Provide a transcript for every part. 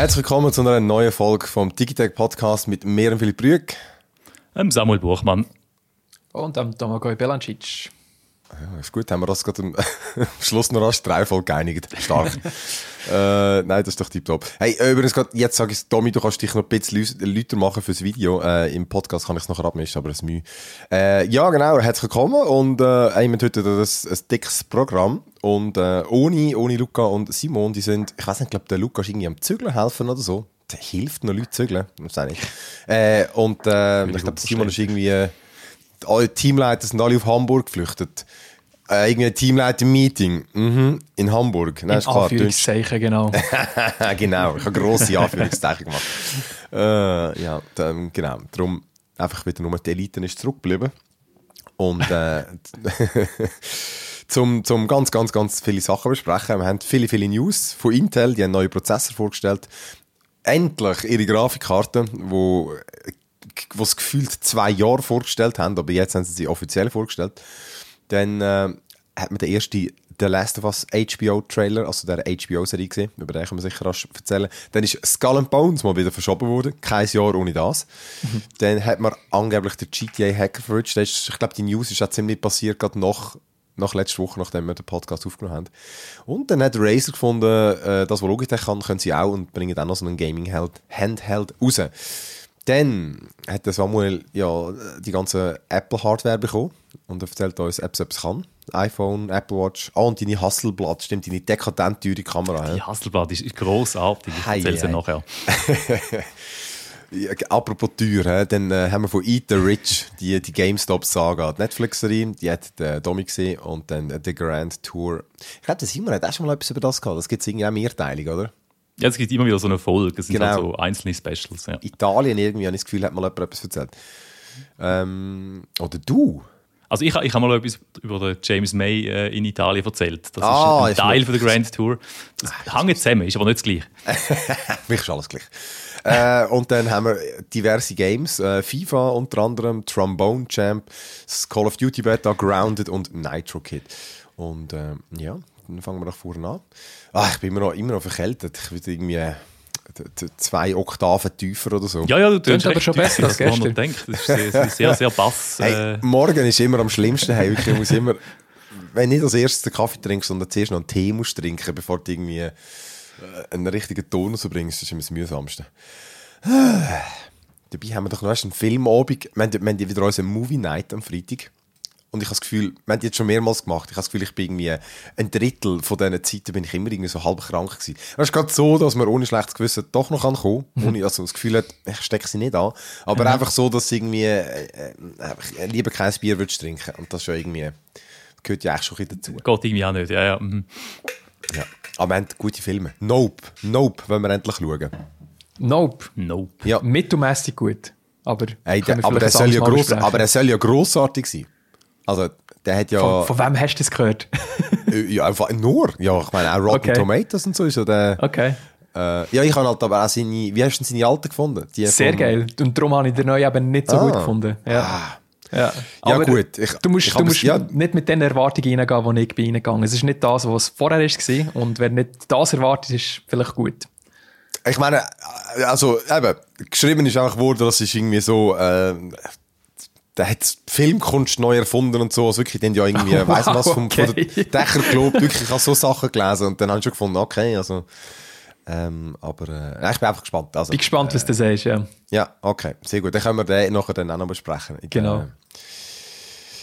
Herzlich willkommen zu einer neuen Folge vom Digitech Podcast mit mir und Philipp Brück. Ähm, Samuel Buchmann. Und am Domagoj Belancic. Ja, ist gut, haben wir das gerade am Schluss noch rasch drei Folgen geeinigt. Stark. äh, nein, das ist doch tiptop. Hey, äh, übrigens, grad, jetzt sage ich Tommy, du kannst dich noch ein bisschen lauter machen fürs Video. Äh, Im Podcast kann ich es noch abmischen, aber das ist Mühe. Äh, ja, genau, herzlich willkommen und äh, wir haben heute das, ein dickes Programm. Und äh, ohne, ohne Luca und Simon, die sind, ich weiß nicht, ich glaube, der Luca ist irgendwie am Zügeln helfen oder so. Der hilft noch Leute zügeln, das weiß ich. Äh, und äh, ich glaube, Simon ist irgendwie alle Teamleiter sind alle auf Hamburg geflüchtet. Äh, irgendwie ein Teamleiter-Meeting mhm. in Hamburg. Nein, in klar, Anführungszeichen, genau. genau, ich habe grosse Anführungszeichen gemacht. Äh, ja, dann, genau. Darum einfach wieder nur die Elite ist zurückgeblieben. Und äh, zum, zum ganz, ganz, ganz viele Sachen besprechen. Wir haben viele, viele News von Intel, die haben neue Prozessor vorgestellt. Endlich ihre Grafikkarte, wo die es gefühlt zwei Jahre vorgestellt haben, aber jetzt haben sie sie offiziell vorgestellt. Dann äh, hat man den ersten The Last of Us HBO-Trailer, also der HBO-Serie gesehen, über den kann man sicher rasch erzählen. Dann ist Skull and Bones mal wieder verschoben worden, kein Jahr ohne das. Mhm. Dann hat man angeblich den GTA-Hacker verwünscht. Ich glaube, die News ist auch ziemlich passiert, gerade nach, nach letzter Woche, nachdem wir den Podcast aufgenommen haben. Und dann hat Razer gefunden, äh, das, was Logitech kann, können sie auch und bringen dann noch so einen Gaming-Handheld raus. Dann hat Samuel ja die ganze Apple-Hardware bekommen und erzählt uns, ob es etwas kann. iPhone, Apple Watch, ah, und deine Hasselblatt, stimmt, deine dekadent teure Kamera. Die Hasselblatt ist grossartig, ich erzähle sie nachher. apropos teuer, dann äh, haben wir von Eat the Rich die, die GameStop-Saga, die Netflix-Serie, die hat der Domi gesehen und dann The Grand Tour. Ich glaube, der Simon hat auch schon mal etwas über das gehabt, das gibt es irgendwie auch Mehrteilig, oder? Ja, es gibt immer wieder so eine Folge. Es sind genau. halt so einzelne Specials. Ja. Italien irgendwie, habe ich das Gefühl, hat mal jemand etwas erzählt. Ähm, oder du? Also ich, ich habe mal etwas über den James May äh, in Italien erzählt. Das ah, ist ein Teil von der Grand Tour. Das ah, hängt zusammen, ist aber nicht das Gleiche. Mich ist alles gleich. äh, und dann haben wir diverse Games. Äh, FIFA unter anderem, Trombone Champ, Call of Duty Beta, Grounded und Nitro Kid. Und äh, ja, dann fangen wir nach vorne an. Ah, ich bin immer noch, immer noch verkältet. Ich würde irgendwie zwei Oktaven tiefer oder so. Ja, ja, du tust aber schon besser als gestern. Man denkt. Das ist sehr, sehr, sehr Bass. Hey, äh. morgen ist immer am schlimmsten. Hey, ich muss immer, wenn nicht als erstes den Kaffee trinkst, sondern zuerst noch einen Tee musst trinken, bevor du irgendwie äh, einen richtigen Ton rausbringst, das ist immer das mühsamste. Dabei haben wir doch noch einen Filmabend. Wir haben, wir haben wieder unsere Movie Night am Freitag. Und ich habe das Gefühl, wir haben jetzt schon mehrmals gemacht, ich habe das Gefühl, ich bin irgendwie ein Drittel von diesen Zeiten bin ich immer irgendwie so halb krank gewesen. Es ist gerade so, dass man ohne schlechtes Gewissen doch noch kommen kann. Ohne, also das Gefühl hat, ich stecke sie nicht an. Aber mhm. einfach so, dass irgendwie, äh, äh, lieber kein Bier würdest trinken. Und das schon irgendwie, gehört ja eigentlich schon ein dazu. Geht irgendwie auch nicht, ja, ja. Mhm. ja. Aber wir haben gute Filme. Nope. Nope, wollen wir endlich schauen. Nope. Nope. Ja. Mittelmäßig gut. Aber, hey, der, aber, er soll ja gross, aber er soll ja grossartig sein. Also, der hat ja. Von, von wem hast du das gehört? Äh, ja, einfach nur. Ja, ich meine, auch Rotten okay. Tomatoes und so ist ja der. Okay. Äh, ja, ich habe halt aber auch seine. Wie hast du seine alten gefunden? Die Sehr von, geil. Und darum habe ich den neuen eben nicht so ah. gut gefunden. Ja. Ah. Ja, ja gut. Ich, du musst, du musst ja. nicht mit den Erwartungen reingehen, wo ich bin reingegangen. Es ist nicht das, was vorher war. Und wer nicht das erwartet, ist vielleicht gut. Ich meine, also eben, geschrieben ist einfach worden, das ist irgendwie so, äh, der hat Filmkunst neu erfunden und so. Also wirklich, den ja irgendwie, oh, weiss was vom, okay. von der Dächer gelobt. Wirklich, ich habe so Sachen gelesen und dann habe ich schon gefunden, okay, also, ähm, aber, äh, ich bin einfach gespannt. Also, bin gespannt, äh, was du sagst, ja. Ja, okay, sehr gut. Dann können wir den nachher dann auch noch besprechen. Ich, genau. Äh,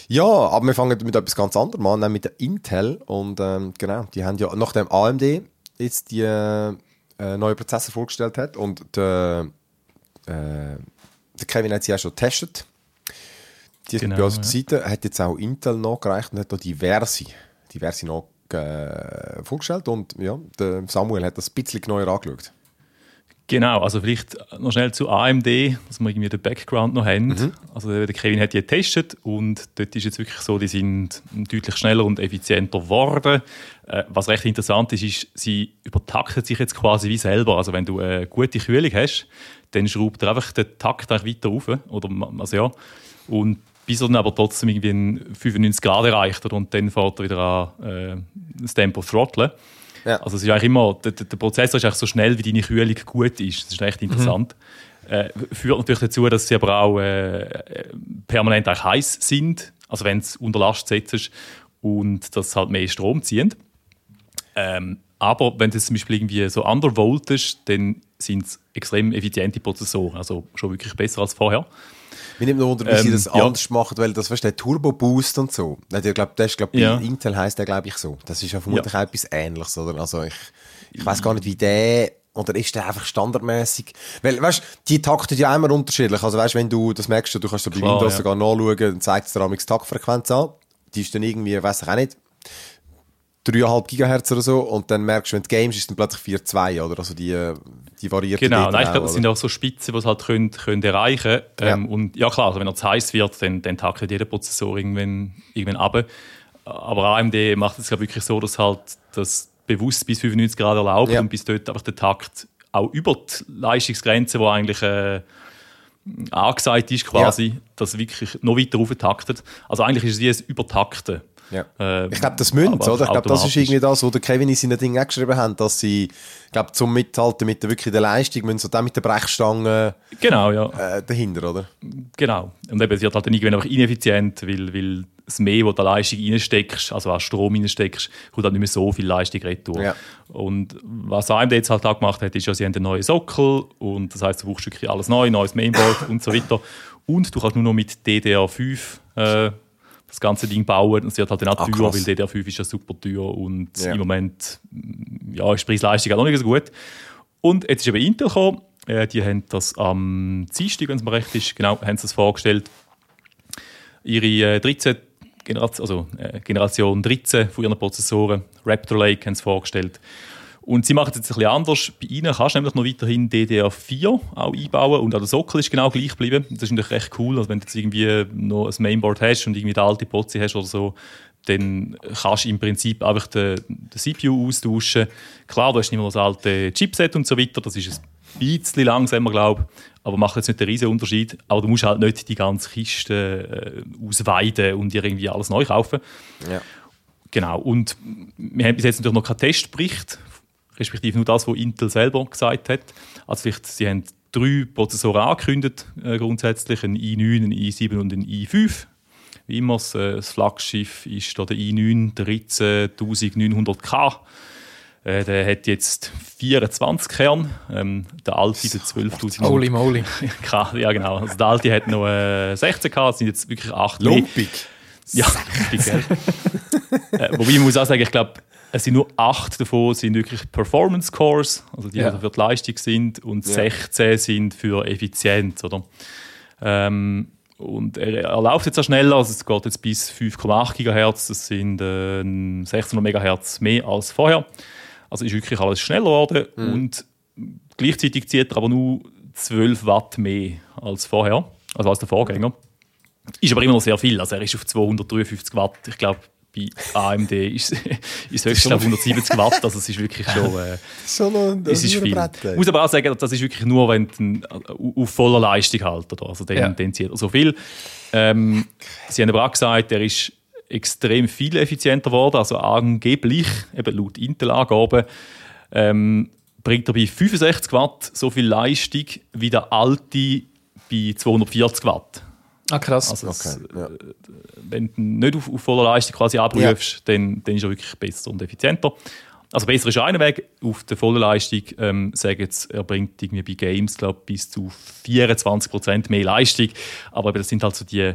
ja, aber wir fangen mit etwas ganz anderem an, nämlich mit der Intel. Und ähm, genau, die haben ja nach dem AMD jetzt die äh, neue Prozessor vorgestellt hat und der, äh, der Kevin hat sie ja schon getestet die genau, bei Seite hat jetzt auch Intel nachgereicht und hat da diverse, diverse noch äh, vorgestellt und ja, der Samuel hat das ein bisschen genauer angeschaut. Genau, also vielleicht noch schnell zu AMD, dass wir irgendwie den Background noch haben. Mhm. Also der Kevin hat die getestet und dort ist jetzt wirklich so, die sind deutlich schneller und effizienter geworden. Äh, was recht interessant ist, ist, sie übertaktet sich jetzt quasi wie selber. Also wenn du eine gute Kühlung hast, dann schraubt er einfach den Takt weiter auf. Oder, also ja, und bis er dann aber trotzdem irgendwie 95 Grad erreicht hat und dann fährt er wieder an, äh, das Tempo throtteln. Ja. Also es ist eigentlich immer, der, der, Prozessor ist eigentlich so schnell, wie deine Kühlung gut ist. Das ist echt interessant. Mhm. Äh, führt natürlich dazu, dass sie aber auch äh, permanent eigentlich heiß sind, also wenn es unter Last setzt und das halt mehr Strom ziehen. Ähm, aber wenn es zum Beispiel irgendwie so undervolt ist, dann sind es extrem effiziente Prozessoren, also schon wirklich besser als vorher. Mir nimmt noch wunder, wie ähm, sie das ja. anders machen, weil das, weißt du, der Turbo Boost und so. Ich glaube, das ist, glaub, bei ja. Intel heisst der, glaube ich, so. Das ist ja vermutlich ja. etwas Ähnliches, oder? Also ich, ich weiß gar nicht, wie der oder ist der einfach standardmäßig? Weil, weißt die takten ja immer unterschiedlich. Also, weißt wenn du, das merkst du, du kannst du bei Klar, Windows ja. sogar nachschauen, dann zeigt es dir die Taktfrequenz an. Die ist dann irgendwie, weiß ich auch nicht, 3,5 GHz oder so und dann merkst du, wenn du games, ist dann plötzlich 4,2 oder? Also die, die variiert Genau, nein, ich glaube, das sind auch so Spitzen, die es halt können, können erreichen können. Ähm, Und ja klar, also wenn er zu heiß wird, dann, dann taktet jeder Prozessor irgendwann, irgendwann ab. Aber AMD macht es wirklich so, dass halt das bewusst bis 95 Grad erlaubt ja. und bis dort einfach der Takt auch über die Leistungsgrenze, die eigentlich äh, angesagt ist quasi, ja. dass wirklich noch weiter auftaktet. Also eigentlich ist es wie ein Übertakten. Ja. Ähm, ich glaube, das Münz, oder? Ich glaube, das ist irgendwie das, was der Kevin in seinen Dingen auch geschrieben hat, dass sie, glaube zum Mithalten mit der wirklich der Leistung, müssen sie dann mit der Brechstange genau, ja. Äh, dahinter, oder? Genau. Und eben, es wird halt dann irgendwann einfach ineffizient, weil, weil das mehr, wo du Leistung reinsteckst, also an Strom reinsteckst, kommt dann nicht mehr so viel Leistung retour. Ja. Und was AMD jetzt halt auch gemacht hat, ist ja, sie haben einen neuen Sockel und das heißt, du brauchst wirklich alles neu, neues Mainboard und so weiter. Und du kannst nur noch mit DDR5 äh, das ganze Ding bauen. Und sie hat halt dann auch ah, teuer, weil DDR5 ist ja super teuer und ja. im Moment ja, ist die Preis-Leistung auch noch nicht so gut. Und jetzt ist eben Intel gekommen. Äh, die haben das am Dienstag, wenn es mir recht ist, genau, haben sie das vorgestellt. Ihre äh, 13 Generation, also, äh, Generation 13 von ihren Prozessoren, Raptor Lake, haben sie vorgestellt. Und sie machen es jetzt ein bisschen anders. Bei ihnen kannst du nämlich noch weiterhin DDR4 auch einbauen und auch der Sockel ist genau gleich geblieben. Das ist natürlich recht cool. Also wenn du jetzt irgendwie noch ein Mainboard hast und irgendwie eine alte Pozi hast oder so, dann kannst du im Prinzip einfach den, den CPU austauschen. Klar, du hast nicht mehr das alte Chipset und so weiter, das ist ein bisschen langsamer, glaube ich, aber macht jetzt nicht den riesen Unterschied. Aber du musst halt nicht die ganze Kiste äh, ausweiden und dir irgendwie alles neu kaufen. Ja. Genau, und wir haben bis jetzt natürlich noch keinen Testbericht respektive nur das, was Intel selber gesagt hat. Also vielleicht, sie haben drei Prozessoren angekündigt, äh, grundsätzlich, ein i9, ein i7 und ein i5. Wie immer, das, äh, das Flaggschiff ist da der i9 13900K. Äh, der hat jetzt 24 Kern, ähm, der alte der 12.000. Holy moly. ja, genau. Also der alte hat noch äh, 16 K, das sind jetzt wirklich 8 Lumpig. Ja, lumpig, gell? äh, wobei ich muss auch sagen, ich glaube, es sind nur acht davon sind wirklich Performance Cores, also die ja. also für die Leistung sind, und ja. 16 sind für Effizienz, oder? Ähm, und er, er läuft jetzt auch schneller, also es geht jetzt bis 5,8 GHz, das sind äh, 1600 MHz mehr als vorher. Also ist wirklich alles schneller geworden mhm. und gleichzeitig zieht er aber nur 12 Watt mehr als vorher, also als der Vorgänger. Ist aber immer noch sehr viel, also er ist auf 253 Watt, ich glaube bei AMD ist, ist höchstens auf 170 Watt, also es ist wirklich schon, äh, schon ein, es ist viel. Ich muss aber auch sagen, das ist wirklich nur, wenn du äh, auf voller Leistung halt, oder? also dann, ja. dann zieht er so viel. Ähm, Sie haben aber auch gesagt, er ist extrem viel effizienter geworden, also angeblich, eben laut Intel-Angaben, ähm, bringt er bei 65 Watt so viel Leistung wie der alte bei 240 Watt. Ah, krass. Also okay, ja. Äh, wenn du nicht auf, auf voller Leistung quasi abrufst, ja. dann, dann ist er wirklich besser und effizienter. Also besser ist einer Weg. Auf der vollen Leistung ähm, sagen jetzt, er bringt irgendwie bei Games glaub, bis zu 24% mehr Leistung. Aber das sind halt so die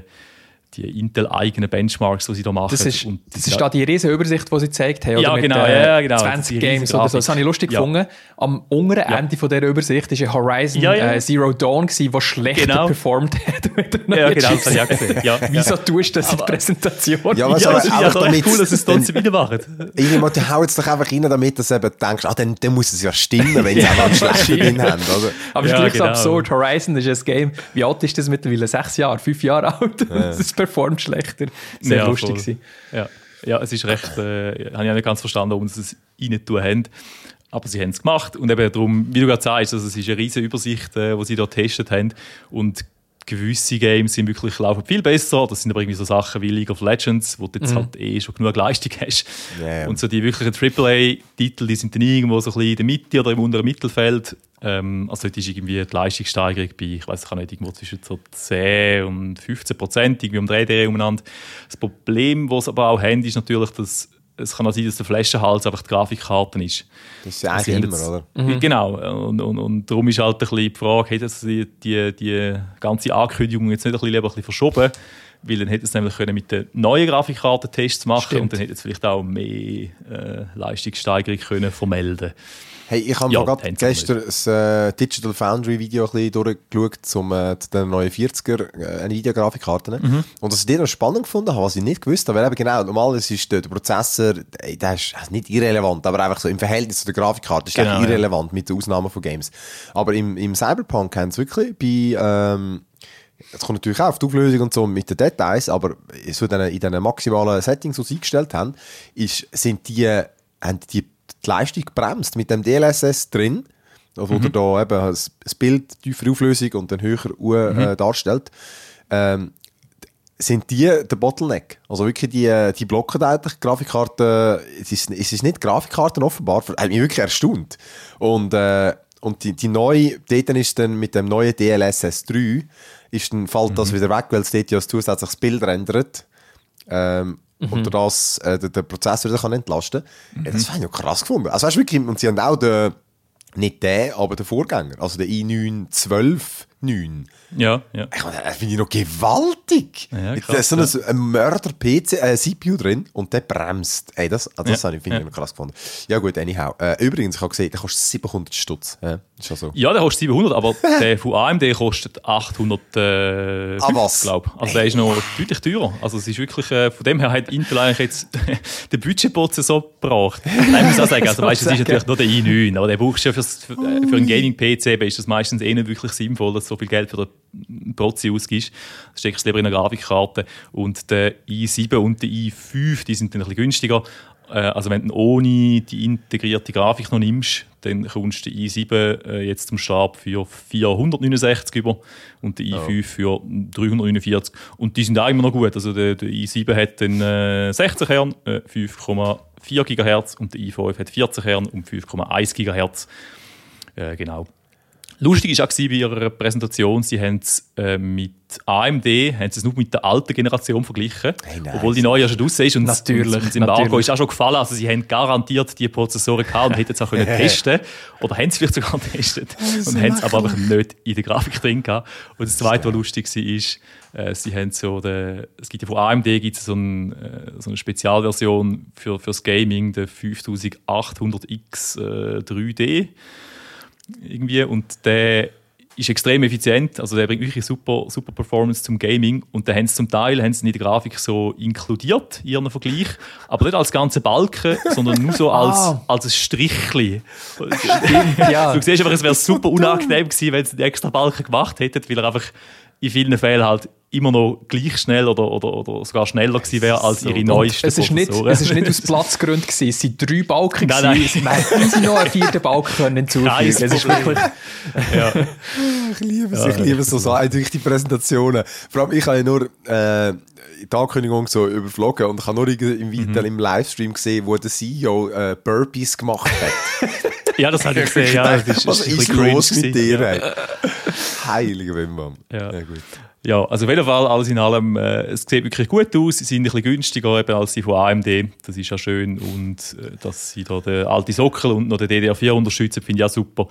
die Intel-eigenen Benchmarks, die sie da machen. Das ist, und das ist da die riesige Übersicht, die sie gezeigt haben. Ja, oder? genau, Mit, äh, ja, genau. 20 Games oder so. Das habe ich lustig ja. gefunden. Am unteren ja. Ende von dieser Übersicht war ein Horizon ja, äh, Zero Dawn, der schlechter genau. performt hat. ja, genau, das habe ich auch gesehen. Ja. Wieso tust du das in der Präsentation? Ja, was ja, aber ja, damit, cool, dass sie es trotzdem wieder machen. Irgendwann hauen es doch einfach rein, damit du eben denkst, ah, dann, dann muss es ja stimmen, wenn sie auch einen schlechten drin haben. Oder? Aber es ist gleich so genau. absurd. Horizon ist ein Game, wie alt ist das mittlerweile? Sechs Jahre, fünf Jahre alt? Performt schlechter sehr ja, lustig. Ja. ja, es ist recht, äh, habe ich auch nicht ganz verstanden, warum sie es rein tun haben. Aber sie haben es gemacht und eben darum, wie du gerade sagst, also es ist eine riesige Übersicht, äh, die sie dort getestet haben und gewisse Games sind wirklich laufen viel besser. Das sind aber irgendwie so Sachen wie League of Legends, wo du jetzt halt eh schon genug Leistung hast. Ja. Und so die wirklichen AAA-Titel, die sind dann irgendwo so ein bisschen in der Mitte oder im unteren Mittelfeld. Ähm, also dort ist irgendwie die Leistungssteigerung bei, ich weiß nicht, irgendwo zwischen so 10 und 15 Prozent, irgendwie um 3D umeinander. Das Problem, das sie aber auch haben, ist natürlich, dass es kann auch sein, dass der Flaschenhals einfach die Grafikkarte ist. Das ist ja eigentlich immer, jetzt- oder? Genau. Und, und, und darum ist halt ein bisschen die Frage, hätten sie die, die ganze Ankündigung jetzt nicht ein bisschen, lieber ein bisschen verschoben, weil dann hätten sie nämlich können mit den neuen Grafikkarten Tests machen Stimmt. und dann hätten sie vielleicht auch mehr äh, Leistungssteigerung können vermelden Hey, ich habe Ja, gerade gestern das äh, Digital Foundry Video ein bisschen durchgeschaut zum, äh, zu den neuen 40er äh, Nvidia-Grafikkarten. Mhm. Und was ich dir noch spannend gefunden habe, was ich nicht gewusst habe, weil eben genau, normalerweise ist der, Prozessor, ey, der ist also nicht irrelevant, aber einfach so im Verhältnis zu der Grafikkarte ist Genau, eigentlich ja. irrelevant mit der Ausnahme von Games. Aber im, im Cyberpunk haben sie wirklich bei, ähm, es kommt natürlich auch auf die Auflösung und so mit den Details, aber so in den maximalen Settings, die sie eingestellt haben, ist, sind die, haben die die Leistung gebremst mit dem DLSS drin, also wo der da eben das das Bild tiefere Auflösung und dann höher U äh, darstellt, ähm, sind die der Bottleneck. Also wirklich die, die blocken eigentlich Grafikkarten, es ist, es ist nicht Grafikkarten offenbar, hat mich wirklich erstaunt. Und, äh, und die, die neue, dort ist dann mit dem neuen DLSS 3, ist dann, fällt das wieder weg, weil es dort ja ein zusätzliches Bild rendert. Ähm, Und durch das äh, den, den Prozessor wieder kann entlasten kann. Ja, das habe ich noch krass gefunden. Also weißt du, wirklich, und sie haben auch den, nicht den, aber den Vorgänger, also den i9 129. Ja, ja. Ich meine, das finde ich noch gewaltig. Ja, Jetzt krass, da ist so ein, ein Mörder-PC, äh, CPU drin und der bremst. Ey, das, also das Ja, habe ich, finde ich ja. noch krass gefunden. Ja gut, anyhow. Äh, übrigens, ich habe gesehen, der kostet 700 Stutz. Ja, ist ja so. Ja, der kostet 700, aber der von AMD kostet 800 äh, Ah, was? glaube Also der ist noch deutlich teurer. Also es ist wirklich, äh, von dem her hat Intel eigentlich jetzt den Budgetprozessor gebracht. Nein, ich muss auch sagen, also weißt, das ist natürlich nur der i9, aber der brauchst du ja fürs, für, für einen Gaming-PC, ist das meistens eh nicht wirklich sinnvoll, dass du so viel Geld für den Prozi ausgibst. Das steckst du lieber in eine Grafikkarte. Und der i7 und der i5, die sind dann ein bisschen günstiger. Äh, Also wenn du ohne die integrierte Grafik noch nimmst, dann kommst du den i7 äh, jetzt zum Start für 469 über und der i5 für 349. Und die sind auch immer noch gut. Also der, der i7 hat dann äh, 16 Kern, äh, 5,4 GHz und der i5 hat 14 Kern und 5,1 GHz. Äh, genau. Lustig war auch bei ihrer Präsentation, sie haben es äh, mit AMD haben sie es nur mit der alten Generation verglichen, Hey, nice. obwohl die neue ja schon draus ist. Und Natürlich, Marco natürlich. ist auch schon gefallen, also sie haben garantiert die Prozessoren gehabt und hätten es auch können testen oder haben es vielleicht sogar getestet und haben es aber einfach nicht in der Grafik drin gehabt. Und das Zweite, was lustig war, ist, äh, sie haben so, den, es gibt ja von AMD gibt es so, ein, äh, so eine Spezialversion für, fürs Gaming, der 5800X äh, 3D irgendwie und der ist extrem effizient, also der bringt wirklich super, super Performance zum Gaming und da haben sie zum Teil haben sie in der Grafik so inkludiert in ihren Vergleich, aber nicht als ganze Balken, sondern nur so als, Ah. als ein Strichli. ja. Du siehst einfach, es wäre super unangenehm gewesen, wenn sie den extra Balken gemacht hätten, weil er einfach in vielen Fällen halt immer noch gleich schnell oder, oder, oder sogar schneller gewesen wäre als ihre neuesten Es ist, nicht, es ist nicht aus Platzgründen gewesen. Es sind drei Balken Nein, nein. gewesen. Man hätte easy noch einen vierten Balken können hinzufügen. Kein Es ist wirklich, ja. Ich liebe es, ich liebe es so, so durch die Präsentationen. Vor allem, ich habe ja nur äh, die Ankündigung so überflogen und ich habe nur im, Mhm. Im Livestream gesehen, wo der CEO äh, Burpees gemacht hat. ja, das habe ich gesehen. Ja, das ist, Was ist ist los mit dir? Ja. Heiliger Bimbam. Ja. gut. Ja, also auf jeden Fall, alles in allem, äh, es sieht wirklich gut aus. Sie sind ein bisschen günstiger eben als die von AMD. Das ist ja schön. Und äh, dass sie da den alten Sockel und noch den DDR4 unterstützen, finde ich auch super.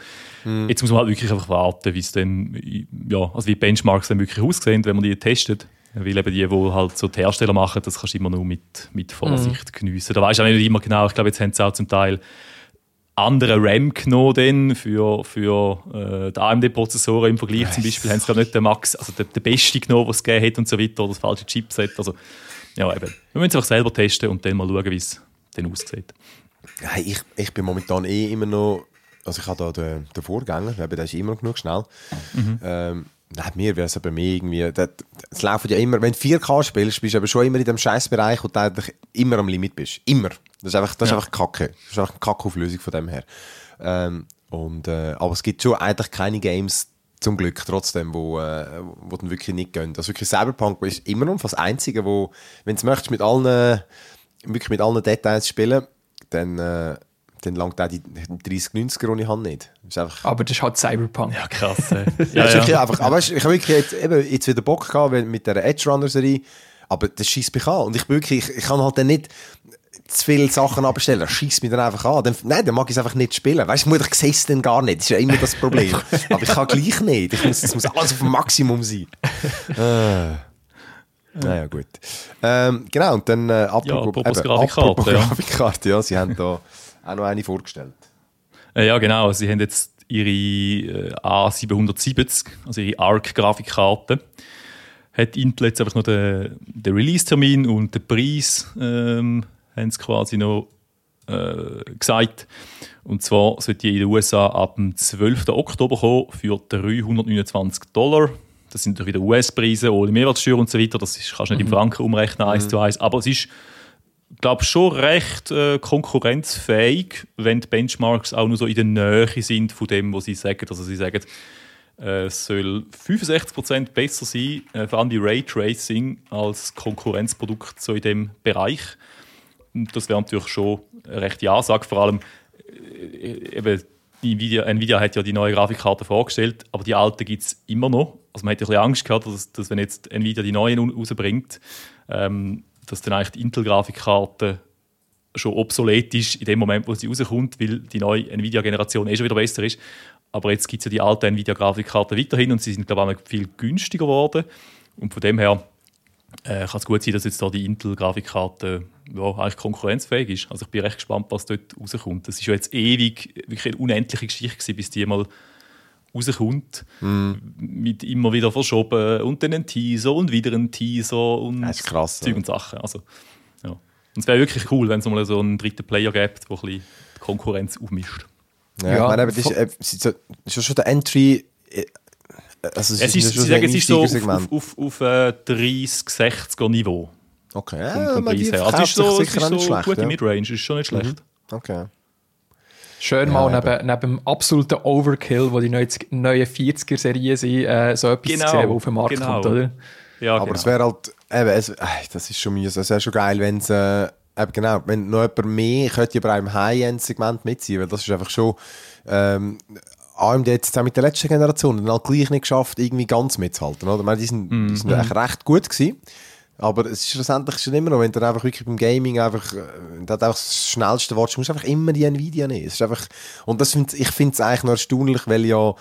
Jetzt muss man halt wirklich einfach warten, wie es dann, ja, also wie Benchmarks dann wirklich aussehen, wenn man die testet. Weil eben die, die halt so die Hersteller machen, das kannst du immer nur mit, mit Vorsicht geniessen. Da weißt du auch nicht immer genau. Ich glaube, jetzt haben sie auch zum Teil andere RAM genommen dann für, für äh, die AMD-Prozessoren im Vergleich zum Beispiel. Haben sie gerade nicht den Max, also den, den besten genommen, was es gegeben hat und so weiter, oder das falsche Chipset. Also, ja, eben. Wir müssen es einfach selber testen und dann mal schauen, wie es dann aussieht. Hey, ich, ich bin momentan eh immer noch, also ich habe da den, den Vorgänger, eben, der ist immer noch genug schnell. Ähm, nein, mir wäre es bei mir irgendwie, es laufen ja immer, wenn du 4K spielst, bist du aber schon immer in dem Scheißbereich, wo du eigentlich immer am Limit bist. Immer. Das ist einfach, das ist Ja. einfach Kacke. Das ist einfach eine Kackauflösung von dem her. Ähm, und, äh, aber es gibt schon eigentlich keine Games, zum Glück trotzdem, wo, äh, wo dann wirklich nicht gehen. Also wirklich Cyberpunk ist immer noch das Einzige, wo, wenn du möchtest, mit allen, wirklich mit allen Details spielen, dann, äh, dann langt auch die 3090er, die ich habe, nicht. Das ist einfach, Aber das ist halt Cyberpunk. Ja, krass. Ja, ja, ja. einfach, aber weißt, ich habe wirklich jetzt, eben, jetzt wieder Bock gehabt mit der Edge Runner Serie, aber das schießt mich an. Und ich bin wirklich, ich, ich kann halt dann nicht zu viele Sachen abstellen. Das schießt mich dann einfach an. Dann, nein, dann mag ich es einfach nicht spielen. Weißt du, ich sehe es dann gar nicht. Das ist ja immer das Problem. aber ich kann gleich nicht. Ich muss, es muss alles auf dem Maximum sein. äh. Naja, gut. Ähm, genau, und dann äh, apropos, apropos eben, Grafikkarte, apropos ja. Grafikkarte, ja, sie haben da auch noch eine vorgestellt. Äh, ja, genau. Sie haben jetzt ihre äh, A770, also ihre ARC-Grafikkarte. Hat Intel jetzt einfach noch den, den Release-Termin und den Preis ähm, haben sie quasi noch äh, gesagt. Und zwar sollte die in den USA ab dem 12. Oktober kommen für 329 Dollar. Das sind natürlich wieder US-Preise, ohne Mehrwertsteuer und so weiter. Das ist, kannst du nicht in Franken umrechnen, eins zu eins. Aber es ist glaube schon recht äh, konkurrenzfähig, wenn die Benchmarks auch nur so in der Nähe sind von dem, was sie sagen. Also sie sagen, äh, es soll 65% besser sein, äh, vor allem bei Raytracing, als Konkurrenzprodukt so in dem Bereich. Und das wäre natürlich schon eine rechte Ansage, vor allem äh, eben Nvidia, Nvidia hat ja die neue Grafikkarte vorgestellt, aber die alte gibt es immer noch. Also man ja ein bisschen Angst gehabt, dass, dass wenn jetzt Nvidia die neuen rausbringt, ähm, dass dann eigentlich die Intel-Grafikkarte schon obsolet ist in dem Moment, wo sie rauskommt, weil die neue Nvidia-Generation eh schon wieder besser ist. Aber jetzt gibt es ja die alte Nvidia-Grafikkarte weiterhin und sie sind, glaube ich, auch viel günstiger geworden. Und von dem her äh, kann es gut sein, dass jetzt da die Intel-Grafikkarte ja, eigentlich konkurrenzfähig ist. Also ich bin recht gespannt, was dort rauskommt. Das ist ja jetzt ewig, wirklich eine unendliche Geschichte gewesen, bis die mal rauskommt. Mit immer wieder verschoben und dann ein Teaser und wieder ein Teaser und Das ist krass, Zeug ja. und Sachen. Also, ja. Und es wäre wirklich cool, wenn es mal so einen dritten Player gibt, der ein bisschen die Konkurrenz aufmischt. Ja, Ja, ich meine, aber das ist, äh, es ist es ist schon der Entry. äh, Also Es ist, ja sie sagen, ein es ist so auf, auf, auf, auf äh, 30-60er Niveau. Okay, Vom, ja, vom Preis her. Also es ist so, es sicher ist so schlecht. gute ja. Midrange, ist schon nicht schlecht. Okay. Schön Ja, mal eben. neben, neben dem absoluten Overkill, wo die neuen, neuen 40er-Serien sind, äh, so etwas Genau, zu sehen, was auf den Markt genau. kommt, oder? Ja, Aber genau. es wäre halt, eben, es, äh, das ist schon mühsam. Es wäre schon geil, wenn es, äh, eben genau, wenn noch jemand mehr könnte auch im High-End-Segment mitziehen, weil das ist einfach schon, ähm, AMD hat jetzt auch mit der letzten Generation dann halt gleich nicht geschafft, irgendwie ganz mitzuhalten, oder? Ich meine, die sind, die sind echt recht gut gewesen. Aber es ist schlussendlich schon immer noch, wenn du einfach wirklich beim Gaming einfach, äh, das einfach das schnellste Wort, musst du einfach immer die Nvidia nehmen. Es ist einfach, und das find, ich finde es eigentlich noch erstaunlich, weil ja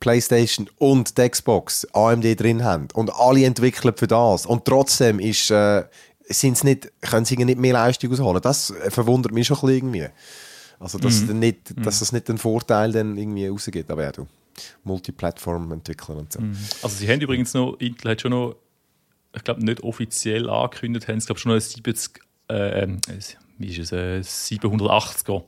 PlayStation und die Xbox AMD drin haben und alle entwickeln für das. Und trotzdem ist, äh, sind's nicht, können sie nicht mehr Leistung ausholen. Das äh, verwundert mich schon ein bisschen irgendwie. Also, dass, dann nicht, dass das nicht den Vorteil dann irgendwie rausgeht. Aber ja, du, Multiplattform-Entwickler und so. Also sie haben übrigens noch, Intel hat schon noch, ich glaube nicht offiziell angekündigt, haben sie glaube schon noch ein 70, äh, ähm, wie ist es, äh, 780er,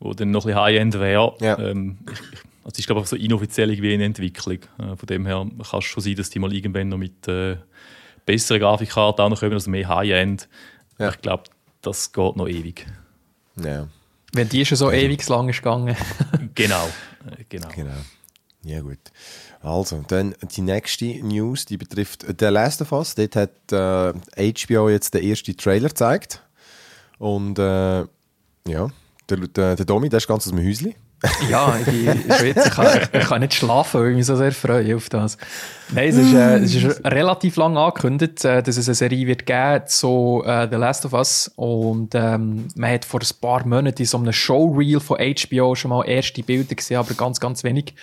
wo dann noch ein bisschen High-End wäre. Ja. Ähm, ich, ich, also es ist glaube ich so inoffiziell irgendwie eine Entwicklung. Äh, von dem her kann es schon sein, dass die mal irgendwann noch mit äh, besseren Grafikkarten auch noch kommen, also mehr High-End. Ja. Ich glaube, das geht noch ewig. Ja, Wenn die schon so ewig lang ist gegangen. Genau. Äh, genau. genau. Ja, gut. Also, dann die nächste News, die betrifft The Last of Us. Dort hat äh, HBO jetzt den ersten Trailer gezeigt. Und äh, ja, der, der, der Domi, der ist ganz aus dem Häuschen. ja, ich Schweizer. Ich kann, ich kann nicht schlafen, weil ich mich so sehr freue auf das. Nein, es ist, äh, es ist relativ lang angekündigt, äh, dass es eine Serie wird geben zu äh, The Last of Us. Und ähm, man hat vor ein paar Monaten in so einem Showreel von HBO schon mal erste Bilder gesehen, aber ganz, ganz wenig.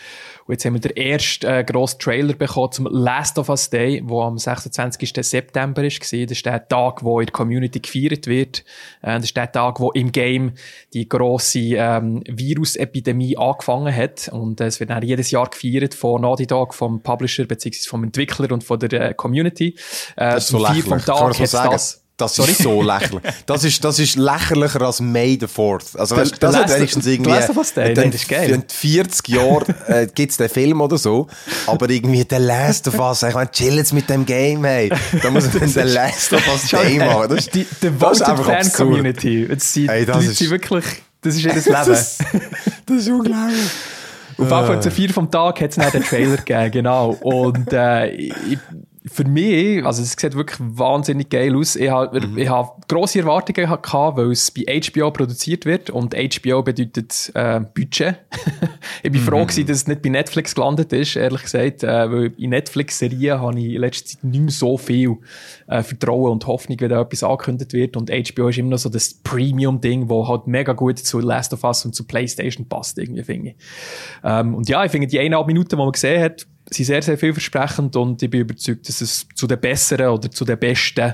Und jetzt haben wir den ersten äh, grossen Trailer bekommen zum Last of Us Day, der am 26. September ist. Das ist der Tag, wo in der Community gefeiert wird. Äh, das ist der Tag, wo im Game die grosse ähm, Virusepidemie angefangen hat. Und äh, es wird dann jedes Jahr gefeiert von Naughty Dog, vom Publisher bzw. vom Entwickler und von der äh, Community. Äh, Das ist so lächerlich. Kann man Tag so sagen? das. Das ist so lächerlich. Das ist, das ist lächerlicher als May the 4th. Also, Der- weißt, der das hat wenigstens der irgendwie. Day, dann nein, das ist geil. In 40 Jahren äh, gibt es den Film oder so. Aber irgendwie der Last of Us. Ich meine, chill jetzt mit dem Game, hey. Da muss man den Last of Us Day machen. Das ist, die das ist Devoted einfach Fan absurd. Community. Jetzt sind, Ey, das die ist- wirklich, das ist ihr Leben. das, das ist unglaublich. Auf jeden Fall zur vier vom Tag hat es den Trailer gegeben, genau. Und äh, ich, für mich, also es sieht wirklich wahnsinnig geil aus. Ich habe mhm. hab grosse Erwartungen gehabt, weil es bei HBO produziert wird und HBO bedeutet äh, Budget. ich bin mhm. froh gewesen, dass es nicht bei Netflix gelandet ist, ehrlich gesagt, äh, weil in Netflix-Serien habe ich in letzter Zeit nicht mehr so viel äh, Vertrauen und Hoffnung, wenn da etwas angekündigt wird und HBO ist immer noch so das Premium-Ding, wo halt mega gut zu Last of Us und zu Playstation passt, irgendwie, finde ich. Ähm, und ja, ich finde die eineinhalb Minuten, die man gesehen hat, sind sehr, sehr vielversprechend und ich bin überzeugt, dass es zu den besseren oder zu den besten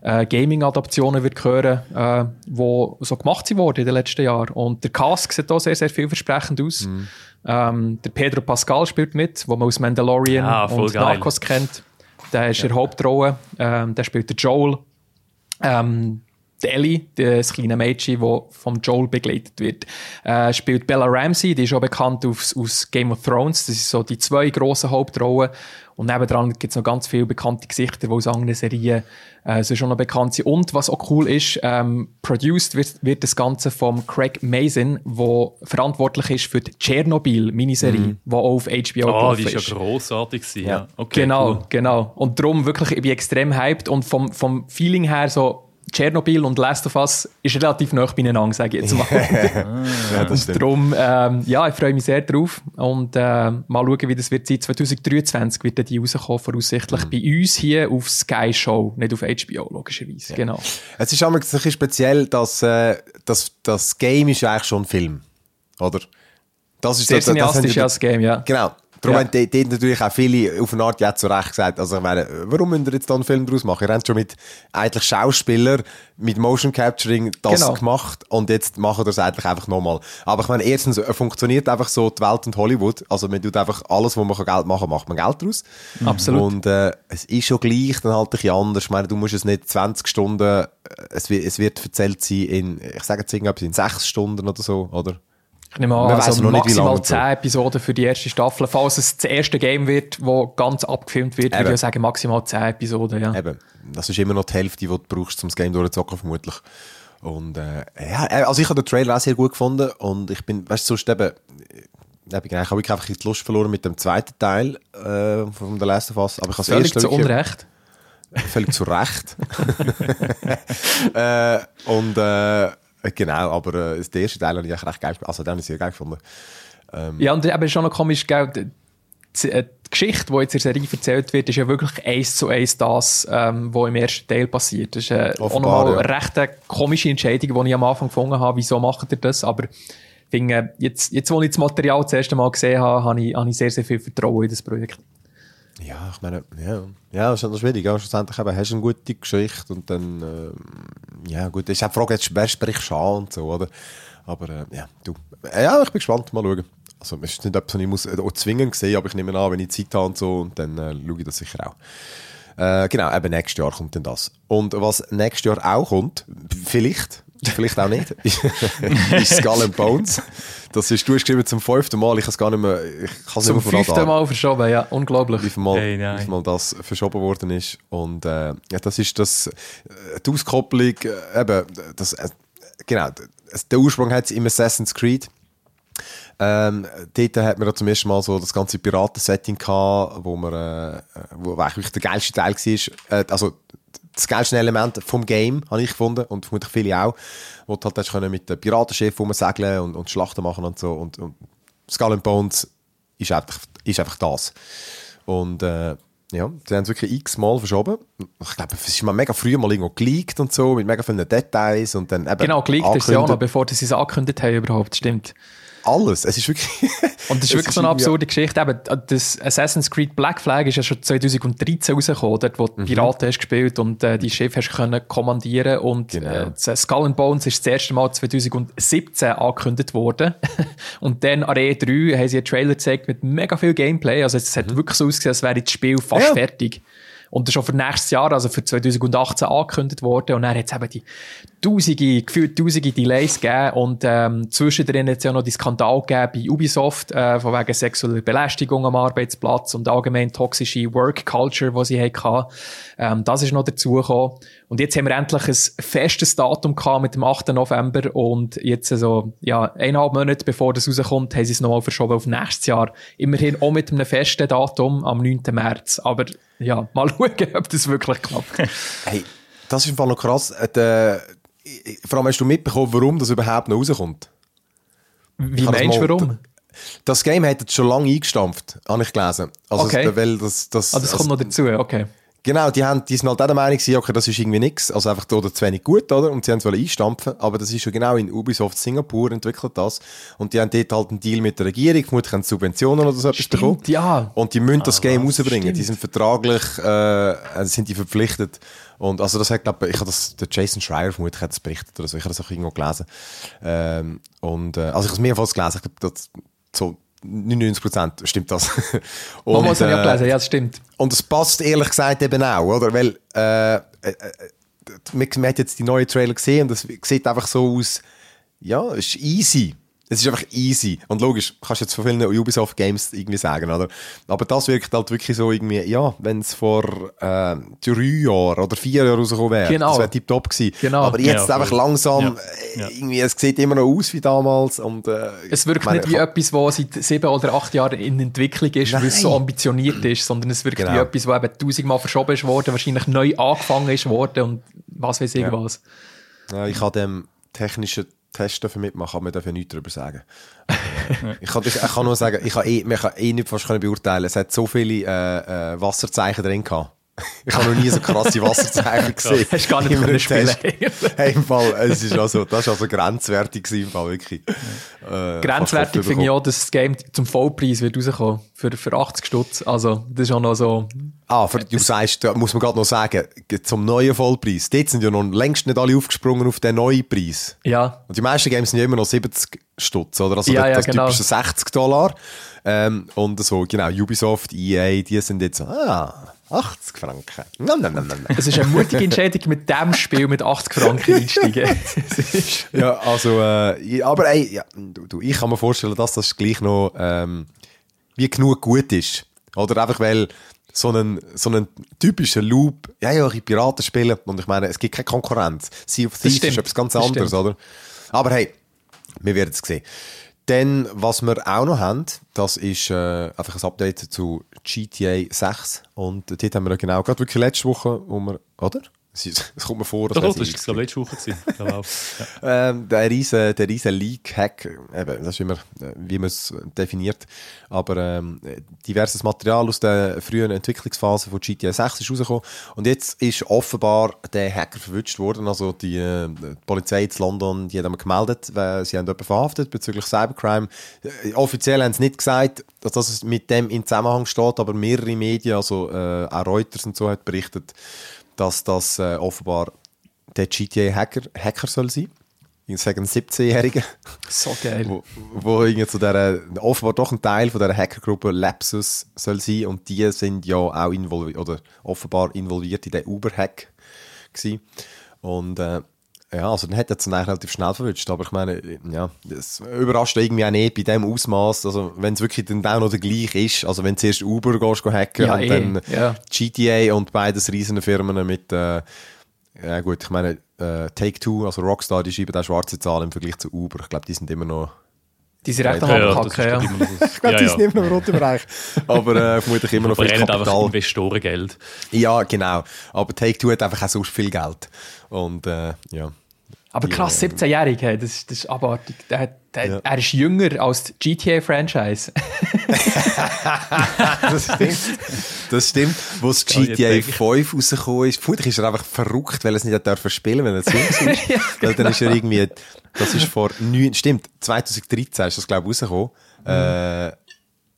äh, Gaming-Adaptionen wird gehören, äh, die so gemacht wurden in den letzten Jahren. Und der Cast sieht auch sehr, sehr vielversprechend aus. Mhm. Ähm, der Pedro Pascal spielt mit, wo man aus Mandalorian ja, und geil. Narcos kennt. Der ist ja. der Hauptrolle. Ähm, der spielt der Joel. Ähm, Ellie, das kleine Mädchen, das vom Joel begleitet wird, äh, spielt Bella Ramsey, die ist auch bekannt aus, aus Game of Thrones. Das sind so die zwei grossen Hauptrollen. Und nebendran gibt es noch ganz viele bekannte Gesichter, die aus anderen Serien äh, so schon noch bekannt sind. Und was auch cool ist, ähm, produced wird, wird das Ganze vom Craig Mason, der verantwortlich ist für die Tschernobyl-Miniserie, mhm. die auch auf HBO oh, die ist. ja grossartig ja. ja. Okay, genau, cool. genau. Und darum wirklich, ich bin extrem hyped und vom, vom Feeling her so Tschernobyl und Last of Us ist relativ nah beieinander, sage ich jetzt mal. ja, das stimmt. Darum, ähm, ja, ich freue mich sehr drauf und äh, mal schauen, wie das wird sein. 2023 wird die rauskommen, voraussichtlich mhm. bei uns hier auf Sky Show, nicht auf HBO, logischerweise. Ja. Genau. Es ist auch ein bisschen speziell, dass äh, das, das Game ist eigentlich schon ein Film, oder? Das ist Sehr so, das, das, das Game, ja. Genau. Darum ja. haben dort natürlich auch viele auf eine Art jetzt zu Recht gesagt, also ich meine, warum müsst ihr jetzt da einen Film draus machen? Ihr habt schon mit eigentlich Schauspielern, mit Motion Capturing das genau. gemacht und jetzt machen wir es eigentlich einfach nochmal. Aber ich meine, erstens funktioniert einfach so die Welt und Hollywood, also man tut einfach alles, wo man Geld machen kann, macht man Geld draus. Mhm. Absolut. Und äh, es ist schon gleich dann halt ein bisschen anders. Ich meine, du musst es nicht 20 Stunden, äh, es wird, es wird erzählt sein in, ich sage jetzt irgendwas, in 6 Stunden oder so, oder? Ich nehme an, also noch maximal nicht, 10 Episoden für die erste Staffel. Falls es das erste Game wird, das ganz abgefilmt wird, Eben. würde ich sagen, maximal 10 Episoden. Ja. Eben. Das ist immer noch die Hälfte, die du brauchst, um das Game durchzuzocken, vermutlich. Und äh, ja, äh, also ich habe den Trailer auch sehr gut gefunden und ich bin, weißt du, sonst eben, äh, ich habe ich einfach die Lust verloren mit dem zweiten Teil äh, von The Last of Us. Aber ich Völlig zu Unrecht. Völlig zu Recht. äh, und äh, genau, aber äh, das erste Teil habe ich recht geil Also, den habe ich sehr geil gefunden. Ähm, ja, und eben schon noch komisch, gell, die, äh, die Geschichte, die jetzt in der Serie erzählt wird, ist ja wirklich eins zu eins das, ähm, was im ersten Teil passiert. Das ist äh, auch nochmal ja. eine recht komische Entscheidung, die ich am Anfang gefunden habe, wieso macht ihr das, aber finde, jetzt, jetzt, wo ich das Material das erste Mal gesehen habe, habe ich, habe ich sehr, sehr viel Vertrauen in das Projekt. Ja, ich meine, ja, ja das ist ja schwierig. Ja, schlussendlich eben, hast du eine gute Geschichte und dann, äh, ja gut, ist auch die Frage, jetzt, wer spricht schon und so, oder? Aber äh, ja, du, ja, ich bin gespannt, mal schauen. Also es ist nicht etwas, ich muss äh, auch zwingend sehen, aber ich nehme an, wenn ich Zeit habe und so, und dann äh, schaue ich das sicher auch. Äh, genau, eben nächstes Jahr kommt dann das. Und was nächstes Jahr auch kommt, vielleicht, vielleicht auch nicht, ist Skull and Bones. Das ist, du hast geschrieben zum fünften Mal, ich kann es gar nicht mehr, ich kann Zum fünften Mal verschoben, ja, unglaublich. Wie viel Mal, hey, wie viel Mal das verschoben worden ist. Und äh, ja, das ist das, äh, die Auskopplung, äh, eben, das, äh, genau, der Ursprung hat es im Assassin's Creed. Ähm, dort hat man zum ersten Mal so das ganze Piraten-Setting gehabt, wo man, äh, wo eigentlich der geilste Teil war. Äh, also, das geilste Element vom Game, habe ich gefunden, und vermutlich viele auch, wo du halt können mit dem Piratenschiff rumsegeln und, und Schlachten machen und so. Und, und Skull and Bones ist einfach, ist einfach das. Und äh, ja, sie haben es wirklich x-mal verschoben. Ich glaube, es ist mal mega früh mal irgendwo geleakt und so, mit mega vielen Details und dann eben Genau, geleakt ist ja noch, bevor sie es angekündigt haben überhaupt, stimmt alles. Es ist wirklich. und das ist wirklich so eine absurde. Geschichte. Eben, das Assassin's Creed Black Flag ist ja schon 2013 rausgekommen, dort, wo du mhm. Piraten hast gespielt und äh, die Schiffe hast können kommandieren und genau. äh, Skull and Bones ist das erste Mal 2017 angekündigt worden. und dann an E3 haben sie einen Trailer gezeigt mit mega viel Gameplay. Also es hat mhm. wirklich so ausgesehen, als wäre das Spiel fast ja. fertig. Und das ist schon für nächstes Jahr, also für 2018 angekündigt worden. Und dann hat es eben die tausende, gefühlt tausende Delays gegeben und ähm, zwischendrin es ja noch die Skandal gegeben bei Ubisoft äh, von wegen sexueller Belästigung am Arbeitsplatz und allgemein toxische Work Culture, die sie hatten. Ähm, das ist noch dazugekommen. Und jetzt haben wir endlich ein festes Datum gehabt mit dem 8. November und jetzt also, ja, eineinhalb Monate bevor das rauskommt, haben sie es nochmal verschoben auf nächstes Jahr. Immerhin auch mit einem festen Datum am 9. März. Aber ja, mal schauen, ob das wirklich klappt. Hey, das ist im Fall noch krass. Äh, der, vor allem hast du mitbekommen, warum das überhaupt noch rauskommt? Wie meinst du, warum? Das Game hat jetzt schon lange eingestampft, habe ich gelesen. Also, okay. weil das, das, ah, das kommt also, noch dazu, okay. Genau, die, haben, die sind halt auch der Meinung, okay, das ist irgendwie nichts, also einfach oder zu wenig gut, oder? Und sie haben es einstampfen, aber das ist schon genau in Ubisoft Singapur entwickelt das. Und die haben dort halt einen Deal mit der Regierung, vermutlich haben Subventionen oder so etwas bekommen. ja. Und die müssen das ah, Game rausbringen. Stimmt. Die sind vertraglich, äh, sind die verpflichtet. Und also das hat, glaube ich, habe das, der Jason Schreier vermutlich hat das berichtet oder so, ich habe das auch irgendwo gelesen. Ähm, und, äh, also ich habe es mehrmals gelesen, ich glaube, so 99 Prozent stimmt das. und, Man muss äh, ja gelesen, ja, das stimmt. Und es passt ehrlich gesagt eben auch, oder? Weil, äh, äh, äh man, man hat jetzt die neuen Trailer gesehen und es sieht einfach so aus, ja, es ist easy. Es ist einfach easy. Und logisch, kannst du jetzt von vielen Ubisoft Games irgendwie sagen, oder? Aber das wirkt halt wirklich so irgendwie, ja, wenn es vor äh, drei Jahren oder vier Jahren rausgekommen wäre, genau. das wäre tiptop gewesen. Genau. Aber jetzt ja, einfach langsam, ja. Äh, irgendwie, es sieht immer noch aus wie damals und, äh, Es wirkt meine, nicht wie etwas, was seit sieben oder acht Jahren in Entwicklung ist, weil es so ambitioniert ist, sondern es wirkt genau. wie etwas, was eben tausendmal verschoben ist worden, wahrscheinlich neu angefangen ist worden und was weiß ich ja. was. Ja, ich habe dem technischen Test dafür mitmachen, aber wir dürfen nichts darüber sagen. ich, kann, ich, kann nur sagen, ich kann eh, man kann eh nicht fast beurteilen. Es hat so viele äh, äh, Wasserzeichen drin gehabt. Ich habe noch nie so krasse Wasserzeichen gesehen. Hast gar nicht können spielen. hey, im Fall, es ist also, das war also grenzwertig im Fall, wirklich. Äh, grenzwertig finde ich auch, dass das Game zum Vollpreis wird rauskommen. Für, für 80 Stutz. Also, das ist auch noch so. Ah, für, du sagst, da muss man gerade noch sagen, zum neuen Vollpreis. Dort sind ja noch längst nicht alle aufgesprungen auf den neuen Preis. Ja. Und die meisten Games sind ja immer noch 70 Stutz, oder? Also, ja, das, ja, genau. typische 60 Dollar. Ähm, und so, genau, Ubisoft, EA, die sind jetzt so, ah, 80 Franken. Nom, nom, nom, Es ist eine mutige Entscheidung, mit diesem Spiel mit 80 Franken einsteigen. ja, also, äh, aber ey, ja, du, du, ich kann mir vorstellen, dass das gleich noch ähm, wie genug gut ist. Oder einfach, weil so einen, so einen typischen Loop, ja, ja, ich Piraten spielen und ich meine, es gibt keine Konkurrenz. Sea of Thieves ist etwas ganz anderes, oder? Aber hey, wir werden es sehen. Dann, was wir auch noch haben, das ist äh, einfach ein Update zu GTA 6. Und dort haben wir genau, gerade wirklich letzte Woche, wo wir, oder? Es kommt mir vor, dass das ist glaube letzte Woche ja. ähm, der riesen, der riesen Leak-Hack, das ist immer, äh, wie man es definiert, aber ähm, diverses Material aus der frühen Entwicklungsphase von GTA 6 ist rausgekommen. Und jetzt ist offenbar der Hacker verwünscht worden, also die, äh, die Polizei in London, die haben gemeldet, weil sie haben jemanden verhaftet bezüglich Cybercrime. Äh, offiziell haben sie nicht gesagt, dass das mit dem in Zusammenhang steht, aber mehrere Medien, also äh, auch Reuters und so, hat berichtet, dass das äh, offenbar der GTA-Hacker Hacker soll sein. Ich sage ein 17-Jähriger. So geil. Wo, wo irgendwie zu der, offenbar doch ein Teil von der Hackergruppe Lapsus soll sein und die sind ja auch involviert, oder offenbar involviert in den Uber-Hack gewesen. Und äh, ja, also dann hat er es eigentlich relativ schnell verwünscht, aber ich meine, ja, das überrascht irgendwie auch nicht bei dem Ausmaß, also wenn es wirklich dann auch noch der gleiche ist, also wenn du zuerst Uber gehst, gehst hacken ja, und eh. dann ja. GTA und beides riesen Firmen mit, äh, ja gut, ich meine, äh, Take-Two, also Rockstar, die schreiben da schwarze Zahlen im Vergleich zu Uber, ich glaube, die sind immer noch die sind recht am ja, Abkacken, ja. Ich glaube, die sind immer noch im roten Bereich. Aber äh, vermutlich immer noch viel Kapital. einfach Investorengeld. Ja, genau. Aber Take-Two hat einfach auch so viel Geld. Und äh, ja. Aber krass, 17-Jährige, das, das ist abartig. Der, der, ja. Er ist jünger als das GTA-Franchise. das stimmt. Das stimmt. Wo das GTA 5 rausgekommen ist, vermutlich ist er einfach verrückt, weil er es nicht hat spielen wenn er zu jung ist. ja, genau. Weil dann ist er irgendwie, das ist vor neun, stimmt, 2013 ist das, glaube ich, rausgekommen. Mhm. Äh,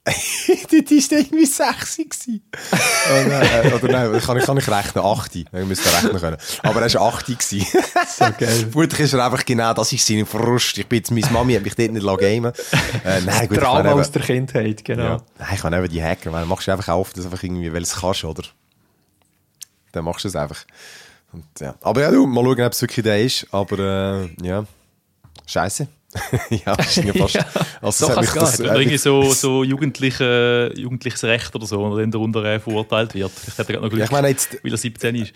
Dort war irgendwie sexy. oh nein, oder nein, kann ich, kann ich rechnen, 8. Ich müsste rechnen können. Aber er war 8. so geil. Vermutlich ist er einfach genau, das ist seine Frust. Ich bin jetzt, meine Mami hat mich dort nicht gamen äh, nein, gut, Trauma aus der Kindheit, genau. Ja. Nein, ich kann eben die hacken, weil machst du einfach auf, das einfach irgendwie, weil es kannst, oder? Dann machst du es einfach. Und, ja. Aber ja, du, mal schauen, ob es wirklich der ist. Aber äh, ja, scheiße. ja, das ist ja fast. Ja, also, so es kann's das, Oder irgendwie so, so jugendliche, jugendliches Recht oder so, oder dann darunter äh, verurteilt wird. Vielleicht hat er gerade noch Glück, Ja, ich meine jetzt- weil er 17 ist.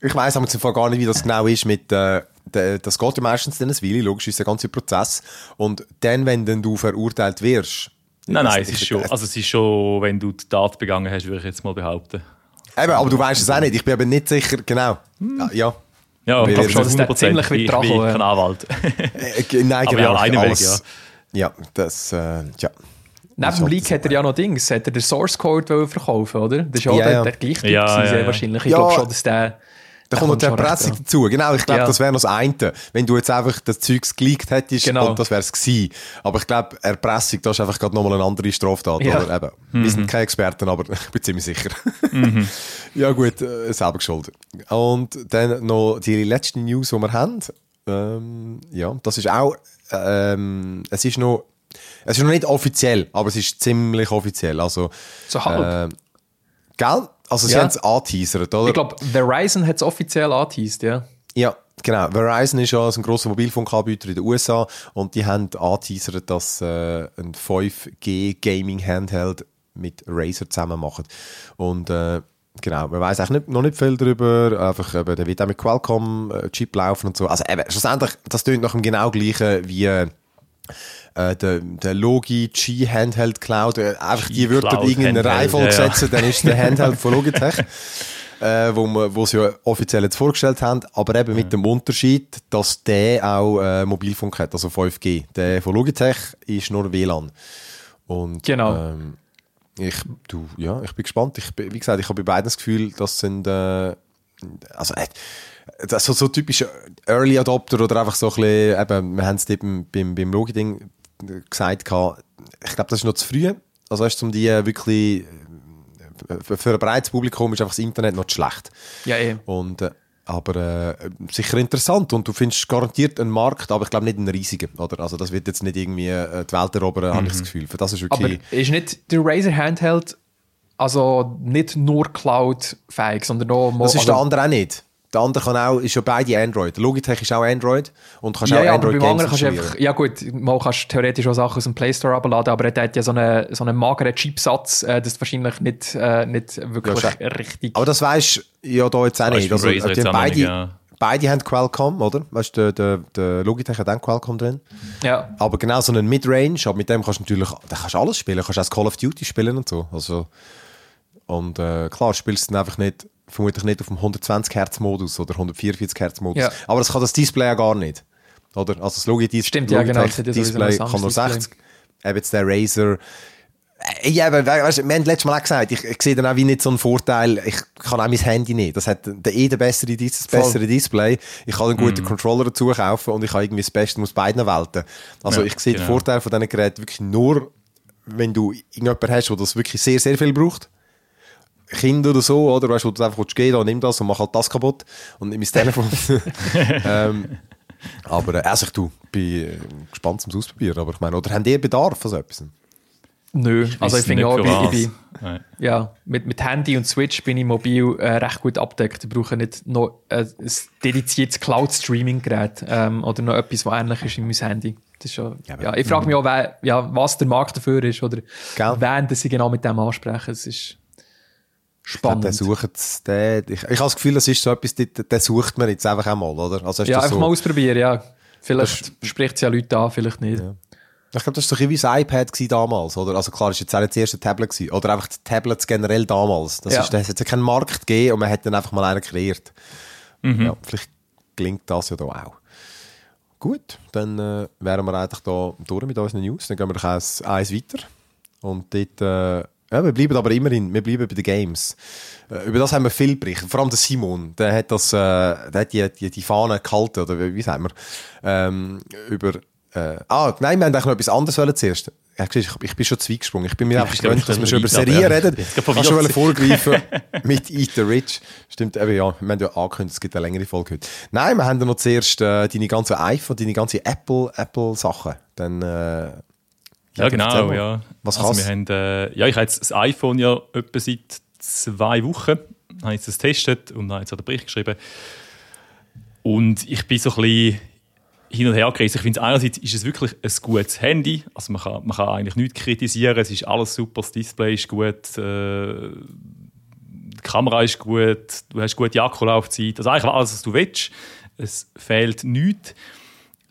Ich weiss aber zum Fall gar nicht, wie das genau ist mit, äh, das geht ja meistens dann ein Weile, logisch ist der ganze Prozess. Und dann, wenn dann du verurteilt wirst. Nein, ich nein, es ist schon, äh, also es ist schon, wenn du die Tat begangen hast, würde ich jetzt mal behaupten. Eben, aber du weißt es auch nicht. Ich bin aber nicht sicher, genau. Hm. Ja, ja. Ja, Ich ich glaub glaube schon, dass der ziemlich wird ich dran bin kommen, kein ja. Anwalt. Nein, Aber genau. ja, einen Weg, alles- Ja, das, äh, ja. Neben Ich dem Leak hat er ja noch Dings, hat er den Source Code verkaufen, oder? Das ist ja, Ja, der, ja. der gleiche Ja, ja, ja. wahrscheinlich. Ich Ja. glaube schon, dass der. Da kommt noch die recht Erpressung dazu. Genau, ich glaube, Ja. das wäre noch das eine. Wenn du jetzt einfach das Zeugs geleakt hättest Genau. und das wäre es gewesen. Aber ich glaube, Erpressung, das ist einfach gerade nochmal eine andere Straftat. Ja. Oder? Eben, Wir sind keine Experten, aber ich bin ziemlich sicher. ja gut, äh, selber geschuldet. Und dann noch die letzte News, die wir haben. Ähm, ja, das ist auch, ähm, es ist noch, es ist noch nicht offiziell, aber es ist ziemlich offiziell. Also, So halb. äh, gell? Also sie Ja. haben es angeteasert, oder? Ich glaube, Verizon hat es offiziell angeteased, ja. Ja, genau. Verizon ist ja ein grosser Mobilfunkanbieter in den USA und die haben angeteasert, dass äh, ein 5G Gaming Handheld mit Razer zusammen machen. Und äh, genau, man weiß eigentlich nicht, noch nicht viel darüber. Einfach, eben, der wird auch mit Qualcomm äh, Chip laufen und so. Also eben, schlussendlich, das klingt nach dem genau gleichen wie äh, der, der Logi G Handheld Cloud. Äh, einfach die Cloud irgendeine Handheld, Reihenfolge ja, setzen, dann ist der Handheld von Logitech äh, wo, wir, wo sie ja offiziell jetzt vorgestellt haben, aber eben mit dem Unterschied, dass der auch äh, Mobilfunk hat, also 5G. Der von Logitech ist nur WLAN. Und, Genau. Ähm, ich, du, ja, ich bin gespannt. Ich, wie gesagt, ich habe bei beiden das Gefühl, das sind äh, also äh, das ist so, typisch Early Adopter oder einfach so ein bisschen, eben, wir haben es eben beim, beim Logi-Ding gesagt, gehabt, ich glaube, das ist noch zu früh. Also weißt, du, um die wirklich für für ein breites Publikum ist einfach das Internet noch zu schlecht. Ja, eh. Und, äh, aber äh, sicher interessant und du findest garantiert einen Markt, aber ich glaube nicht einen riesigen. Oder? Also das wird jetzt nicht irgendwie äh, die Welt erobern, habe ich das Gefühl. Für das ist Aber wirklich... ist nicht der Razer Handheld also nicht nur Cloud-fähig, sondern auch... das ist also, der andere auch nicht. Der andere kann auch, ist ja beide Android. Logitech ist auch Android und du kannst ja, auch ja, aber Android beim Games kannst du einfach, ja gut, mal kannst du theoretisch auch Sachen aus dem Play Store abladen, aber er hat ja so einen, so einen mageren Chipsatz, äh, das wahrscheinlich nicht, äh, nicht wirklich Ja, richtig... Aber das weisst ja da jetzt auch Weißt nicht. du, Also, Razer die beide, nicht, ja. beide haben Qualcomm, oder? Weißt du, der, der, der Logitech hat auch Qualcomm drin. ja. Aber genau so einen Midrange, aber mit dem kannst du natürlich da kannst du alles spielen. Du kannst auch Call of Duty spielen und so. Also, und äh, klar, spielst du dann einfach nicht, vermutlich nicht auf dem 120 Hertz Modus oder 144 Hertz Modus. Ja. Aber das kann das Display ja gar nicht. Oder? Also das Logitech, Stimmt, genau, Logitech ja sowieso Display kann nur anderes 60. Eben jetzt der Razer. Äh, Ja, aber we- weißt, wir haben letztes Mal auch gesagt, ich, ich sehe dann auch wie nicht so einen Vorteil, ich kann auch mein Handy nicht. Das hat der, eh der bessere, das bessere Display. Ich kann einen guten Controller dazu kaufen und ich habe irgendwie das Beste aus beiden Welten. Also Ja, ich sehe den genau. Vorteil von diesen Geräten wirklich nur, wenn du irgendjemanden hast, der das wirklich sehr, sehr viel braucht. Kind oder so, oder? Weißt du, wo du einfach gehen, da nimm das und mach halt das kaputt und nimm mein Telefon. ähm, aber äh, also ich du, bin äh, gespannt zum Ausprobieren. Aber ich meine, oder habt ihr Bedarf an so etwas? Nö, also ich finde auch, ich, was. bin, ja, mit, mit Handy und Switch bin ich mobil äh, recht gut abdeckt. Ich brauche nicht noch äh, ein dediziertes Cloud-Streaming-Gerät ähm, oder noch etwas, was ähnlich ist in meinem Handy. Das ist schon, Ja, ja, ich frage mich auch, wer, ja, was der Markt dafür ist oder Gell? wen das sie genau mit dem ansprechen. Es ist Ich spannend. der sucht, der, ich, ich habe das Gefühl, das ist so etwas, den, den sucht man jetzt einfach einmal, oder? Also ja, einfach so, mal ausprobieren, ja. Vielleicht spricht es ja Leute an, vielleicht nicht. Ich glaube, das war doch wie das iPad damals, oder? Also klar, das war jetzt auch nicht das erste Tablet gewesen. Oder einfach die Tablets generell damals. Das Ja. ist, hat es ja keinen Markt gegeben und man hat dann einfach mal einen kreiert. Ja, vielleicht gelingt das ja da auch. Gut, dann äh, wären wir eigentlich da durch mit unseren News. Dann gehen wir doch eins, eins weiter. Und dort, äh, ja, wir bleiben aber immerhin, wir bleiben bei den Games. Äh, über das haben wir viel berichtet. Vor allem der Simon, der hat das, äh, der hat die, die, die Fahne gehalten, oder wie, wie sagen wir, ähm, über, äh, ah, nein, wir haben eigentlich noch etwas anderes wollen zuerst. Ja, ich, ich bin schon zweigesprungen. Ich bin mir einfach ich gewöhnt, dass wir ich schon über Serien ja. reden. Gerade Kannst schon verwirrt vorgreifen mit Eat the Rich. Stimmt, eben ja. Wir haben ja angekündigt, es gibt eine längere Folge heute. Nein, wir haben dann noch zuerst äh, deine ganzen iPhone, deine ganzen Apple, Apple-Sachen. Dann, äh, Ja, genau, ja. Was also wir haben, äh, ja, ich habe jetzt das iPhone ja etwa seit zwei Wochen. habe ich das getestet und habe jetzt auch den Bericht geschrieben. Und ich bin so ein bisschen hin und her gerissen. Ich finde, einerseits ist es wirklich ein gutes Handy. Also man kann, man kann eigentlich nichts kritisieren. Es ist alles super, das Display ist gut, äh, die Kamera ist gut, du hast gute Akkulaufzeit. Also eigentlich alles, was du willst. Es fehlt nichts.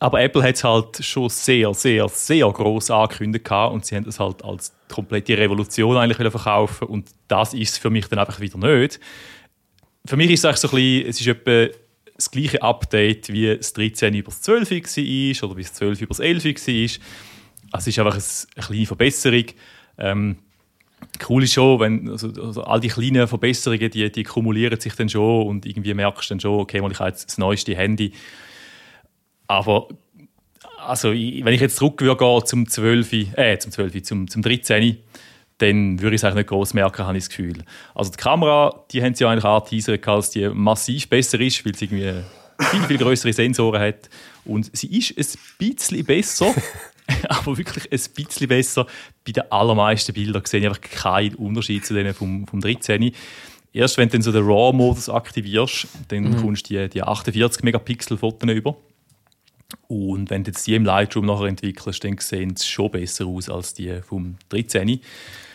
Aber Apple hat es halt schon sehr, sehr, sehr groß angekündigt und sie haben es halt als komplette Revolution eigentlich verkaufen und das ist für mich dann einfach wieder nicht. Für mich ist es eigentlich so ein bisschen, es ist etwa das gleiche Update wie das 13 über das 12 war oder wie das 12 über das 11 war. Also es ist einfach eine, eine kleine Verbesserung. Ähm, cool ist schon, wenn also, also all die kleinen Verbesserungen, die, die kumulieren sich dann schon und irgendwie merkst du dann schon, okay, ich habe jetzt das neueste Handy. Aber also, wenn ich jetzt zurück würde gehen zum 12, äh, zum 12, zum, zum 13, dann würde ich es eigentlich nicht groß merken, habe ich das Gefühl. Also die Kamera, die haben sie ja eigentlich angeteasert, als die massiv besser ist, weil sie irgendwie viel, viel größere Sensoren hat. Und sie ist ein bisschen besser, aber wirklich ein bisschen besser. Bei den allermeisten Bildern sehe ich einfach keinen Unterschied zu denen vom, vom 13. Erst wenn du dann so den RAW-Modus aktivierst, dann mhm. kommst du die, die 48 Megapixel Fotos über. Und wenn du jetzt die im Lightroom nachher entwickelst, dann sehen sie schon besser aus als die vom 13.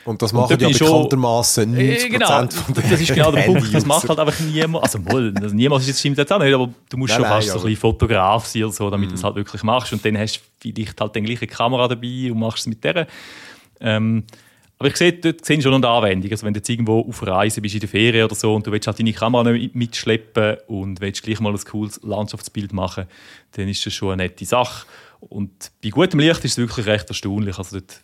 Und das machen und ja bekanntermaßen 90% äh, genau, von den Das ist genau der Punkt, das macht halt einfach niemand. Also wohl, also niemand ist stimmt jetzt auch nicht, aber du musst nein, schon fast nein, so ein bisschen Fotograf sein, so, damit mm. du es halt wirklich machst. Und dann hast du vielleicht halt die gleiche Kamera dabei und machst es mit der. Ähm, aber ich sehe, dort sehen schon eine Anwendung. Also wenn du jetzt irgendwo auf Reise bist in der Ferien oder so und du willst halt deine Kamera nicht mitschleppen und willst gleich mal ein cooles Landschaftsbild machen, dann ist das schon eine nette Sache. Und bei gutem Licht ist es wirklich recht erstaunlich. Also dort,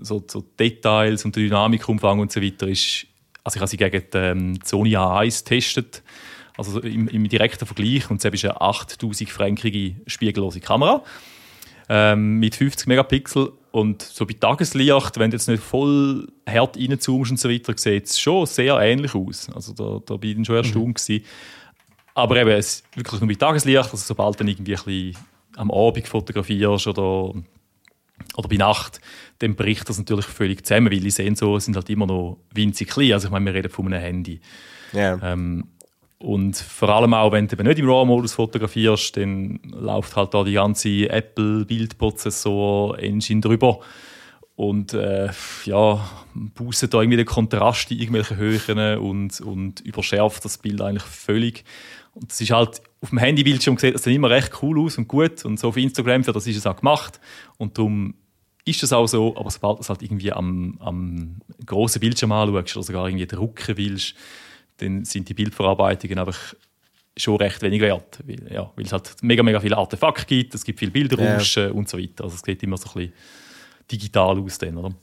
so, so Details und der Dynamikumfang und so weiter ist, also ich habe sie gegen die ähm, Sony A1 getestet, also im, im direkten Vergleich und es ist eine 8000 fränkige spiegellose Kamera ähm, mit 50 Megapixel und so bei Tageslicht, wenn du jetzt nicht voll hart reinzoomst und so weiter, sieht es schon sehr ähnlich aus. Also da, da bin ich schon erstaunt mhm. Aber eben, es wirklich nur bei Tageslicht, also sobald du dann irgendwie ein bisschen am Abend fotografierst oder, oder bei Nacht, dann bricht das natürlich völlig zusammen, weil die Sensoren sind halt immer noch winzig klein. Also ich meine, wir reden von einem Handy. Yeah. Ähm, und vor allem auch, wenn du nicht im RAW-Modus fotografierst, dann läuft halt da die ganze Apple-Bildprozessor-Engine drüber. Und äh, ja, boostet da irgendwie den Kontrast in irgendwelchen Höhen und, und überschärft das Bild eigentlich völlig. Und das ist halt, auf dem Handybildschirm sieht das dann immer recht cool aus und gut. Und so auf Instagram, für das ist es auch gemacht. Und darum ist das auch so, aber sobald du es halt irgendwie am, am grossen Bildschirm anschaust oder sogar irgendwie drucken willst, dann sind die Bildverarbeitungen einfach schon recht wenig wert. Weil, ja, weil es halt mega, mega viele Artefakte gibt, es gibt viele Bilderrauschen yeah. und so weiter. Also es sieht immer so ein bisschen digital aus dann, oder?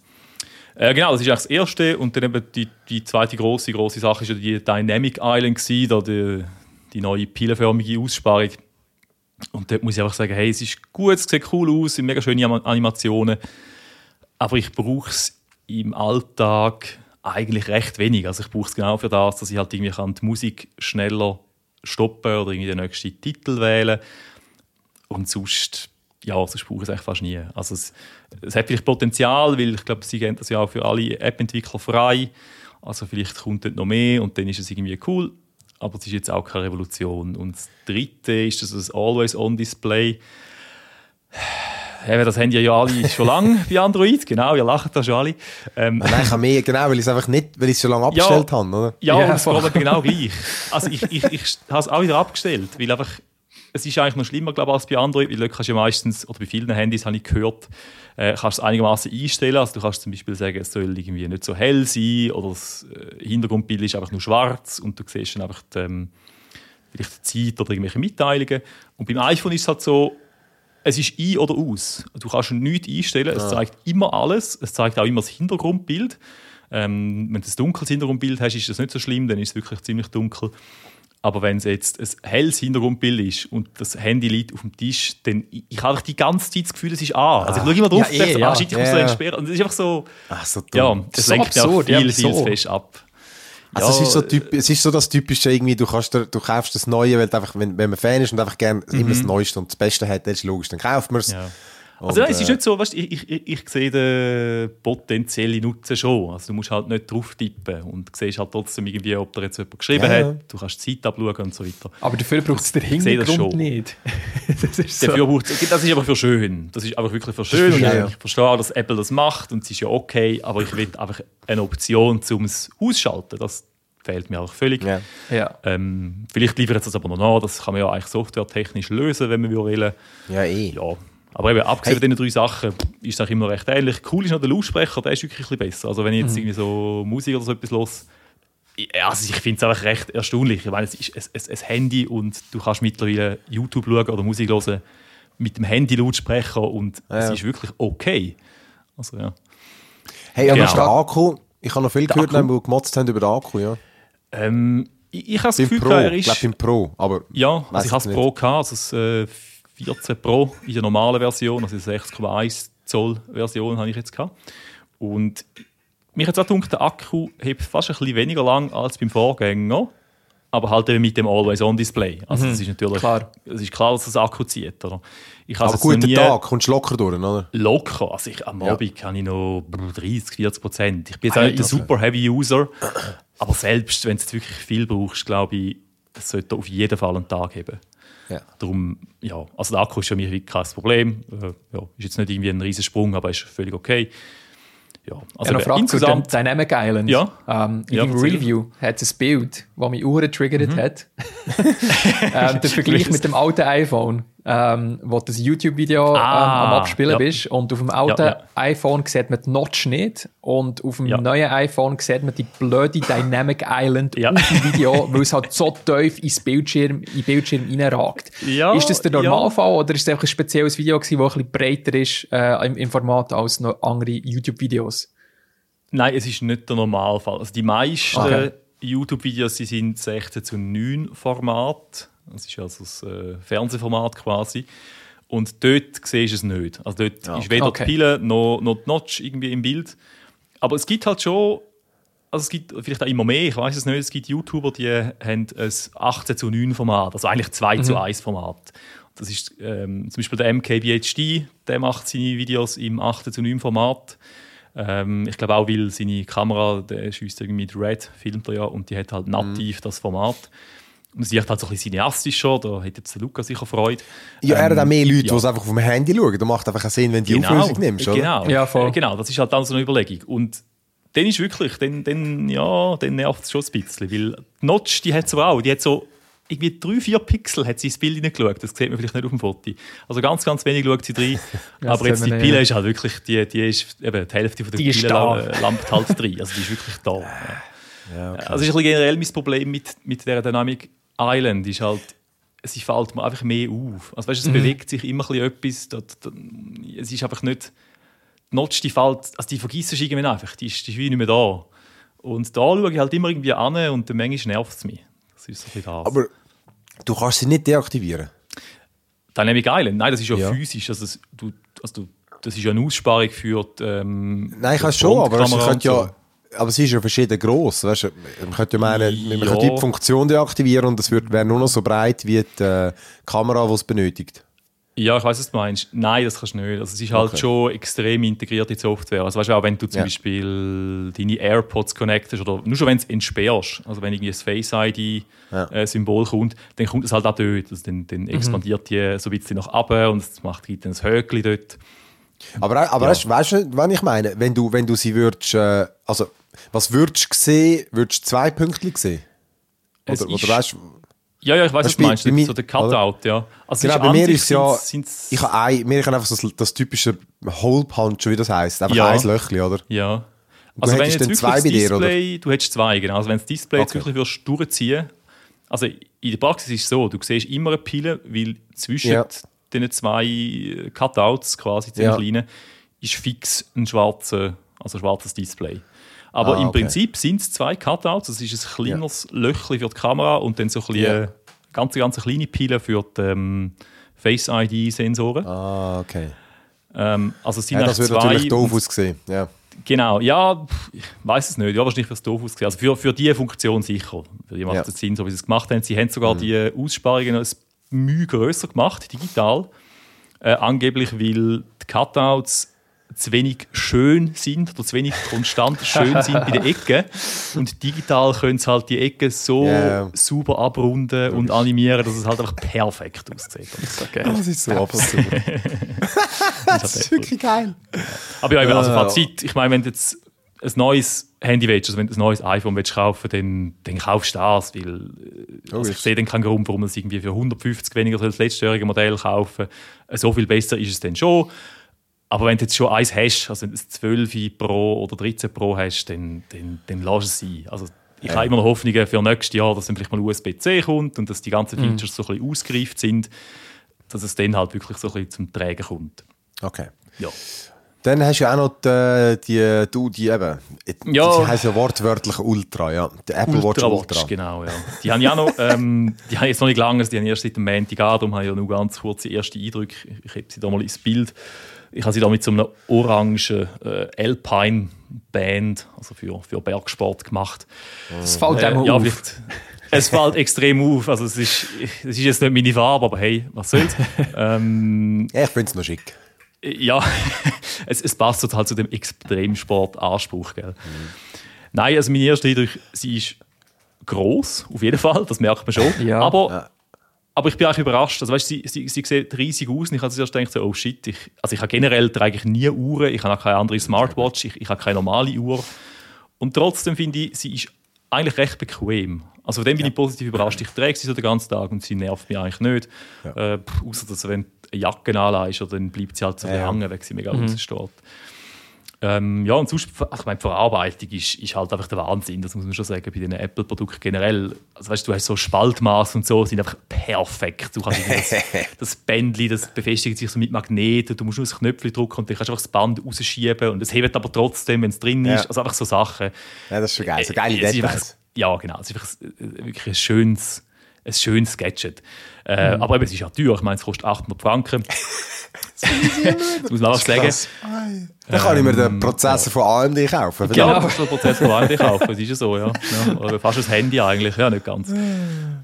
Äh, genau, das ist eigentlich das Erste. Und dann eben die, die zweite große große Sache ist ja die Dynamic Island gewesen, da die, die neue pilenförmige Aussparung. Und dort muss ich einfach sagen, hey, es ist gut, es sieht cool aus, es sind mega schöne Animationen, aber ich brauche es im Alltag eigentlich recht wenig. Also ich brauche es genau für das, dass ich halt irgendwie kann die Musik schneller stoppen oder irgendwie den nächsten Titel wählen und sonst ja, sonst brauche ich es fast nie. Also es, es hat vielleicht Potenzial, weil ich glaube, sie geben das ja auch für alle App-Entwickler frei. Also vielleicht kommt dort noch mehr und dann ist es irgendwie cool. Aber es ist jetzt auch keine Revolution. Und das Dritte ist das Always-On-Display Eben, das haben ja alle schon lange bei Android, genau, ihr lacht da schon alle. Ähm, Nein, ich habe mehr, genau, weil ich es einfach nicht, weil ich es schon lange abgestellt ja, habe, oder? Ja, ja das geht genau gleich. Also ich, ich, ich habe es auch wieder abgestellt, weil einfach, es ist eigentlich noch schlimmer, glaube ich, als bei Android, weil du kannst ja meistens, oder bei vielen Handys habe ich gehört, äh, kannst es einigermaßen einstellen, also du kannst zum Beispiel sagen, es soll irgendwie nicht so hell sein, oder das äh, Hintergrundbild ist einfach nur schwarz und du siehst dann einfach die, ähm, vielleicht die Zeit oder irgendwelche Mitteilungen. Und beim iPhone ist es halt so, es ist ein oder aus. Du kannst nichts einstellen. Es zeigt immer alles. Es zeigt auch immer das Hintergrundbild. Ähm, wenn du ein dunkles Hintergrundbild hast, ist das nicht so schlimm, dann ist es wirklich ziemlich dunkel. Aber wenn es jetzt ein helles Hintergrundbild ist und das Handy liegt auf dem Tisch, dann ich habe die ganze Zeit das Gefühl, es ist an. Also ich schaue immer drauf, ja, eh, ja, ah, shit, ich muss so entsperren. Und es ist einfach so, Ach, so ja, es lenkt ja viel, viel so. fest ab. Also ja, es, ist so typ, es ist so das Typische irgendwie, du, kannst, du kaufst das Neue, weil einfach, wenn, wenn man Fan ist und einfach gerne mhm. immer das Neueste und das Beste hat, dann ist logisch, dann kauft man es. Ja. Also nein, es ist äh, nicht so, weißt, ich, ich, ich, ich sehe den potenziellen Nutzen schon. Also du musst halt nicht drauf tippen und siehst halt trotzdem irgendwie, ob da jetzt jemand geschrieben Ja, ja. hat. Du kannst die Zeit abschauen und so weiter. Aber dafür braucht es den Hintergrund schon. nicht. das ist so. Dafür braucht's- das ist aber für schön. Das ist einfach wirklich für schön. schön. ich verstehe auch, dass Apple das macht und es ist ja okay, aber ich will einfach eine Option, um es ausschalten. Das fehlt mir auch völlig. Ja. Ja. Ähm, vielleicht liefert es das aber noch nach. Das kann man ja eigentlich softwaretechnisch lösen, wenn man will. ja, eh. Ja. Aber eben, abgesehen von diesen drei Sachen ist es auch immer recht ähnlich. Cool ist noch der Lautsprecher, der ist wirklich ein bisschen besser. Also wenn ich jetzt irgendwie so Musik oder so etwas los, also ich finde es einfach recht erstaunlich. Ich meine, es ist ein, ein, Handy und du kannst mittlerweile YouTube schauen oder Musik hören mit dem Handy-Lautsprecher und es Ja. ist wirklich okay. Also ja. Hey, aber Genau. ist der Akku? Ich habe noch viel Der gehört, Akku? die gemotzt haben über den Akku, ja. Ähm, ich ich habe das Gefühl, Pro, er ich glaube ist... Pro, aber... Ja, also ich habe das Pro gehabt, also das äh, 14 Pro in der normalen Version, also die 6,1 Zoll Version habe ich jetzt gehabt. Und mich hat auch gedacht, der Akku hebt fast ein bisschen weniger lang als beim Vorgänger, aber halt eben mit dem Always-On-Display. Also das ist natürlich klar. Es ist klar, dass das Akku zieht. Oder? Ich Aber es gut, jetzt noch der nie Tag kommst du locker durch, oder? locker. Also ich, am Ja. Abend habe ich noch 30, 40 Prozent. Ich bin jetzt Ah, auch nicht der super Heavy User, aber selbst wenn du jetzt wirklich viel brauchst, glaube ich, es sollte auf jeden Fall einen Tag haben. Ja. Darum, ja, also der Akku ist für mich kein Problem. Äh, ja, ist jetzt nicht irgendwie ein riesen Sprung, aber ist völlig okay. Ja, also ja, noch Frage zu dem insgesamt, Dynamic Island. Ja. Ähm, in Ja. Mhm. Review hat es ein Bild, das mich Uhren getriggert hat. ähm, der Vergleich mit dem alten iPhone, ähm, wo du das YouTube-Video Ah, ähm, am Abspielen ja. bist. Und auf dem alten Ja, ja. iPhone sieht man die Notch nicht. Und auf dem neuen iPhone sieht man die blöde Dynamic Island Ja. auf dem Video, weil es halt so tief ins Bildschirm, in den Bildschirm reinragt. Ist das der. Normalfall oder ist es einfach ein spezielles Video das ein bisschen breiter ist äh, im, im Format als noch andere YouTube-Videos? Nein, es ist nicht der Normalfall. Also die meisten Okay. YouTube-Videos sind 16 zu 9 Format. Das ist also das äh, Fernsehformat quasi. Und dort siehst du es nicht. Also dort Ah, ist weder okay. die Pille noch, noch die Notch irgendwie im Bild. Aber es gibt halt schon, also es gibt vielleicht auch immer mehr, ich weiß es nicht, es gibt YouTuber, die haben ein 18 zu 9 Format, also eigentlich 2 Mhm. zu 1 Format. Das ist ähm, zum Beispiel der MKBHD, der macht seine Videos im 18 zu 9 Format. Ähm, ich glaube auch, weil seine Kamera, der schießt irgendwie mit Red, filmt er ja, und die hat halt nativ das Format. Und sie hat halt so ein bisschen cineastischer, da hat jetzt der Luca sicher Freude. Ja, er hat auch mehr Leute, die ja. es einfach auf dem Handy schauen. Da macht einfach Sinn, wenn du die Auflösung nimmst, oder? Genau, Ja, voll. Äh, genau, das ist halt dann so eine Überlegung. Und dann ist wirklich, dann, dann, ja, dann nervt es schon ein bisschen, weil die Notch, die hat so auch, die hat so irgendwie drei, vier Pixel hat sie ins Bild hineingeschaut. Das sieht man vielleicht nicht auf dem Foto. Also ganz, ganz wenig schaut sie rein. Aber jetzt sieht die man, Pille ja. ist halt wirklich, die, die ist eben die Hälfte von der Die ist Pille da. lampt halt drin. Also die ist wirklich da. Ja. Okay. Also das ist ein bisschen generell mein Problem mit, mit der Dynamic Island, ist halt, sie fällt mir einfach mehr auf. Also weißt, du, es bewegt sich immer ein bisschen etwas, da, da, es ist einfach nicht, die Notch, die fällt, also die vergisst du irgendwie einfach, die ist, die ist wie nicht mehr da. Und da schaue ich halt immer irgendwie an und dann manchmal nervt es mich. Das ist so ein bisschen das. Aber du kannst sie nicht deaktivieren. Dynamic Island, nein, das ist ja, Ja. physisch, also, es- du, also du, das ist ja eine Aussparung für die, ähm, Nein, ich weiß die schon, aber es könnte ja... Aber sie ist ja verschieden gross. Weißt du, man könnte ja meinen, man Ja. könnte die Funktion deaktivieren und es wäre nur noch so breit wie die äh, Kamera, die es benötigt. Ja, ich weiß, was du meinst. Nein, das kannst du nicht. Also, es ist halt Okay. schon extrem integriert in die Software. Also, weißt du, auch wenn du zum Ja. Beispiel deine AirPods connectest oder nur schon wenn du es entsperrst, also wenn irgendwie das Ja. Face-ID-Symbol kommt, dann kommt es halt auch dort. Also, dann, dann expandiert die so ein bisschen nach oben und es macht gibt dann ein Höckli dort. Aber, aber Ja. weißt, weißt du, was ich meine? Wenn du, wenn du sie würdest, äh, also, was würdest du sehen? Würdest du zwei Pünktchen sehen? Es Oder, ist- oder weißt du, Ja, ja, ich weiß, was du meinst. bei mir- so der Cutout, ja. Also, Genau, bei mir ist ja- sind's- ich habe ein, mir kann einfach so das, das typische Hole Punch, wie das heisst. Einfach Ja. ein Löchli, oder? Ja. Also wenn hättest jetzt dann zwei bei dir, oder? Du hättest zwei, genau. Also wenn das Display jetzt Okay. wirklich würdest durchziehen, also in der Praxis ist es so, du siehst immer eine Pille, weil zwischen Ja. den zwei Cutouts quasi, den Ja. kleinen, ist fix ein schwarzer, also ein schwarzes Display. Aber Ah, im okay. Prinzip sind es zwei Cutouts, das ist ein kleineres Löchli für die Kamera und dann so ein bisschen Ja. eine ganz, ganz kleine Pille für die ähm, Face-ID-Sensoren. Ah, okay. Ähm, also es sind Ja, das würde zwei natürlich doof aussehen. Ja. Genau, ja, ich weiß es nicht. Ja, wahrscheinlich fürs doof ausgesehen. Also für, für diese Funktion sicher. Für die macht Ja. es Sinn, so wie sie es gemacht haben. Sie haben sogar die Aussparungen noch ein Mühe grösser gemacht, digital. Äh, angeblich, weil die Cutouts zu wenig schön sind oder zu wenig konstant schön sind bei den Ecken. Und digital können sie halt die Ecken so Ja. super abrunden und animieren, dass es halt einfach perfekt aussieht. Geil. Das ist so absolut. das ist halt geil. Aber ja, also. Fazit, ich meine, wenn du jetzt ein neues Handy willst, also wenn du ein neues iPhone willst kaufen dann, dann kaufst du das, weil äh, also ich sehe dann keinen Grund, warum man es irgendwie für 150 weniger als das letztjährige Modell kaufen So viel besser ist es dann schon. Aber wenn du jetzt schon eins hast, also ein 12 Pro oder 13 Pro hast, dann, dann, dann lass es sein. Also ich habe immer noch Hoffnungen für nächstes Jahr, dass dann vielleicht mal USB-C kommt und dass die ganzen Features so ein bisschen ausgereift sind, dass es dann halt wirklich so ein bisschen zum Tragen kommt. Okay. Ja. Dann hast du ja auch noch die, die, du, die eben, die Ja. heisst ja wortwörtlich Ultra, ja. Der Apple Watch Ultra Ultra. Watch, genau, ja. Die haben ja noch, ähm, die haben jetzt noch nicht lange, die haben erst seit dem Montag an, darum habe ich ja nur ganz kurze erste Eindrücke. Ich, habe sie da mal ins Bild. Ich habe sie da mit so einem orangen äh, Alpine Band, also für, für Bergsport gemacht. Es fällt Äh, einem ja, auf. Es fällt extrem auf. Also es ist, es ist jetzt nicht meine Farbe, aber hey, was soll's. ähm, Ja, ich finde es noch schick. ja, es, es passt so halt zu dem Extremsport-Anspruch. Gell? Nein, also mein erster Eindruck, sie ist groß, auf jeden Fall, das merkt man schon. Ja. aber, Ja. Aber ich bin auch überrascht. Also, weißt, sie, sie, sie sieht riesig aus und ich habe zuerst gedacht, so, oh shit, ich, also ich habe generell trage ich nie Uhren, ich habe auch keine andere Smartwatch, ich, ich habe keine normale Uhr. Und trotzdem finde ich, sie ist eigentlich recht bequem. Also von dem bin ich positiv überrascht. Ich trage sie so den ganzen Tag und sie nervt mich eigentlich nicht. Äh, pff, außer dass wenn eine Jacke oder dann bleibt sie halt so Ja. hängen, weil sie mega raussteht. Ähm, ja, und sonst, also ich meine, die Verarbeitung ist, ist halt einfach der Wahnsinn, das muss man schon sagen, bei den Apple-Produkten generell. Also weißt du, du hast so Spaltmaß und so, sind einfach perfekt. Du kannst das, das Bändchen, das befestigt sich so mit Magneten, du musst nur das Knöpfchen drücken und dann kannst du einfach das Band rausschieben und es hebt aber trotzdem, wenn es drin ist. Ja. Also einfach so Sachen. Ja, das ist schon geil. So geile Äh, einfach- Details. Ja, genau. Es ist einfach ein- wirklich ein schönes, ein schönes Gadget. Äh, Mhm. Aber eben, es ist ja teuer. Ich meine, es kostet 800 Franken. das muss man auch sagen. Dann kann ich mir den Prozessor von AMD kaufen. Ja, verdammt. du kannst den Prozess von AMD kaufen, das ist ja so, ja. ja. Oder fast ein Handy eigentlich, ja, nicht ganz.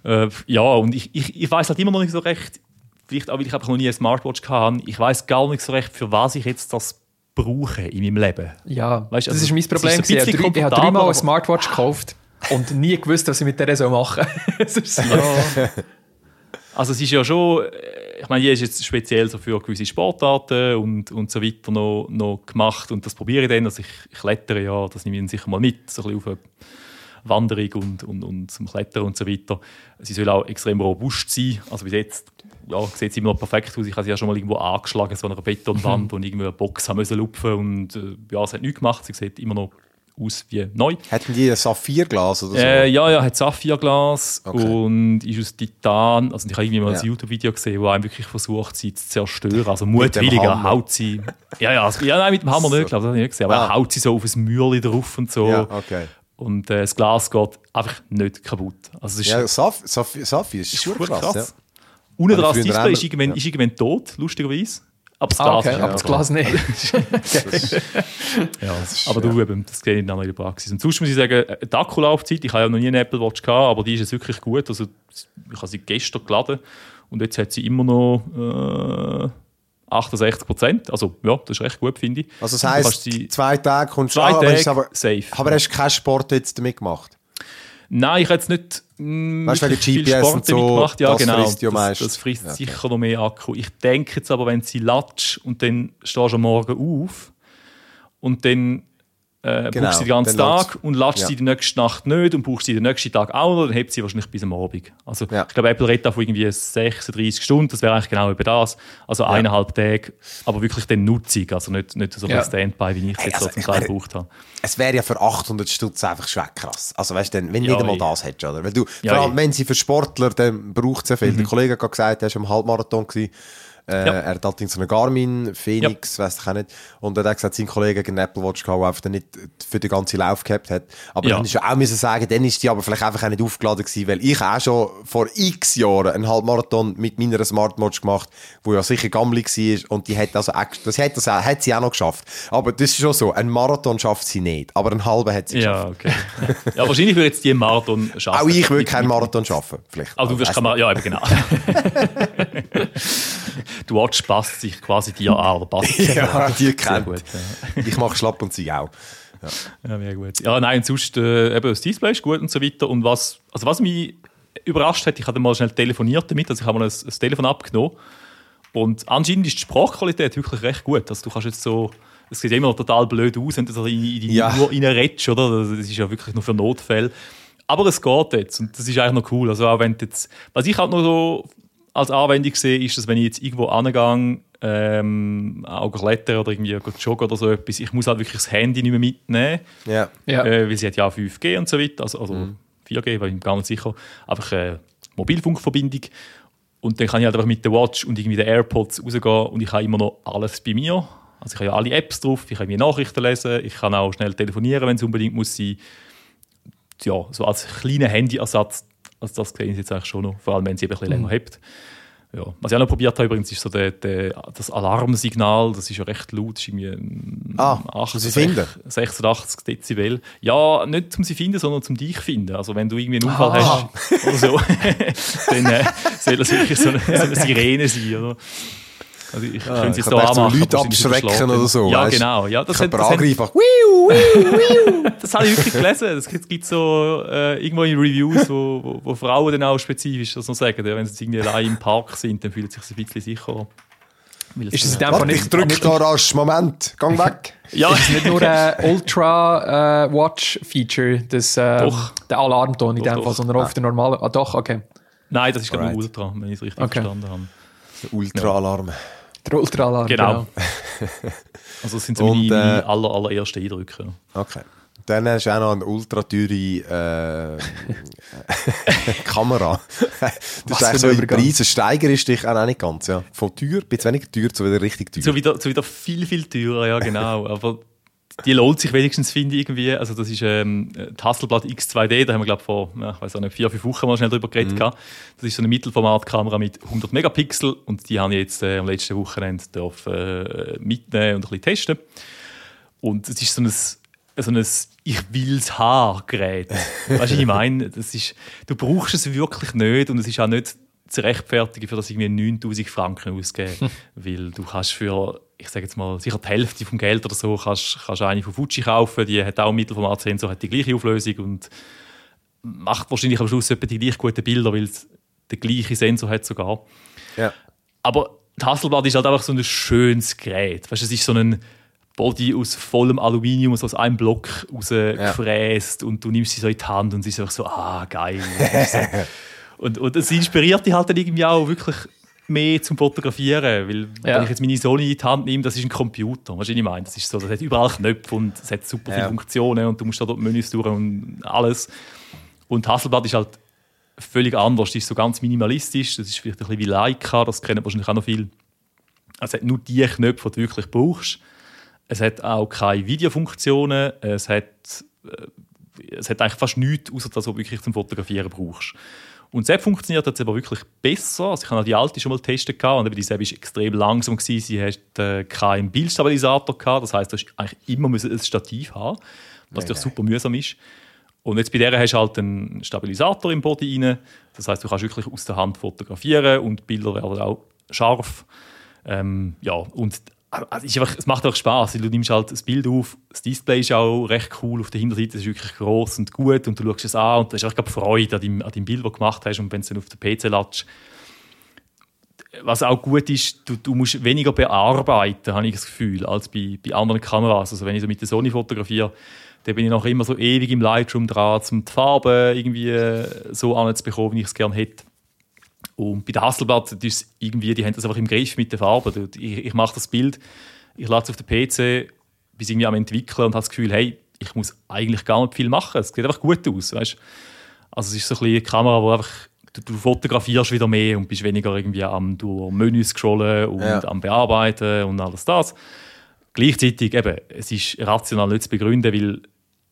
Äh, ja, und ich, ich, ich weiß halt immer noch nicht so recht, vielleicht auch, weil ich einfach noch nie eine Smartwatch hatte, ich weiß gar nicht so recht, für was ich jetzt das brauche in meinem Leben. Ja, Weißt du, das also, ist mein ist Problem. bisschen ich habe drei- ich habe dreimal eine Smartwatch gekauft und nie gewusst, was ich mit der so machen soll. Es Also es ist ja schon, äh, ich meine, die ist jetzt speziell so für gewisse Sportarten und, und so weiter noch, noch gemacht und das probiere ich dann, also ich, ich klettere ja, das nehme ich dann sicher mal mit, so ein bisschen auf eine Wanderung und, und, und zum Klettern und so weiter. Sie soll auch extrem robust sein, also bis jetzt ja, sieht sie immer noch perfekt aus, ich habe sie ja schon mal irgendwo angeschlagen, so an einer Betonwand und irgendwie eine Box haben müssen lupfen und äh, ja, es hat nichts gemacht, sie sieht immer noch aus wie neu. Hätten die ein Saphirglas oder so? Äh, ja, ja, hat Saphirglas Okay. und ist aus Titan. Also ich habe irgendwie mal Ja. ein YouTube-Video gesehen, wo einem wirklich versucht, sie zu zerstören. Also mutwilliger haut sie. Ja, ja, also, ja nein, mit dem Hammer nicht, glaube ich, das habe ich nicht gesehen. Aber Ah. er haut sie so auf ein Mürli drauf und so. Ja, okay. Und äh, das Glas geht einfach nicht kaputt. Also es ist, Ja, Saph Saph Saphir ist ist krass. krass. Ja. Unten dran, ich das Display ist irgendwann, ja. ist irgendwann tot, lustigerweise. Aber das Ah, Glas okay, ist aber ja das. Glas nicht. Ja, aber du eben, das dann noch in der Praxis. Und sonst muss ich sagen, äh, die Akkulaufzeit, ich habe ja noch nie eine Apple Watch gehabt, aber die ist jetzt wirklich gut. Also, ich habe sie gestern geladen und jetzt hat sie immer noch äh, 68 Prozent. Also, ja, das ist recht gut, finde ich. Also das heisst, sie- zwei Tage kommst du Zwei an, aber, Tage aber, safe. aber hast du keinen Sport jetzt damit gemacht? Nein, ich habe jetzt nicht Weißt du, wegen GPS Sport und so, damit gemacht. Ja, das genau. frisst ja das, meist. das frisst okay. sicher noch mehr Akku. Ich denke jetzt aber, wenn sie latsch und dann stehst du am Morgen auf und dann äh, Genau, brauchst du sie den ganzen Tag und latschst ja. sie die nächste Nacht nicht und brauchst sie den nächsten Tag auch noch, dann hebt sie wahrscheinlich bis am Abend. Also Ja. ich glaube, Apple redet da von irgendwie 36 Stunden, das wäre eigentlich genau über das. Also eineinhalb Tage, aber wirklich dann Nutzung, also nicht, nicht so Ja. ein Standby, wie ich es Hey, jetzt also so zum Teil gebraucht habe. Es wäre ja für 800 Stutz einfach schon krass. Also weißt du, wenn du Ja, nicht einmal ja. das hättest, oder? Weil du, Ja, vor allem, ja. wenn sie für Sportler, dann braucht es ja viel. Der Kollege hat gerade gesagt, er war am Halbmarathon. Gewesen. Äh, Ja. Er hat halt so eine Garmin, Phoenix, weiss ich auch nicht. Und er hat gesagt, sein Kollege einen Apple Watch gehabt, der einfach dann nicht für den ganzen Lauf gehabt hat. Aber Ja. dann ist ja auch müssen sagen, dann ist die aber vielleicht einfach auch nicht aufgeladen gewesen, weil ich auch schon vor x Jahren einen Halbmarathon mit meiner Smartwatch gemacht, wo ja sicher gammelig war und die hat also das hat, das auch, hat sie auch noch geschafft. Aber das ist schon so, ein Marathon schafft sie nicht, aber einen halben hat sie geschafft. Ja, okay. ja, wahrscheinlich würde jetzt die einen Marathon schaffen. Auch ich würde keinen Marathon schaffen, vielleicht. Aber du wirst Weiss kein Mar- Ja, eben genau. die Watch passt sich quasi dir an, oder passt sich Ja, die kennt. gut, ja. Ich mache Schlapp und sie auch. Ja, mega gut. Ja, nein, sonst, äh, eben, das Display ist gut und so weiter. Und was, also was mich überrascht hat, ich hatte mal schnell telefoniert damit, also ich habe mal ein, ein Telefon abgenommen. Und anscheinend ist die Sprachqualität wirklich recht gut. Also du kannst jetzt so, es sieht immer noch total blöd aus, wenn du so in, in die Ja. Uhr reinredest, oder? Das ist ja wirklich nur für Notfälle. Aber es geht jetzt und das ist eigentlich noch cool. Also auch wenn jetzt, was ich halt noch so als Anwendung sehe, ist, dass wenn ich jetzt irgendwo angehe, ähm, auch klettern oder irgendwie joggen oder so etwas, ich muss halt wirklich das Handy nicht mehr mitnehmen. Ja. Ja. Äh, weil sie hat ja auch 5G und so weiter, also, also 4G, war ich mir gar nicht sicher. Einfach eine Mobilfunkverbindung. Und dann kann ich halt einfach mit der Watch und irgendwie den AirPods rausgehen und ich habe immer noch alles bei mir. Also ich habe ja alle Apps drauf, ich kann irgendwie Nachrichten lesen, ich kann auch schnell telefonieren, wenn es unbedingt muss sein. Ja, so als kleiner Handyersatz, also das sehen sie jetzt eigentlich schon noch, vor allem wenn sie eben ein bisschen länger hebt. Ja. Was ich auch noch probiert habe übrigens, ist so der, der, das Alarmsignal, das ist ja recht laut, das ist irgendwie ein Ah, 8, muss ich finden? 86 Dezibel. Ja, nicht zum sie finden, sondern zum dich finden. Also wenn du irgendwie einen Unfall Ah. hast oder so, dann äh, soll das wirklich so eine, so eine Sirene sein, oder? Also ich Ah, könnte es jetzt so anmachen. Leute aber wahrscheinlich abschrecken oder so, Ja, weißt? genau. Ja, das, Ich hat, kann das, hat, das habe ich wirklich gelesen. Es gibt, so äh, irgendwo in Reviews, wo, wo, wo Frauen dann auch spezifisch das noch sagen. Ja, wenn sie irgendwie allein im Park sind, dann fühlen sie sich ein bisschen sicherer. Ist es in dem Fall ich nicht, drücke nicht, da rasch. Moment, gang weg. Ja, ist es nicht nur ein Ultra äh, Watch Feature, das, äh, Doch. der Alarmton in Doch, dem doch. Fall, sondern auch auf der normalen. Ah, doch, okay. nein, das ist gerade. Ultra, wenn ich es richtig Okay. verstanden habe. Der Ultra-Alarm. Der Ultra-Alarm. Genau. Also das sind so Und, meine, äh, meine aller, allerersten Eindrücke. Okay. Dann hast du auch noch eine ultra teure äh, Kamera. Das Was ist eigentlich für so Übergang. Preisen steigerst dich auch nicht ganz. Ja. Von teuer, bis weniger teuer zu wieder richtig teuer. So wieder, so wieder viel, viel teurer, ja genau. Aber die lohnt sich wenigstens, finde ich irgendwie. Also das ist ähm, die Hasselblad X2D, da haben wir glaube vor, ja, ich weiß auch nicht, vier, fünf Wochen mal schnell drüber geredet. gehabt. Das ist so eine Mittelformatkamera mit 100 Megapixel und die habe ich jetzt äh, am letzten Wochenende dürfen, äh, mitnehmen und ein bisschen testen. Und es ist so ein, so ein ich will's haben Gerät. Weißt du, was ich meine? Das ist, du brauchst es wirklich nicht und es ist auch nicht zu rechtfertigen, für das irgendwie 9000 Franken auszugeben. Weil du kannst für, ich sage jetzt mal, sicher die Hälfte vom Geld oder so, kannst, kannst eine von Fuji kaufen, die hat auch einen Mittelformatsensor, hat die gleiche Auflösung und macht wahrscheinlich am Schluss etwa die gleich guten Bilder, weil es den gleichen Sensor hat sogar. Ja. Aber das Hasselblad ist halt einfach so ein schönes Gerät. Weißt, du, es ist so ein Body aus vollem Aluminium, so aus einem Block rausgefräst und du nimmst sie so in die Hand und sie ist einfach so, ah, geil. und, und es inspiriert dich halt dann irgendwie auch wirklich mehr zum Fotografieren, weil Ja. wenn ich jetzt meine Sony in die Hand nehme, das ist ein Computer, was ich meine? Das ist so, das hat überall Knöpfe und es hat super viele Ja. Funktionen und du musst da dort Menüs durch und alles. Und Hasselblad ist halt völlig anders, das ist so ganz minimalistisch, das ist vielleicht ein bisschen wie Leica, das kennen wahrscheinlich auch noch viel. Es hat nur die Knöpfe, die du wirklich brauchst. Es hat auch keine Videofunktionen. Es hat, äh, es hat eigentlich fast nichts, außer dass du wirklich zum Fotografieren brauchst. Und App funktioniert jetzt aber wirklich besser. Also ich habe die alte schon mal getestet gehabt, und eben die App war extrem langsam. Gewesen. Sie hat äh, keinen Bildstabilisator gehabt. Das heißt, du hast eigentlich immer ein Stativ haben, was natürlich super mühsam ist. Und jetzt bei der hast du halt einen Stabilisator im Body rein. Das heißt, du kannst wirklich aus der Hand fotografieren und die Bilder werden auch scharf. Ähm, ja, und also es, ist einfach, es macht auch Spaß. Du nimmst halt das Bild auf, das Display ist auch recht cool auf der Hinterseite, es ist wirklich groß und gut und du schaust es an und du hast einfach Freude an deinem, an deinem Bild, das du gemacht hast und wenn es dann auf den PC ladest. Was auch gut ist, du, du musst weniger bearbeiten, habe ich das Gefühl, als bei, bei anderen Kameras. Also wenn ich so mit der Sony fotografiere, dann bin ich noch immer so ewig im Lightroom dran, um die Farben irgendwie äh, so anzubekommen, wie ich es gerne hätte. Und bei der Hasselblad, das irgendwie, die haben das einfach im Griff mit den Farben. Du- Ich, ich mache das Bild, ich lade es auf den PC, bin irgendwie am entwickeln und habe das Gefühl, hey, ich muss eigentlich gar nicht viel machen. Es sieht einfach gut aus, weißt? Also es ist so ein bisschen eine Kamera, wo einfach du, du fotografierst wieder mehr und bist weniger irgendwie am Menüs scrollen und Ja. am bearbeiten und alles das. Gleichzeitig eben, es ist rational nicht zu begründen, weil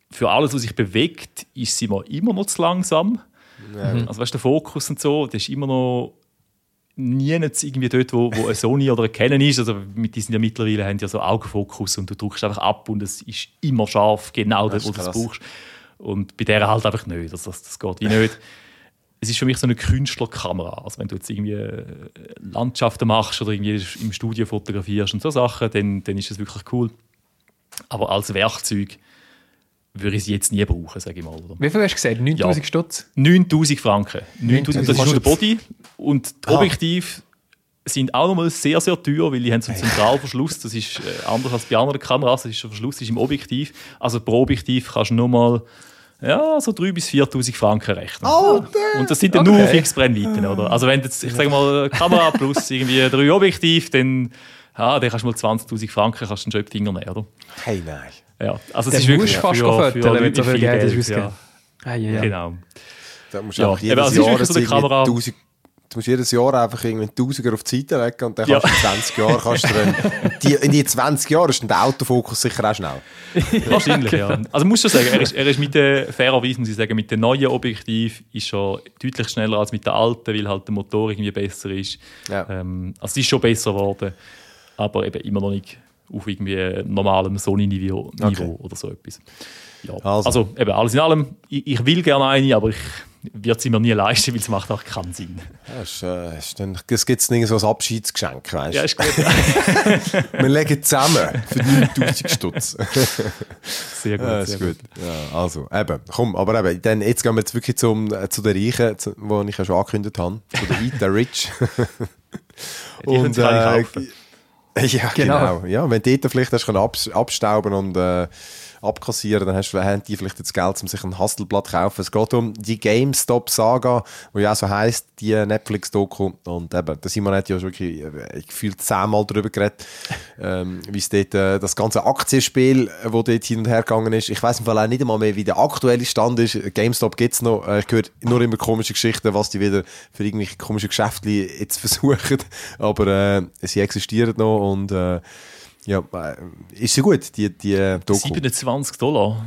für alles, was sich bewegt, ist sie immer noch zu langsam. Also weißt du, der Fokus und so, das ist immer noch nie irgendwie dort, wo, wo eine Sony oder eine Canon ist. Also mit diesen ja mittlerweile haben ja so Augenfokus und du drückst einfach ab und es ist immer scharf, genau dort, Das wo du es brauchst. Und bei der halt einfach nicht. Also das, das geht wie nicht. es ist für mich so eine Künstlerkamera. Also wenn du jetzt irgendwie äh, Landschaften machst oder irgendwie im Studio fotografierst und so Sachen, dann, dann ist das wirklich cool. Aber als Werkzeug würde ich sie jetzt nie brauchen, sage ich mal. Oder? Wie viel hast du gesagt? 9000 Ja. Stutz? 9000 Franken. 9000, das ist nur der Body. Und die Ah. Objektiv sind auch nochmal sehr, sehr teuer, weil die haben so einen Zentralverschluss. Das ist äh, anders als bei anderen Kameras. Das ist der Verschluss ist im Objektiv. Also pro Objektiv kannst du nochmal ja, so 3.000 bis 4.000 Franken rechnen. Und das sind dann nur Okay. Fixbrennweiten, oder? Also wenn du jetzt, ich sage mal, Kamera plus irgendwie drei Objektiv, dann, ja, dann kannst du mal 20.000 Franken kannst du schon Finger nehmen, oder? Hey, nein. Ja, also es ist wirklich musst du fast für, für wenn Leute du so viel Geld hast Geld, ja. Ah, ja, ja. Genau. Da musst Ja, einfach eben, jedes also Jahr so Kamera- 1000 Du musst jedes Jahr einfach irgendwie Tausiger auf die Seite legen und dann Ja. kannst du in 20 Jahren kannst du dann, die, in die 20 Jahren ist der Autofokus sicher auch schnell. Wahrscheinlich, ja. Also muss schon sagen, er ist, er ist mit der, fairerweise muss ich sagen, mit dem neuen Objektiv ist er deutlich schneller als mit der alten, weil halt der Motor irgendwie besser ist. Ja. Ähm, also es ist schon besser geworden, aber eben immer noch nicht auf irgendwie normalem Sony-Niveau Okay. Oder so etwas. Ja. Also. Also. eben, alles in allem, ich, ich will gerne eine, aber ich wird sie mir nie leisten, weil es macht auch keinen Sinn. Ja, ist, äh, ist dann, es gibt so ein Abschiedsgeschenk, weißt Ja, du? ist gut. Wir legen zusammen für 9000 Stutz. Sehr gut. Ja, sehr ist gut. Ja, also, eben, komm, aber eben, dann, jetzt gehen wir jetzt wirklich zum, äh, zu den Reichen, zu, wo ich ja schon angekündigt habe, zu den Eat the Rich. Die können alle kaufen. ja, Genau. genau. Ja, wenn hast können abs abstauben und äh, abkassieren, dann hast, haben die vielleicht das Geld, um sich ein Hasselblatt zu kaufen. Es geht um die GameStop-Saga, die ja auch so heisst, die Netflix-Doku. Und eben, der Simon hat ja schon wirklich äh, gefühlt zehnmal darüber geredet, ähm, wie es dort, äh, das ganze Aktienspiel, äh, wo dort hin und her gegangen ist. Ich weiß im Fall auch nicht einmal mehr, wie der aktuelle Stand ist. GameStop gibt es noch. Äh, ich höre nur immer komische Geschichten, was die wieder für irgendwelche komischen Geschäfte jetzt versuchen. Aber äh, sie existieren noch und äh, ja, äh, ist sie gut, die, die Doku. 27 Dollar.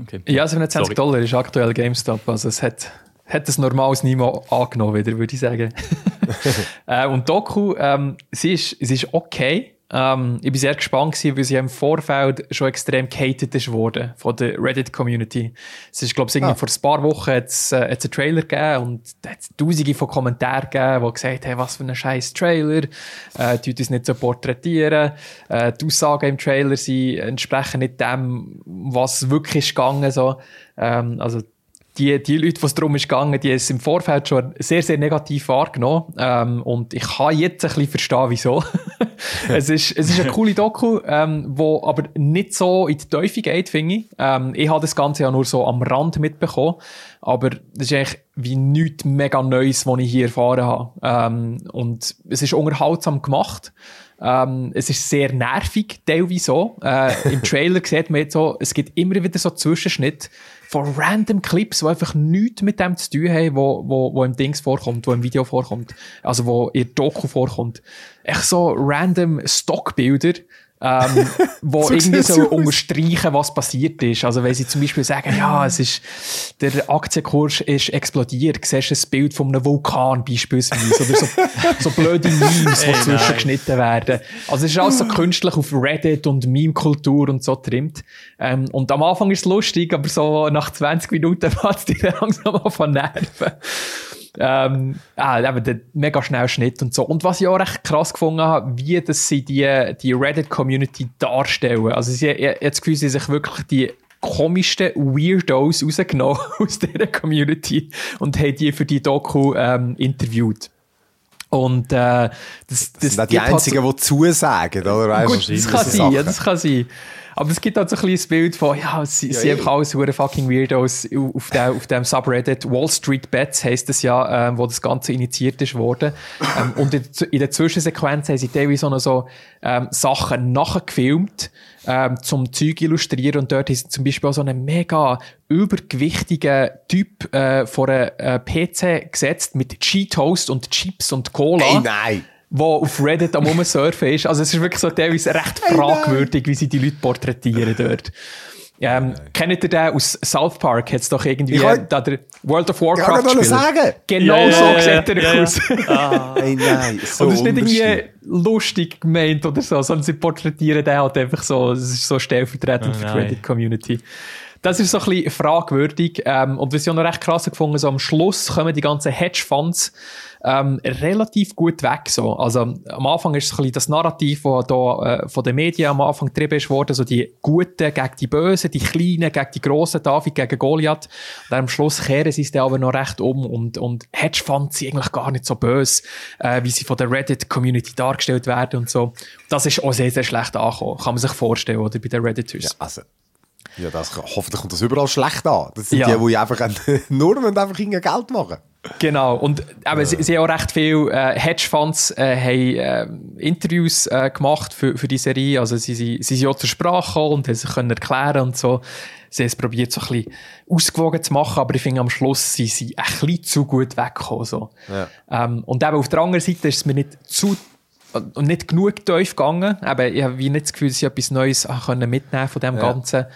Okay. Ja, 27 Sorry. Dollar ist aktuell GameStop. Also es hat, hat ein normales Niveau angenommen, wieder, würde ich sagen. äh, und Doku, ähm, sie, ist, sie ist okay. Ähm, ich bin sehr gespannt gewesen, weil sie im Vorfeld schon extrem gehatet ist worden von der Reddit-Community. Es ist, glaube ich, Ah. vor ein paar Wochen hat's, äh, hat's einen Trailer gegeben und da hat tausende von Kommentaren gegeben, die gesagt haben, was für ein scheiß Trailer, äh, tut uns nicht so porträtieren, äh, die Aussagen im Trailer sind, entsprechen nicht dem, was wirklich ist gegangen, so. Ähm, also, die, die Leute, die es darum ist gegangen, die es im Vorfeld schon sehr, sehr negativ wahrgenommen. Ähm, und ich kann jetzt ein bisschen verstehen, wieso. es, ist, es ist eine coole Doku, ähm, wo aber nicht so in die Teufel geht, finde ich. Ähm, ich habe das Ganze ja nur so am Rand mitbekommen. Aber das ist eigentlich wie nichts mega Neues, was ich hier erfahren habe. Ähm, und es ist unterhaltsam gemacht. Ähm, es ist sehr nervig, teilweise so. Äh, Im Trailer sieht man jetzt so, es gibt immer wieder so Zwischenschnitte von random Clips, die einfach nichts mit dem zu tun haben, wo, wo, wo im Dings vorkommt, wo im Video vorkommt. Also wo der Doku vorkommt. Echt so random Stockbilder, ähm, wo irgendwie so unterstreichen, was passiert ist. Also wenn sie zum Beispiel sagen, ja, es ist, der Aktienkurs ist explodiert, siehst du ein Bild von einem Vulkan beispielsweise, oder so, so blöde Memes, die zwischengeschnitten werden. Also es ist alles so künstlich auf Reddit und Meme-Kultur und so trimmt. Ähm, und am Anfang ist es lustig, aber so nach 20 Minuten fängt es dir langsam an von Nerven. Ähm, ah, eben der mega schnell Schnitt und so. Und was ich auch recht krass gefunden habe, wie das sie die, die Reddit-Community darstellen. Also sie, ich, ich Gefühl, sie sich wirklich die komischsten Weirdos rausgenommen aus dieser Community und haben die für die Doku ähm, interviewt. Und äh, das, das, Das sind die gibt halt Einzigen, die zusagen, oder? Gut, das kann sein, das kann sein. Aber es gibt halt so ein kleines Bild von, ja, sie, Ja, sie ja. einfach alles hure fucking Weirdos auf dem, auf dem Subreddit. Wall Street Bets heisst das ja, ähm, wo das Ganze initiiert ist worden. ähm, und in, in der Zwischensequenz haben sie teilweise noch so ähm, Sachen nachgefilmt, ähm, zum Zeug illustrieren. Und dort ist zum Beispiel auch so einen mega übergewichtigen Typ äh, vor einen äh, PC gesetzt mit Cheetos und Chips und Cola Ey, nein. Wo auf Reddit am Rumsurfen ist. Also es ist wirklich so teilweise recht fragwürdig, wie sie die Leute porträtieren dort. Ähm, kennt ihr den aus South Park? Hat's doch irgendwie Ich wollt- da der World of Ich kann Warcraft Spieler. sagen. Genau ja, so ja, sieht er ja. aus. Ey, nein. So Und es ist nicht irgendwie lustig gemeint oder so, sondern sie porträtieren den halt einfach so, es ist so stellvertretend Oh für die nein. Reddit-Community. Das ist so ein bisschen fragwürdig. Ähm, und was ich auch noch recht krass gefunden so am Schluss kommen die ganzen Hedgefonds ähm, relativ gut weg. So. Also am Anfang ist es ein bisschen das Narrativ, das da äh, von den Medien am Anfang getrieben ist worden, so die Guten gegen die Bösen, die Kleinen gegen die Grossen, David gegen Goliath. Und am Schluss kehren sie es dann aber noch recht um und, und Hedgefonds sind eigentlich gar nicht so böse, äh, wie sie von der Reddit-Community dargestellt werden und so. Das ist auch sehr, sehr schlecht angekommen. Kann man sich vorstellen, oder, bei den Redditors. Ja, also, ja, das, hoffentlich kommt das überall schlecht an. Das sind Ja. die, die einfach nur und einfach Geld machen. Genau, und aber sie, sie haben auch recht viele äh, Hedgefonds äh, haben, äh, Interviews äh, gemacht für, für die Serie, also sie, sie, sie sind auch zur Sprache gekommen und haben sich können erklären und so. Sie haben es probiert, so ein bisschen ausgewogen zu machen, aber ich finde, am Schluss sind sie ein bisschen zu gut weggekommen. So. Ja. Ähm, und eben auf der anderen Seite ist es mir nicht zu und nicht genug tief gegangen. Eben, ich habe wie nicht das Gefühl, dass ich etwas Neues ah, können mitnehmen von dem Ja. Ganzen.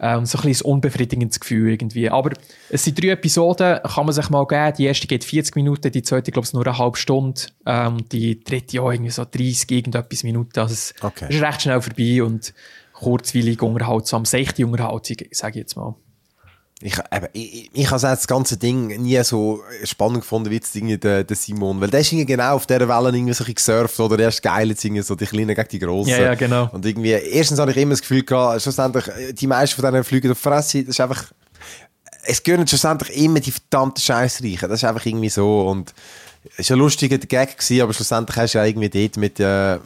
Ähm, so ein bisschen ein unbefriedigendes Gefühl irgendwie. Aber es sind drei Episoden, kann man sich mal geben. Die erste geht 40 Minuten, die zweite, glaube ich, nur eine halbe Stunde. Ähm, die dritte auch irgendwie so 30, irgendetwas Minuten. Also es Okay. ist recht schnell vorbei und kurzweilig unterhaltsam, seichte Unterhaltung, sage ich jetzt mal. Ich, eben, ich, ich, ich habe das ganze Ding nie so spannend gefunden wie jetzt irgendwie der, der Simon. Weil der ist irgendwie genau auf dieser Welle irgendwie so gesurft, oder? Der ist geil jetzt irgendwie so die Kleinen gegen die Grossen. Ja, ja, genau. Und irgendwie, erstens habe ich immer das Gefühl gehabt, schlussendlich, äh, die meisten von denen fliegen auf die Fresse, das ist einfach, es gehören schlussendlich immer die verdammten Scheißreichen. Das ist einfach irgendwie so und es war ein lustiger Gag gewesen, aber schlussendlich hast du ja irgendwie dort mit, äh,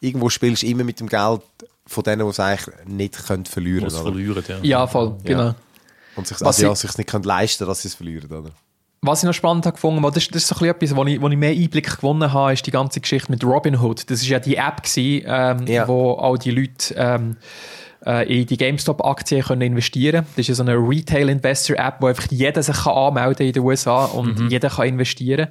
irgendwo spielst du immer mit dem Geld von denen, die es eigentlich nicht können verlieren verlieren, ja. Ja, voll, genau. Und sich, also, ja, ich- sich nicht können leisten dass sie es verlieren, oder? Was ich noch spannend habe gefunden, weil das, das ist so ein etwas, wo ich, wo ich mehr Einblick gewonnen habe, ist die ganze Geschichte mit Robinhood. Das ist ja die App gewesen, ähm, Ja. wo all die Leute ähm, äh, in die GameStop-Aktien können investieren Das ist ja so eine Retail-Investor-App, wo einfach jeder sich kann anmelden in den USA und jeder kann investieren.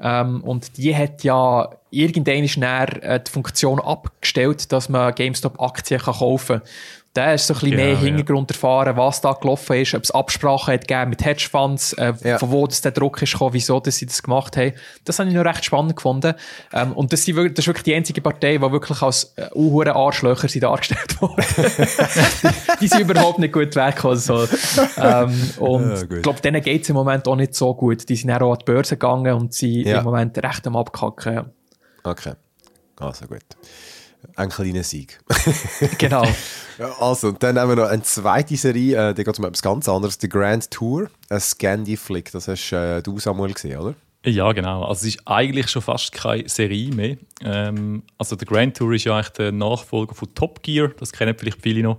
Ähm, und die hat ja irgendwann näher äh, die Funktion abgestellt, dass man GameStop-Aktien kann kaufen kann. Da ist so ein bisschen Genau, mehr ja. Hintergrund erfahren, was da gelaufen ist, ob es Absprachen hat gegeben mit Hedgefonds, äh, Ja. von wo das der Druck ist gekommen, wieso dass sie das gemacht haben. Das habe ich noch recht spannend gefunden. Ähm, und das, sind das ist wirklich die einzige Partei, die wirklich als äh, unhure Arschlöcher sind dargestellt wurde. die, die sind überhaupt nicht gut weggekommen. So. Ähm, und ich glaube, denen geht es im Moment auch nicht so gut. Die sind auch an die Börse gegangen und sind im Moment recht am Abkacken. Okay. Also gut. Ein kleiner Sieg. Genau. Ja, also, und dann haben wir noch eine zweite Serie, äh, die geht um etwas ganz anderes. The Grand Tour, ein Scandi Flick. Das hast äh, du, Samuel, gesehen, oder? Ja, genau. Also es ist eigentlich schon fast keine Serie mehr. Ähm, also der Grand Tour ist ja eigentlich der Nachfolger von Top Gear. Das kennen vielleicht viele noch.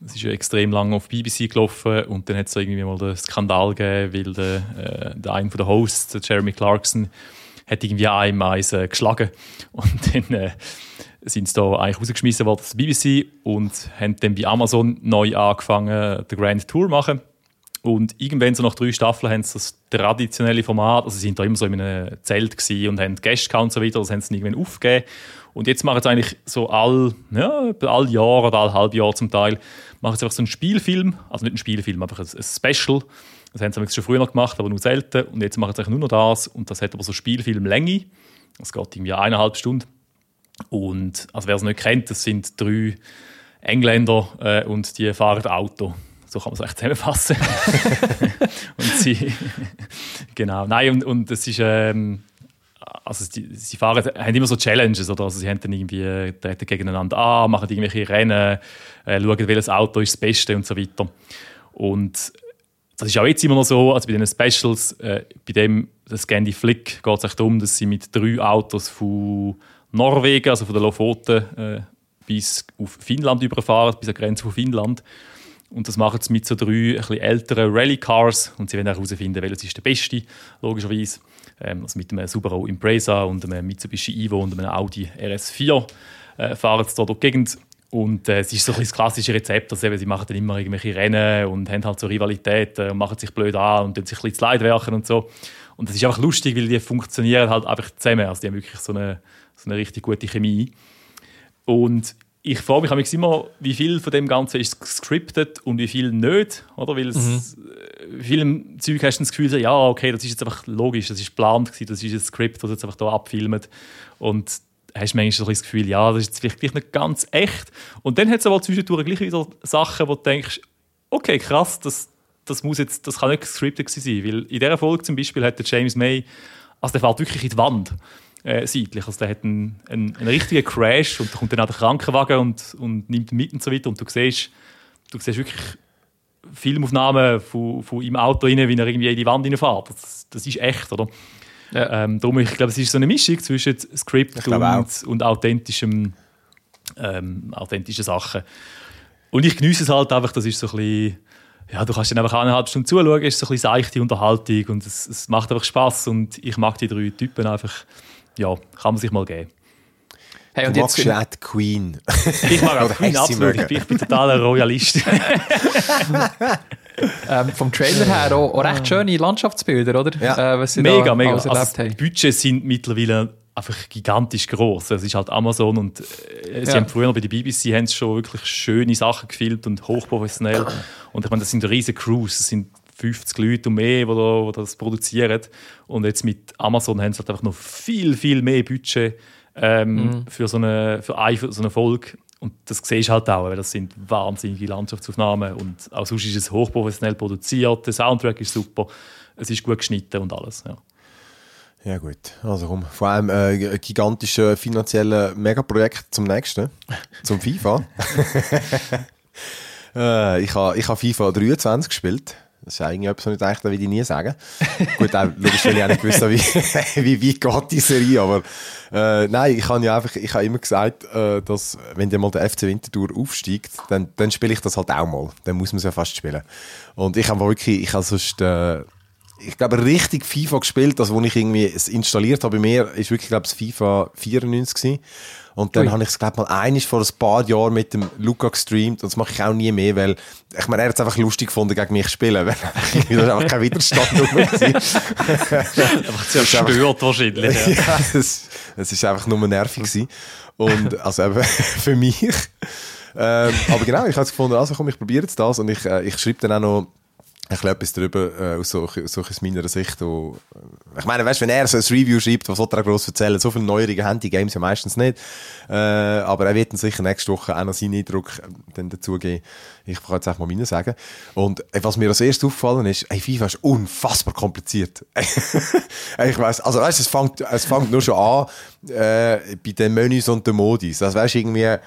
Das ist ja extrem lange auf BBC gelaufen und dann hat es irgendwie mal den Skandal gegeben, weil der, äh, der einer der Hosts, Jeremy Clarkson, hat irgendwie einem eins äh, geschlagen und dann äh, sind sie da eigentlich rausgeschmissen worden der BBC und haben dann bei Amazon neu angefangen, den Grand Tour zu machen. Und irgendwann, so nach drei Staffeln, haben sie das traditionelle Format, also sie sind da immer so in einem Zelt und haben Gäste und so weiter, das haben sie irgendwann aufgegeben. Und jetzt machen sie eigentlich so all, ja, all Jahr oder all halb Jahr zum Teil, machen sie einfach so einen Spielfilm, also nicht einen Spielfilm, einfach ein, ein Special. Das haben sie schon früher noch gemacht, aber nur selten. Und jetzt machen sie eigentlich nur noch das und das hat aber so Spielfilmlänge. Das geht irgendwie eineinhalb Stunden. Und also wer es nicht kennt, das sind drei Engländer äh, und die fahren Auto. So kann man es echt zusammenfassen. und sie, genau, nein, und, und das ist, ähm, also die, sie fahren, haben immer so Challenges, oder? Also sie haben dann irgendwie, äh, treten gegeneinander an, machen irgendwelche Rennen, äh, schauen, welches Auto ist das Beste und so weiter. Und das ist auch jetzt immer noch so, also bei den Specials, äh, bei dem das Flick geht es echt darum, dass sie mit drei Autos von Norwegen, also von der Lofoten, äh, bis auf Finnland überfahren, bis an Grenze von Finnland. Und das machen sie mit so drei bisschen älteren Rally-Cars und sie auch herausfinden, welches ist der beste, logischerweise. Ähm, also mit einem Subaru Impreza und einem Mitsubishi Evo und einem Audi RS4 äh, fahren sie da durch die Gegend. Und äh, es ist so ein das klassische Rezept, dass eben, sie machen dann immer irgendwelche Rennen und haben halt so Rivalitäten und machen sich blöd an und dann sich ein bisschen zu Leid werken und so. Und das ist einfach lustig, weil die funktionieren halt einfach zusammen. Also die haben wirklich so eine, so eine richtig gute Chemie. Und ich frage mich immer, wie viel von dem Ganzen ist gescriptet und wie viel nicht. Oder? Weil es, äh, vielen Zeug hast du das Gefühl, ja, okay, das ist jetzt einfach logisch, das ist geplant, das ist ein Skript, das jetzt einfach hier abfilmt. Und hast manchmal so ein das Gefühl, ja, das ist jetzt vielleicht nicht ganz echt. Und dann hat es aber zwischendurch gleich wieder Sachen, wo du denkst, okay, krass, das, das, muss jetzt, das kann nicht gescriptet sein, weil in dieser Folge zum Beispiel hat der James May, also der fällt wirklich in die Wand äh, seitlich, also der hat einen, einen, einen richtigen Crash und da kommt dann auch der Krankenwagen und, und nimmt mit und so weiter und du siehst, du siehst wirklich Filmaufnahmen von, von im Auto rein, wie er irgendwie in die Wand reinfährt. Das, das ist echt, oder? Ja. Ähm, darum, ich glaube, es ist so eine Mischung zwischen Skript und, und authentischem, ähm, authentischen Sachen. Und ich genieße es halt einfach, das ist so ein bisschen, ja, du kannst dann einfach eineinhalb Stunden zuschauen, es ist so ein bisschen seichte Unterhaltung und es, es macht einfach Spaß und ich mag die drei Typen einfach, ja, kann man sich mal geben. Hey, und du jetzt magst Queen. Ich mag auch Queen, absolut. Ich bin, ich bin totaler Royalist. ähm, vom Trailer her auch, auch recht schöne Landschaftsbilder, oder? Ja. Äh, was sie mega, mega. Also die Budgets sind mittlerweile einfach gigantisch groß. Es ist halt Amazon und äh, sie ja. haben früher bei der BBC haben schon wirklich schöne Sachen gefilmt und hochprofessionell. Und ich meine, das sind riesige Crews, das sind 50 Leute und mehr, die, das produzieren. Und jetzt mit Amazon haben sie halt einfach noch viel, viel mehr Budget ähm, mhm. für, so eine, für eine, für so eine Folge. Und das siehst du halt auch, weil das sind wahnsinnige Landschaftsaufnahmen und auch sonst ist es hochprofessionell produziert, der Soundtrack ist super, es ist gut geschnitten und alles. Ja. Ja gut, also komm, vor allem äh, ein gigantisches finanzielles Megaprojekt zum nächsten, zum FIFA. äh, ich habe ich ha FIFA 23 gespielt. Das ist eigentlich etwas, was ich dachte, will ich nie sagen. Gut, auch, logisch, weil ich auch nicht gewusst wie, wie weit geht die Serie, aber äh, nein, ich habe ja einfach, ich habe immer gesagt, äh, dass, wenn dir mal der FC Winterthur aufsteigt, dann, dann spiele ich das halt auch mal. Dann muss man es ja fast spielen. Und ich habe wirklich, ich habe sonst, äh, ich glaube, richtig FIFA gespielt, also wo ich irgendwie es installiert habe bei mir, ist wirklich, glaube ich, FIFA 94 gewesen. Und dann habe ich es, glaube mal einiges vor ein paar Jahren mit dem Luca gestreamt. Und das mache ich auch nie mehr, weil, ich meine, er hat es einfach lustig gefunden, gegen mich zu spielen. Weil das ist einfach kein Widerstand mehr einfach zerstört wahrscheinlich. Ja, ja es, es ist einfach nur nervig gewesen. Und, also eben, für mich. Ähm, aber genau, ich habe es gefunden, also komm, ich probiere jetzt das. Und ich, äh, ich schreibe dann auch noch, ein bisschen etwas darüber, äh, aus, so, so aus meiner Sicht. Wo, ich meine, weißt, wenn er so ein Review schreibt, was soll er gross erzählen? So viele Neuerungen haben die Games ja meistens nicht. Äh, aber er wird dann sicher nächste Woche auch noch seinen Eindruck äh, dann dazugeben. Ich kann jetzt einfach mal meinen sagen. Und äh, was mir als erstes aufgefallen ist, ey, FIFA ist unfassbar kompliziert. ich weiss, also weißt, es fängt, es fängt nur schon an, äh, bei den Menüs und den Modis. Also weißt, irgendwie,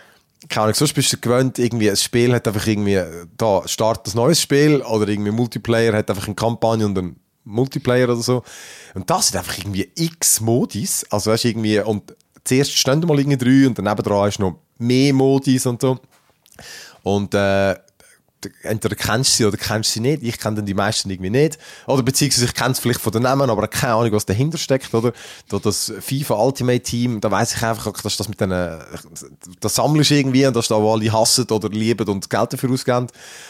keine Ahnung, sonst bist du gewöhnt, irgendwie ein Spiel hat einfach irgendwie, da startet ein neues Spiel oder irgendwie Multiplayer hat einfach eine Kampagne und ein Multiplayer oder so. Und das sind einfach irgendwie x Modis. Also weißt irgendwie, und zuerst stehen mal irgendwie drei und daneben dran ist noch mehr Modis und so. Und äh, entweder kennst du sie oder kennst du sie nicht. Ich kenne dann die meisten irgendwie nicht. Oder beziehungsweise ich kenne es vielleicht von den Namen, aber keine Ahnung, was dahinter steckt, oder? Da das FIFA Ultimate Team, da weiß ich einfach, dass das mit denen, das sammelst irgendwie und dass da alle hassen oder lieben und Geld dafür ausgeben.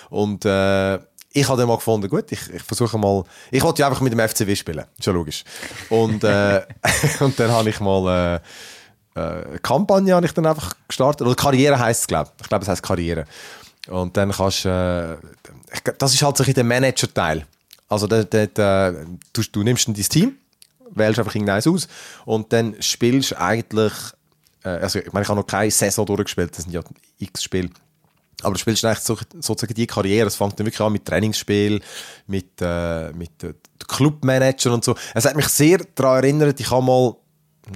Und, äh, ich habe dann mal gefunden, gut, ich, ich versuche mal, ich wollte ja einfach mit dem FCW spielen, ist ja logisch. Und, äh, und dann habe ich mal, äh, äh, Kampagne ich dann einfach gestartet, oder Karriere heisst es, glaube ich. Ich glaube, es heisst Karriere. Und dann kannst äh, das ist halt so ein der Manager-Teil. Also da, da, da, du, du nimmst dann dein Team, wählst einfach irgendeins aus und dann spielst du eigentlich, äh, also ich meine, ich habe noch keine Saison durchgespielt, das sind ja x Spiele, aber du spielst eigentlich so, sozusagen die Karriere, es fängt dann wirklich an mit Trainingsspiel, mit, äh, mit äh, Clubmanager und so. Es hat mich sehr daran erinnert, ich habe mal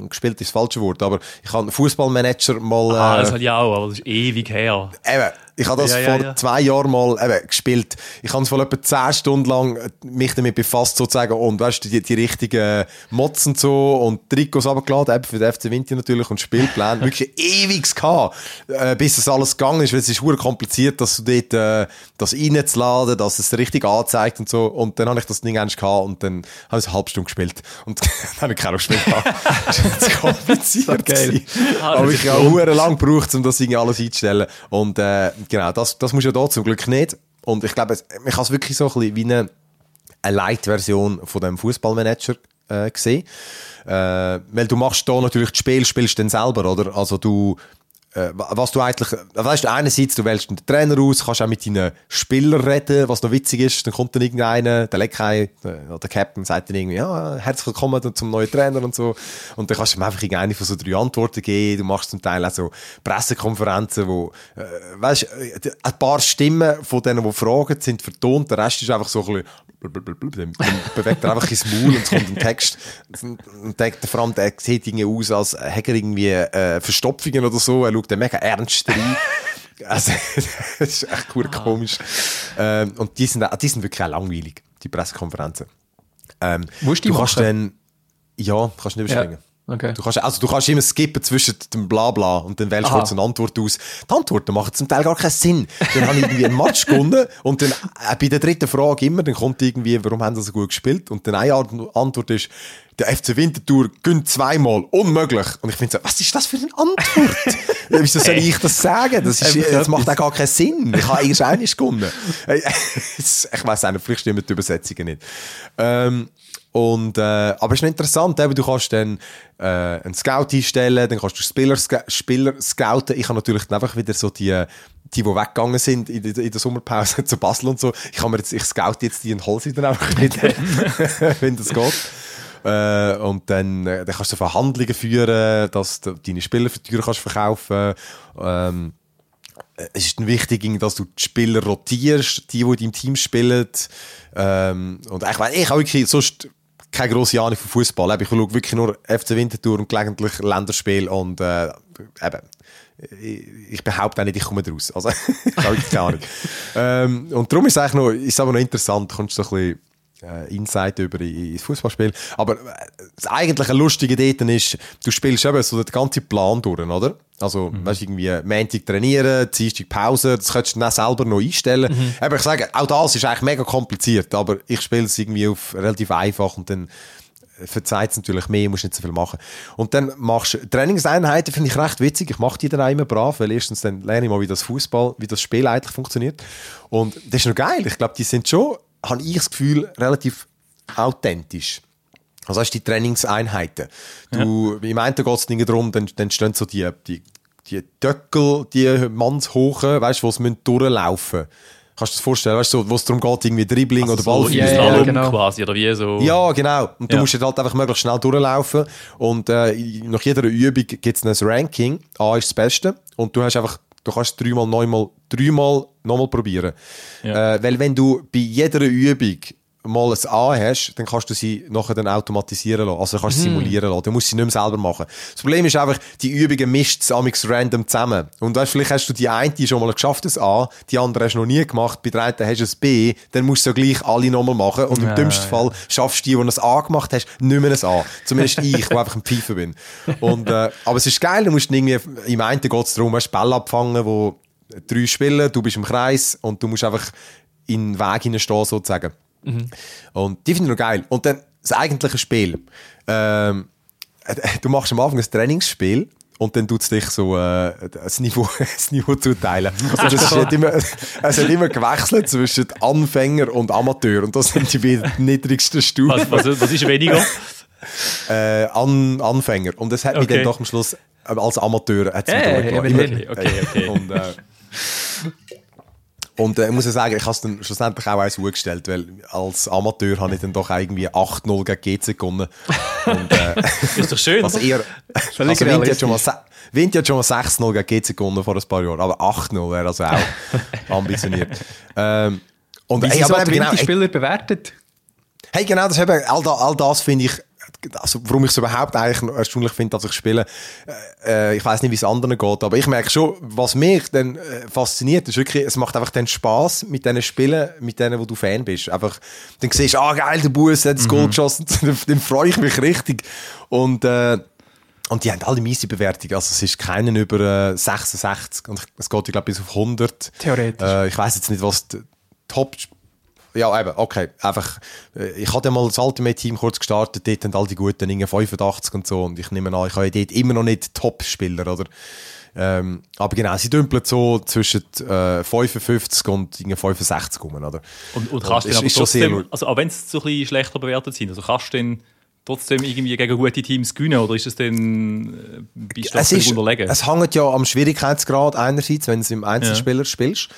gespielt ist das falsche Wort, aber ich habe einen Fußballmanager mal. Ah, das hat ja auch, aber das ist ewig her. Eben, ich habe das ja, vor ja. zwei Jahren mal eben, gespielt. Ich habe es vor etwa zehn Stunden lang mich damit befasst, sozusagen, und weißt du, die, die richtigen Mods und so und Trikots abgeladen, eben für den FC Winter natürlich und Spielpläne. Wirklich ewig gehabt, äh, bis das alles gegangen ist, weil es ist kompliziert, dass du dort äh, das reinzuladen, dass es richtig anzeigt und so. Und dann habe ich das Ding endlich gehabt und dann habe ich eine halbe Stunde gespielt. Und dann habe ich keine gespielt. das ist zu kompliziert. geil. Aber ich habe auch lang gebraucht, um das irgendwie alles einzustellen. Und äh, genau, das, das muss ja da zum Glück nicht. Und ich glaube, man kann es wirklich so ein bisschen wie eine, eine Light-Version von dem Fußballmanager äh, sehen. Äh, weil du machst da natürlich das Spiel, spielst dann selber, oder? Also du was du eigentlich, äh, weißt du, einerseits, du wählst den Trainer aus, kannst auch mit deinen Spielern reden, was noch witzig ist, dann kommt dann irgendeiner, der Leckei, oder der Captain, sagt dann irgendwie, ja, herzlich willkommen zum neuen Trainer und so. Und dann kannst du ihm einfach irgendeine von so drei Antworten geben, du machst zum Teil auch so Pressekonferenzen, wo, äh, weißt du, ein paar Stimmen von denen, die fragen, sind vertont, der Rest ist einfach so ein bisschen, dann bewegt er einfach ins Maul und es kommt ein Text. Und der, vor allem, der sieht irgendwie aus, als hätte er irgendwie äh, Verstopfungen oder so. Er schaut dann mega ernst rein. Also, das ist echt cool komisch. Ähm, und die sind, die sind wirklich auch langweilig, die Pressekonferenzen. Ähm, Musst du die kannst machen? dann, ja, kannst nicht überspringen. Okay. Du kannst, also du kannst immer skippen zwischen dem Blabla und dann wählst du kurz eine Antwort aus. Die Antworten machen zum Teil gar keinen Sinn. Dann habe ich irgendwie einen Match gewonnen und dann äh, bei der dritten Frage immer, dann kommt irgendwie, warum haben sie so gut gespielt? Und dann eine Ant- Antwort ist, der FC Winterthur gönnt zweimal, unmöglich. Und ich finde so, was ist das für eine Antwort? Ja, Wieso soll ich das sagen? Das, ist, Einfach das macht auch gar keinen Sinn. Ich habe erst eines gewonnen. Äh, ich weiß auch nicht, vielleicht stimmen die Übersetzungen nicht. Ähm, und, äh, aber es ist interessant, eben, du kannst dann äh, einen Scout einstellen, dann kannst du Spieler, sca- Spieler scouten. Ich habe natürlich dann einfach wieder so die, die, die weggegangen sind in der, in der Sommerpause zu Basel und so. Ich, habe mir jetzt, ich scout jetzt die und hole sie dann einfach wieder, wenn das geht. Äh, und dann, äh, dann kannst du Verhandlungen führen, dass du deine Spieler für teuer kannst verkaufen. Ähm, es ist wichtig, dass du die Spieler rotierst, die, die in deinem Team spielen. Ähm, und ich, weiss, ich habe wirklich sonst keine grosse Ahnung von Fußball. Ich schaue wirklich nur FC Winterthur und gelegentlich Länderspiel und äh, eben, ich, behaupte auch nicht, ich komme daraus. Also, ich habe keine Ahnung. ähm, und darum ist es eigentlich noch, ist aber noch interessant, du kommst so ein bisschen Insight über in- ins Fußballspiel. Aber äh, das eigentliche Lustige dort ist, du spielst eben so den ganzen Plan durch, oder? Also, weißt du, irgendwie Montag trainieren, Dienstag Pause, das könntest du dann selber noch einstellen. Aber ich sage, auch das ist eigentlich mega kompliziert, aber ich spiele es irgendwie auf relativ einfach und dann verzeiht es natürlich mehr, musst nicht so viel machen. Und dann machst du Trainingseinheiten, finde ich recht witzig. Ich mache die dann auch immer brav, weil erstens dann lerne ich mal, wie das Fußball, wie das Spiel eigentlich funktioniert. Und das ist noch geil. Ich glaube, die sind schon, habe ich das Gefühl, relativ authentisch. Also hast du die Trainingseinheiten. Du, Im einen geht es nicht darum, dann, dann stehen so die, die, die Döckel, die mannshohen, weißt du, wo sie durchlaufen müssen. Kannst du dir das vorstellen, weißt du, so, wo es darum geht, irgendwie Dribbling oder Also so Ballführung? ja, ja, genau. quasi, oder wie so. Ja, genau. Und du Ja. musst jetzt halt einfach möglichst schnell durchlaufen. Und äh, nach jeder Übung gibt es ein Ranking. A ist das Beste. Und du hast einfach, du kannst dreimal, neunmal, dreimal nochmal probieren. Ja. Äh, weil wenn du bei jeder Übung mal ein A hast, dann kannst du sie nachher dann automatisieren lassen. Also kannst du simulieren lassen. Dann musst du sie nicht mehr selber machen. Das Problem ist einfach, die Übungen mischt es amix random zusammen. Und weißt, vielleicht hast du die eine schon mal geschafft, das A, die andere hast du noch nie gemacht, bei der einen hast du ein B, dann musst du ja gleich alle nochmal machen. Und im Ja, dümmsten ja. Fall schaffst du die, die ein A gemacht hast, nicht mehr ein A. Zumindest ich, der einfach ein Pfeifer bin. Und, äh, aber es ist geil, du musst irgendwie, im einen geht es darum, hast Bälle abfangen, wo drei spielen, du bist im Kreis und du musst einfach in den Weg hineinstehen, sozusagen. Und die finde ich noch geil. Und dann das eigentliche Spiel. Ähm, äh, du machst am Anfang ein Trainingsspiel und dann tut es dich so äh, das, Niveau, das Niveau zuteilen. Also hat immer, es hat immer gewechselt zwischen Anfänger und Amateur und das sind die beiden niedrigsten Stufen. Was, was, was ist weniger? Äh, An Anfänger. Und das hat mich Okay. dann doch am Schluss äh, als Amateur hat's mich durchgelassen. immerhin. Immer- Okay, okay. Und, äh, und äh, ich muss ja sagen, ich habe es dann schlussendlich auch eins umgestellt, weil als Amateur habe ich dann doch irgendwie 8-0 gegen GC gewonnen. Und, äh, Ist doch schön. was eher, Völlig also Vinti hat schon mal, Vinti hat schon mal 6-0 gegen GC gewonnen vor ein paar Jahren, aber 8-0 wäre also auch ambitioniert. Ähm, und Wie ey, sind so aber die eben genau, ey, Spieler bewertet? Hey, genau, das, eben, all, da, all das finde ich, also warum ich es überhaupt eigentlich erstaunlich finde, dass ich spiele. Äh, äh, ich weiß nicht, wie es anderen geht, aber ich merke schon, was mich dann äh, fasziniert, ist wirklich, es macht einfach den Spaß mit diesen Spielen, mit denen, wo du Fan bist. Einfach, dann siehst du, ah geil, der Bus hat das Goal geschossen, dann, dann freue ich mich richtig. Und äh, und die haben alle miese Bewertungen. Also es ist keinen über äh, 66 und es geht, ich glaube, bis auf 100. Theoretisch. Äh, ich weiß jetzt nicht, was die Top... Ja, eben, okay. Einfach, äh, ich hatte mal das Ultimate-Team kurz gestartet, dort haben all die Guten irgendwie 85 und so und ich nehme an, ich habe dort immer noch nicht Top-Spieler, oder? Ähm, aber genau, sie dümpeln so zwischen äh, 55 und irgendwie 65 rum, oder? Und, und kannst ist- dann aber ist schon sehr trotzdem, also auch wenn sie so ein bisschen schlechter bewertet sind, also kannst du dann trotzdem irgendwie gegen gute Teams gewinnen oder ist es dann äh, bist du es, ist, unterlegen? es hängt ja am Schwierigkeitsgrad einerseits, wenn du im Einzelspieler ja. spielst.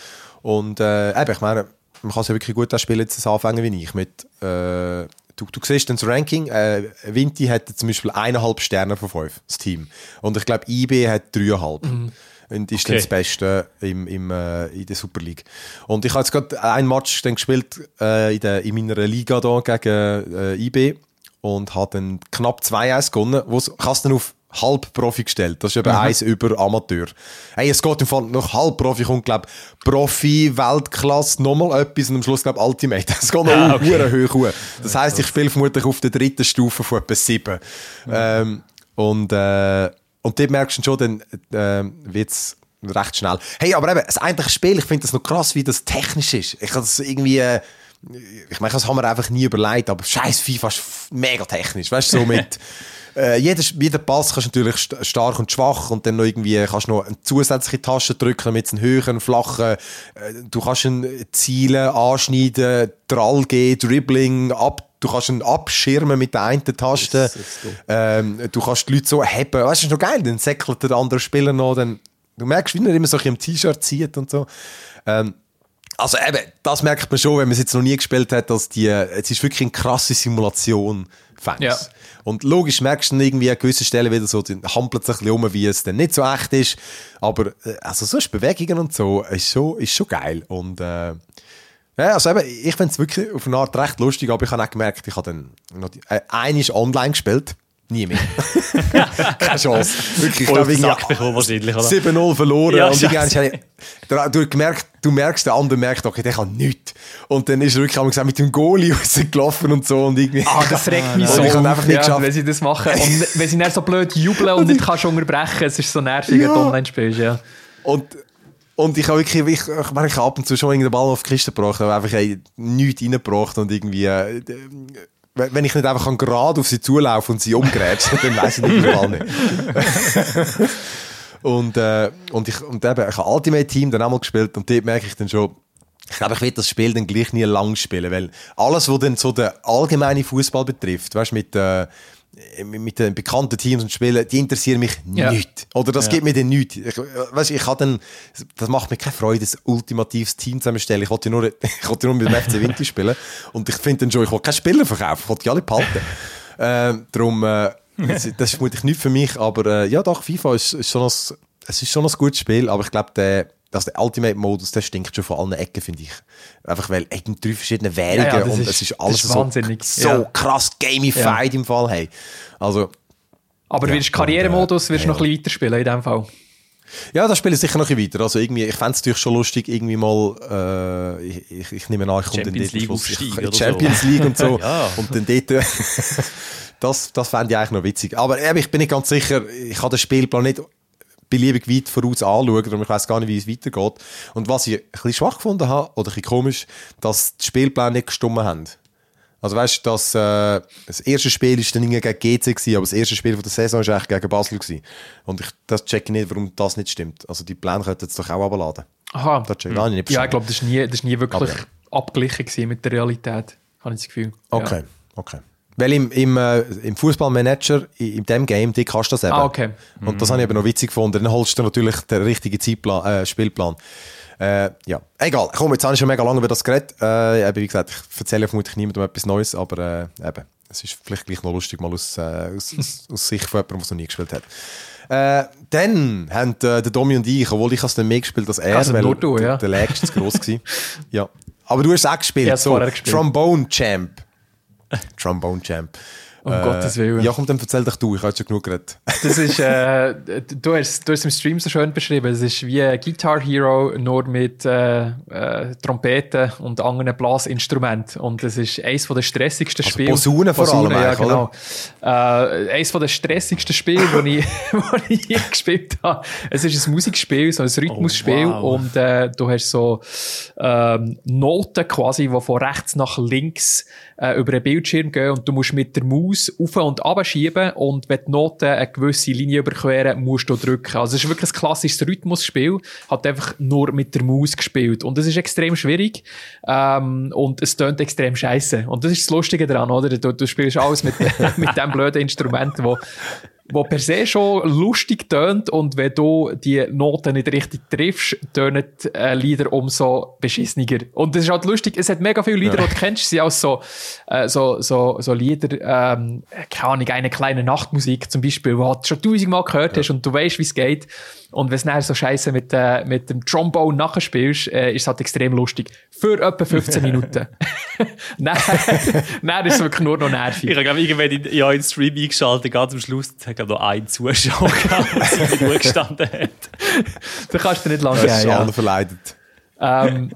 Und äh, eben, ich meine, man kann es ja wirklich gut auch spielen, jetzt anfangen wie ich. Mit, äh, du, du siehst dann das Ranking, äh, Vinti hat zum Beispiel eineinhalb Sterne von fünf, das Team. Und ich glaube, IB hat dreieinhalb. Mhm. Und ist okay. dann das Beste im, im, äh, in der Super League. Und ich habe jetzt gerade einen Match dann gespielt äh, in, der, in meiner Liga da gegen äh, IB und habe dann knapp 2-1 gewonnen. Wo kannst dann auf halb Profi gestellt. Das ist eben mhm. eins über Amateur. Hey, es geht im Fall noch halb Profi, kommt, glaube Profi, Weltklasse, nochmal etwas und am Schluss, glaube Ultimate. Es geht noch ah, okay. hoch. Das heisst, ich spiele vermutlich auf der dritten Stufe von etwa sieben. Mhm. Ähm, und, äh, und dort merkst du schon, dann äh, wird es recht schnell. Hey, aber eben, das eigentliche Spiel, ich finde das noch krass, wie das technisch ist. Ich habe das irgendwie... Äh, ich meine, das haben wir einfach nie überlegt, aber scheiß FIFA ist mega technisch. Weißt du, so mit äh, jeder, jeder Pass kannst du natürlich st stark und schwach und dann noch irgendwie kannst du noch eine zusätzliche Tasche drücken, damit es einen höheren, flachen, äh, du kannst ihn zielen, anschneiden, Drall geben, Dribbling, ab Du kannst ihn abschirmen mit der einen Taste. Ähm, du kannst die Leute so heben. Weißt du, das ist noch geil. Dann säckelt der andere Spieler noch. Dann, du merkst, wie er immer so im T-Shirt zieht und so. Ähm, also eben, das merkt man schon, wenn man es jetzt noch nie gespielt hat, dass die, es ist wirklich eine krasse Simulation. Fans. Ja. Und logisch merkst du dann irgendwie an gewissen Stellen wieder so, dann hampelt es ein bisschen um, wie es dann nicht so echt ist. Aber, äh, also sonst Bewegungen und so, ist schon, ist schon geil. Und, äh, ja, also eben, ich finde es wirklich auf eine Art recht lustig, aber ich habe auch gemerkt, ich habe dann noch die, äh, einiges online gespielt. Nie mehr. Keine Chance. Wirklich, ich glaube, wahrscheinlich, 7-0 verloren. Ja, und ich, du, gemerkt, du merkst, der andere merkt, okay, der kann nichts. Und dann ist er wirklich gesagt, mit dem Goalie rausgelaufen und so. Und irgendwie, ah, das regt mich so. Ich einfach nicht ja, wenn sie das machen. Und wenn sie dann so blöd jubeln und nicht kannst unterbrechen, es ist so nervig, ja. wenn du online spielst. Ja. Und und ich habe wirklich, ich, ich, meine, ich habe ab und zu schon den Ball auf die Kiste gebracht, aber einfach ey, nichts reingebracht und irgendwie, äh, wenn ich nicht einfach gerade auf sie zulaufe und sie umgrätsche, dann weiß ich nicht überall nicht. und, äh, und ich, und eben, ich habe Ultimate Team dann auch mal gespielt und dort merke ich dann schon, ich glaube, ich will das Spiel dann gleich nie lang spielen, weil alles, was dann so den allgemeinen Fußball betrifft, weißt mit, äh, mit den bekannten Teams und Spielen, die interessieren mich ja. nicht. Oder das ja. gibt mir dann nichts. Ich, weißt, ich dann, das macht mir keine Freude, ein ultimatives Team zusammenstellen. Ich wollte nur, ich wollte nur mit dem FC Winter spielen. Und ich finde dann schon, ich will keine Spieler verkaufen, ich wollte die alle behalten. äh, darum, äh, das, das ist vermutlich nicht für mich, aber äh, ja doch, FIFA ist, ist schon ein, es ist schon ein gutes Spiel, aber ich glaube, der, also der Ultimate-Modus, der stinkt schon von allen Ecken, finde ich. Einfach weil eben drei verschiedene Währungen ja, ja, und ist, es ist alles ist so, so ja. krass gamified im Fall. Hey. Also, Aber ja, wirst Karrieremodus wirst ja. noch ein bisschen weiterspielen in dem Fall? Ja, das spiele ich sicher noch ein weiter. Also irgendwie, ich fände es natürlich schon lustig, irgendwie mal, äh, ich, ich, ich, nehme an, ich komme dann dort League Schluss, Champions so. League und so. ja. Und dann dort, das, das fände ich eigentlich noch witzig. Aber eben, ich bin nicht ganz sicher, ich habe den Spielplan nicht beliebig weit voraus anschauen und ich weiß gar nicht, wie es weitergeht. Und was ich ein bisschen schwach gefunden habe, oder ein bisschen komisch, dass die Spielpläne nicht gestummen haben. Also weißt du, dass, äh, das erste Spiel ist dann gegen GC gewesen, aber das erste Spiel von der Saison ist eigentlich gegen Basel gewesen. Und ich das checke nicht, warum das nicht stimmt. Also die Pläne könnten jetzt doch auch abladen. Aha. Das check, hm. nicht ja, ich glaube, das ist nie, das ist nie wirklich aber, abgeglichen mit der Realität, habe ich das Gefühl. Okay, ja. okay. Weil im, im, äh, im Fußballmanager, in, in dem Game, die kannst du das eben. Ah, okay. Und mhm. das habe ich aber noch witzig gefunden. Dann holst du natürlich den richtigen Zeitplan, äh, Spielplan. Äh, ja, egal. Komm, jetzt habe ich schon mega lange über das geredet. Äh, wie gesagt, ich erzähle vermutlich niemandem etwas Neues, aber äh, eben, es ist vielleicht gleich noch lustig, mal aus, äh, aus, aus, Sicht von jemandem, der es noch nie gespielt hat. Äh, dann haben äh, der Domi und ich, obwohl ich es dann mehr gespielt als er, also weil du, ja. der, Lag ist zu gross war. ja. Aber du hast es auch gespielt, so gespielt. Trombone Champ. Trombone Champ. Um äh, Gottes Willen. Ja, komm, dann erzähl doch du, ich habe schon genug geredet. Das ist, äh, du, hast, du hast im Stream so schön beschrieben, es ist wie Guitar Hero, nur mit äh, äh, Trompeten und anderen Blasinstrumenten. Und es ist eines der stressigsten also Spiele. Posaunen vor allem, ja, genau. Äh, eines der stressigsten Spiele, die ich, ich je gespielt habe. Es ist ein Musikspiel, so ein Rhythmusspiel oh, wow. und äh, du hast so ähm, Noten quasi, die von rechts nach links äh, über den Bildschirm gehen und du musst mit der Maus Maus auf und ab schieben und wenn die Noten eine gewisse Linie überqueren, musst du drücken. Also es ist wirklich ein klassisches Rhythmusspiel, hat einfach nur mit der Maus gespielt und das ist extrem schwierig ähm, und es tönt extrem scheiße und das ist das Lustige daran, oder? Du, du spielst alles mit, mit dem blöden Instrument, wo wo per se schon lustig tönt und wenn du die Noten nicht richtig triffst, tönen äh, Lieder umso beschissener. Und das ist halt lustig, es hat mega viele Lieder, ja. die du kennst, sind auch so, äh, so, so, so Lieder, ähm, keine Ahnung, eine kleine Nachtmusik zum Beispiel, wo du schon tausendmal gehört ja. hast und du weißt, wie es geht. Und wenn es nachher so scheiße mit, äh, mit dem Trombone nachher spielst, äh, ist es halt extrem lustig. Für etwa 15 Minuten. nein, nein, ist es wirklich nur noch nervig. Ich habe irgendwann in, ja, in den Stream eingeschaltet, ganz am Schluss, hat noch einen Zuschauer gehabt, der genug gestanden hat. du kannst dir nicht lange. Das ist ja. verleidet. Ähm,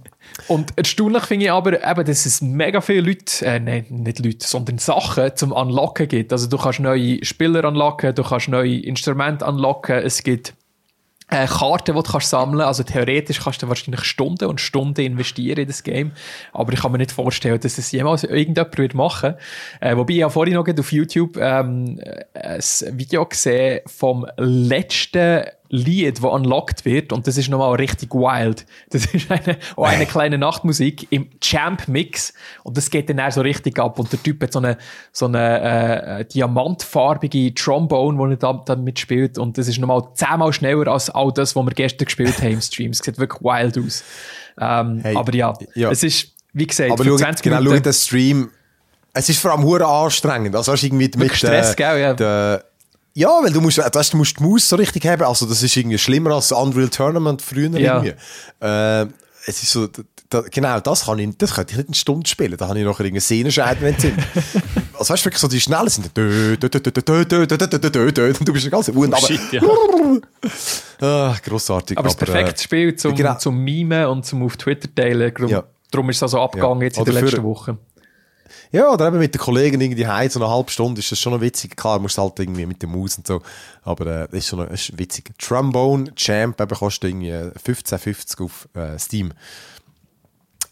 und erstaunlich finde ich aber, eben, dass es mega viele Leute, äh, nein, nicht Leute, sondern Sachen zum Unlocken gibt. Also du kannst neue Spieler unlocken, du kannst neue Instrumente unlocken, es gibt äh, Karten, die du kannst sammeln kannst. Also theoretisch kannst du wahrscheinlich Stunden und Stunden investieren in das Game. Aber ich kann mir nicht vorstellen, dass das jemals irgendjemand machen äh, Wobei ich habe vorhin noch auf YouTube ähm, ein Video gesehen vom letzten Lied, das unlocked wird, und das ist nochmal richtig wild. Das ist eine, auch eine kleine Nachtmusik im Champ-Mix, und das geht dann eher so richtig ab, und der Typ hat so eine, so eine äh, diamantfarbige Trombone, die er da, dann mitspielt, und das ist nochmal zehnmal schneller als all das, was wir gestern gespielt haben im Stream. Es sieht wirklich wild aus. Ähm, hey, aber ja, ja, es ist, wie gesagt, aber für 20 schau, genau, schau den Stream, es ist vor allem anstrengend. Also hast du irgendwie mit, Stress, äh, gell, ja. Der, ja, weil du musst, weißt, du musst die Maus so richtig haben. Also, das ist irgendwie schlimmer als Unreal Tournament früher ja. irgendwie. Äh, es ist so, da, genau, das, kann ich, das könnte ich nicht eine Stunde spielen. Da habe ich nachher irgendeine Szene schneiden, wenn es sind. Also, weißt du, wirklich so die Schnellen sind. Und du bist eine ganze Wund. Oh, shit, ja. ah, grossartig. Aber, es ist ein perfektes Spiel zum, genau. zum Mimen und zum auf Twitter teilen. Darum, ja. ist es also abgegangen ja. jetzt in den letzten Wochen. Ja, oder eben mit den Kollegen irgendwie heim, so eine halbe Stunde ist das schon noch witzig. Klar, musst halt irgendwie mit der Maus und so. Aber äh, das ist schon noch, ist witzig. Trombone Champ eben kostet irgendwie 15,50 auf äh, Steam.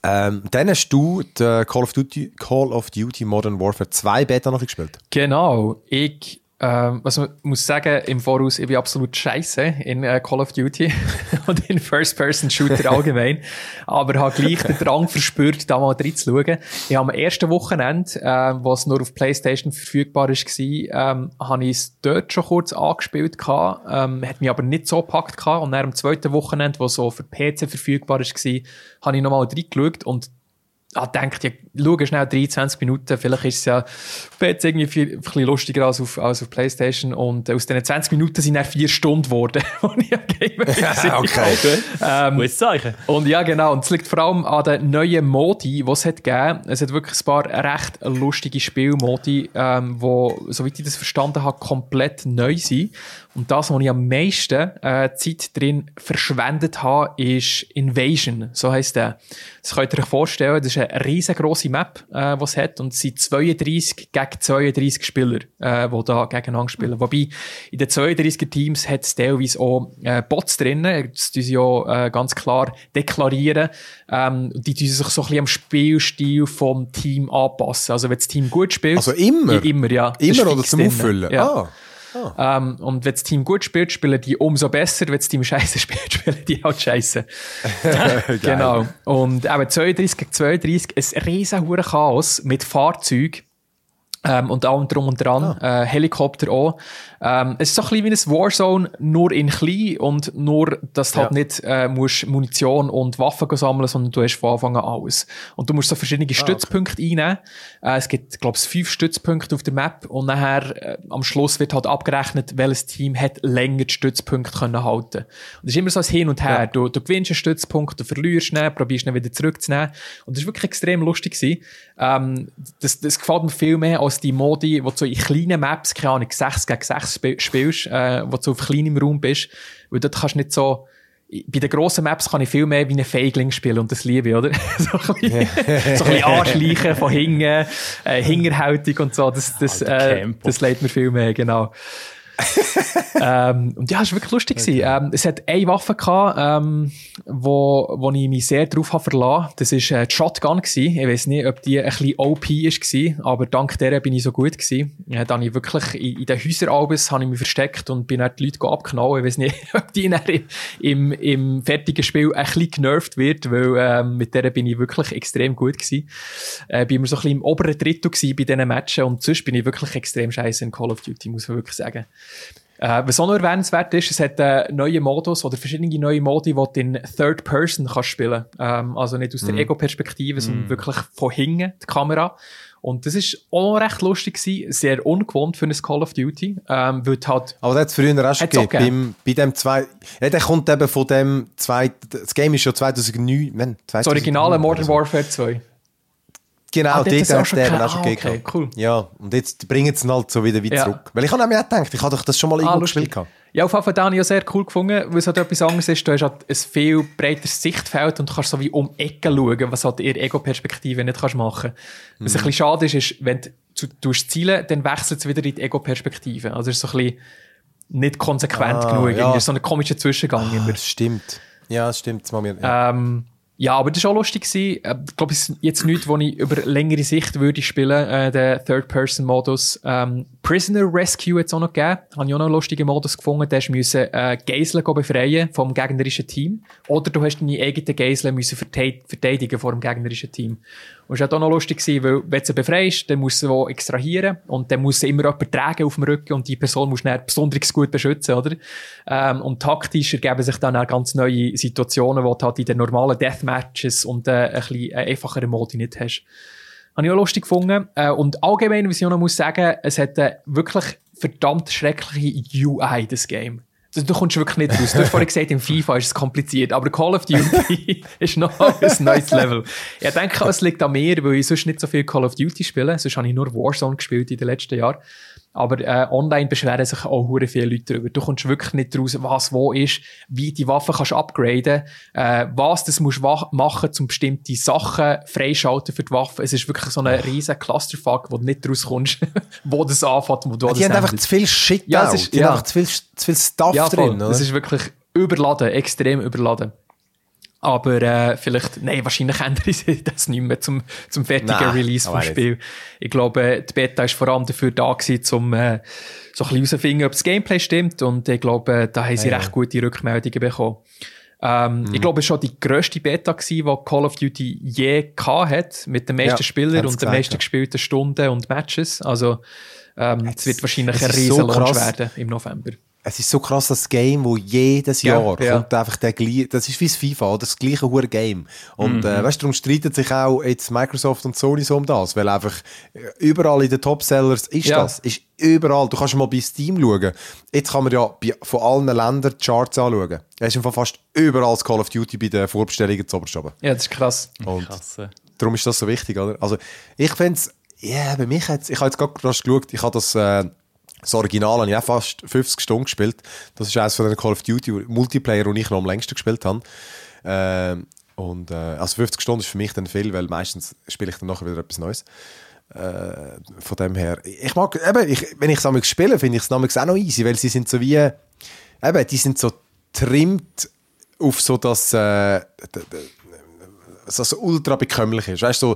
Ähm, dann hast du Call of, Duty, Call of Duty Modern Warfare 2 Beta noch gespielt. Genau. Ich ähm, was man muss sagen, im Voraus, ich bin absolut scheiße in äh, Call of Duty und in First-Person-Shooter allgemein. Aber habe gleich den Drang verspürt, da mal reinzuschauen. Ich habe am ersten Wochenende, äh, wo es nur auf Playstation verfügbar ist, war, ähm, habe ich es dort schon kurz angespielt gehabt, ähm, hat mich aber nicht so gepackt gehabt. Und dann am zweiten Wochenende, wo es so für PC verfügbar ist, war, habe ich nochmal reingeschaut und ah, denkt, ja, schau schnell 23 Minuten, vielleicht ist es ja jetzt irgendwie viel, ein bisschen lustiger als auf, als auf Playstation und aus diesen 20 Minuten sind dann vier Stunden geworden, wo ich am Game ja, okay. ähm, Gutes Zeichen. Und ja, genau, und es liegt vor allem an den neuen Modi, die es hat gegeben. Es hat wirklich ein paar recht lustige Spielmodi, ähm, wo, soweit ich das verstanden habe, komplett neu sind. Und das, was ich am meisten äh, Zeit drin verschwendet habe, ist Invasion, so heisst der. Das könnt ihr euch vorstellen, das ist eine riesengroße Map, äh, die es hat, und es sind 32 gegen 32 Spieler, äh, die da gegeneinander spielen. Wobei, in den 32er Teams hat es teilweise auch äh, Bots drin, das tun sie ja äh, ganz klar deklarieren, ähm, die tun sich so ein bisschen am Spielstil vom Team anpassen. Also wenn das Team gut spielt... Also immer? Ja, immer, ja. Immer oder zum Auffüllen? Ja. Ah. Oh. Ähm, und wenn das Team gut spielt, spielen die umso besser. Wenn das Team scheiße spielt, spielen die halt scheiße. genau. Und eben 32 gegen 32, ein riesen Chaos mit Fahrzeugen. Ähm, und allem drum und dran, ah. äh, Helikopter auch. Ähm, es ist so ein bisschen wie ein Warzone, nur in klein und nur, dass du halt ja. halt nicht äh, musst Munition und Waffen sammeln, sondern du hast von Anfang an alles. Und du musst so verschiedene ah, Stützpunkte okay. einnehmen. Äh, es gibt, glaube ich, fünf Stützpunkte auf der Map und nachher äh, am Schluss wird halt abgerechnet, welches Team hat länger die Stützpunkte können halten. Und es ist immer so ein Hin und Her. Ja. Du, du gewinnst einen Stützpunkt, du verlierst ihn, probierst ihn wieder zurückzunehmen. Und das war wirklich extrem lustig. Gewesen. Ähm, das, das gefällt mir viel mehr als die Modi, wo du so in kleinen Maps, keine Ahnung, 6 gegen 6 spielst, äh, wo du auf kleinem Raum bist. Weil dort kannst du nicht so, bei den grossen Maps kann ich viel mehr wie ein Feigling spielen und das liebe ich, oder? so, ein bisschen, so ein bisschen anschleichen von hinten, äh, Hingerhaltung und so, das, das, äh, das lädt mir viel mehr, genau. ähm, und ja, es war wirklich lustig. Okay. Ähm, es hat eine Waffe gehabt, ähm, wo, wo ich mich sehr darauf habe verlassen. Das war äh, die Shotgun. Gewesen. Ich weiß nicht, ob die ein bisschen OP war, aber dank der bin ich so gut gewesen. Ja, dann ich wirklich in, in den Häuseralbes habe ich mich versteckt und bin dann die Leute abknallen. Ich weiß nicht, ob die dann im, im, im fertigen Spiel ein bisschen genervt wird, weil ähm, mit der bin ich wirklich extrem gut gewesen. Äh, bin immer so ein bisschen im oberen Drittel gewesen bei diesen Matchen und sonst bin ich wirklich extrem scheiße in Call of Duty, muss man wirklich sagen. Äh, was auch noch erwähnenswert ist, es hat einen neuen Modus oder verschiedene neue Modi, die du in Third Person kannst spielen ähm, Also nicht aus der mm. Ego-Perspektive, sondern mm. wirklich von hinten die Kamera. Und das ist auch recht lustig gewesen, sehr ungewohnt für ein Call of Duty, ähm, weil halt... Aber das hat es früher auch schon gegeben. Beim, bei dem zwei, ja, der kommt eben von dem zwei, das Game ist schon 2009, man, 2009 Das originale Modern Warfare 2. Genau, ah, dort hat der eben auch schon gegeben. Okay, cool. Ja, und jetzt bringen sie ihn halt so wieder, wieder ja. zurück. Weil ich habe mir auch gedacht, ich habe doch das schon mal ah, irgendwo gespielt. Gehabt. Ja, auf jeden Fall habe ich sehr cool gefunden, weil es halt etwas anderes ist. Du hast halt ein viel breiteres Sichtfeld und du kannst so wie um Ecken schauen, was halt ihre Ego-Perspektive nicht kannst machen kannst. Was mhm. ein bisschen schade ist, ist, wenn du, du zielen dann wechselt es wieder in die Ego-Perspektive. Also es ist so ein bisschen nicht konsequent ah, genug. Ja. Ist so ein komischer Zwischengang ah, immer. Das stimmt. Ja, das stimmt. Das mir, ja. Ähm, ja, aber das war auch lustig. Äh, ich glaube, es ist jetzt nichts, wo ich über längere Sicht würde spielen, äh, den Third-Person-Modus. Ähm, Prisoner Rescue es auch noch gegeben. Habe ich auch noch einen lustigen Modus gefunden. Da müssen äh, Geiseln befreien vom gegnerischen Team. Oder du hast deine eigenen Geiseln müssen verteidigen vor dem gegnerischen Team. Und es war auch noch lustig, weil wenn du sie befreist, dann musst du sie extrahieren und dann muss sie immer jemand tragen auf dem Rücken und die Person muss dann besonders gut beschützen, oder? Ähm, und taktisch ergeben sich dann auch ganz neue Situationen, wo du halt in den normalen Deathmatches und äh, ein bisschen äh, einfachere Modi nicht hast. Habe ich auch lustig gefunden. Äh, und allgemein, was ich auch noch muss sagen, es hat äh, wirklich verdammt schreckliche UI, das Game. Du, du kommst wirklich nicht raus. Du hast vorhin gesagt, im FIFA ist es kompliziert, aber Call of Duty ist noch ein neues Level. Ich denke, es liegt an mir, weil ich sonst nicht so viel Call of Duty spiele. Sonst habe ich nur Warzone gespielt in den letzten Jahren. Aber äh, online beschweren sich auch hure viele Leute darüber. Du kommst wirklich nicht raus, was wo ist, wie die Waffe kannst upgraden, äh, was das musst machen, um bestimmte Sachen freischalten für die Waffe. Es ist wirklich so ein riesen Clusterfuck, wo du nicht rauskommst, wo das anfängt, wo du ja, Die haben einfach zu viel Shit ja, es ist, Die ja. haben einfach zu viel, zu viel Stuff ja, drin. Oder? Es ist wirklich überladen, extrem überladen. Aber äh, vielleicht, nein, wahrscheinlich ändern sie das nicht mehr zum, zum fertigen nein, Release vom Spiel. Nicht. Ich glaube, die Beta ist vor allem dafür da gewesen, um äh, so ein bisschen herauszufinden, ob das Gameplay stimmt. Und ich glaube, da haben sie ja, recht gute Rückmeldungen bekommen. Ähm, mhm. Ich glaube, es war schon die grösste Beta, gewesen, die Call of Duty je hat, mit den meisten ja, Spielern und den meisten gespielten Stunden und Matches. Also, ähm, es wird wahrscheinlich ein riesen so Launch werden im November es ist so krass, das Game, wo jedes Jahr ja, ja. kommt einfach der gleiche, das ist wie das FIFA, das gleiche hure Game. Und mhm. äh, weißt du, darum streiten sich auch jetzt Microsoft und Sony so um das, weil einfach äh, überall in den Top-Sellers ist ja. das, ist überall. Du kannst mal bei Steam schauen. Jetzt kann man ja bei, von allen Ländern die Charts anschauen. Es ist fast überall das Call of Duty bei den Vorbestellungen zu oben. Ja, das ist krass. Und krass. Darum ist das so wichtig, oder? Also, ich finde es, ja, yeah, bei mich jetzt, ich habe jetzt gerade geschaut, ich habe das, äh, das Original habe ich auch fast 50 Stunden gespielt. Das ist eines von den Call of Duty Multiplayer, die ich noch am längsten gespielt habe. Äh, und, äh, also 50 Stunden ist für mich dann viel, weil meistens spiele ich dann nachher wieder etwas Neues. Äh, von dem her, ich mag, eben, ich, wenn ich es spiele, finde ich es auch noch easy, weil sie sind so wie, eben, die sind so trimmt auf so das, äh, so, so ultra bekömmlich ist. Weißt du, so,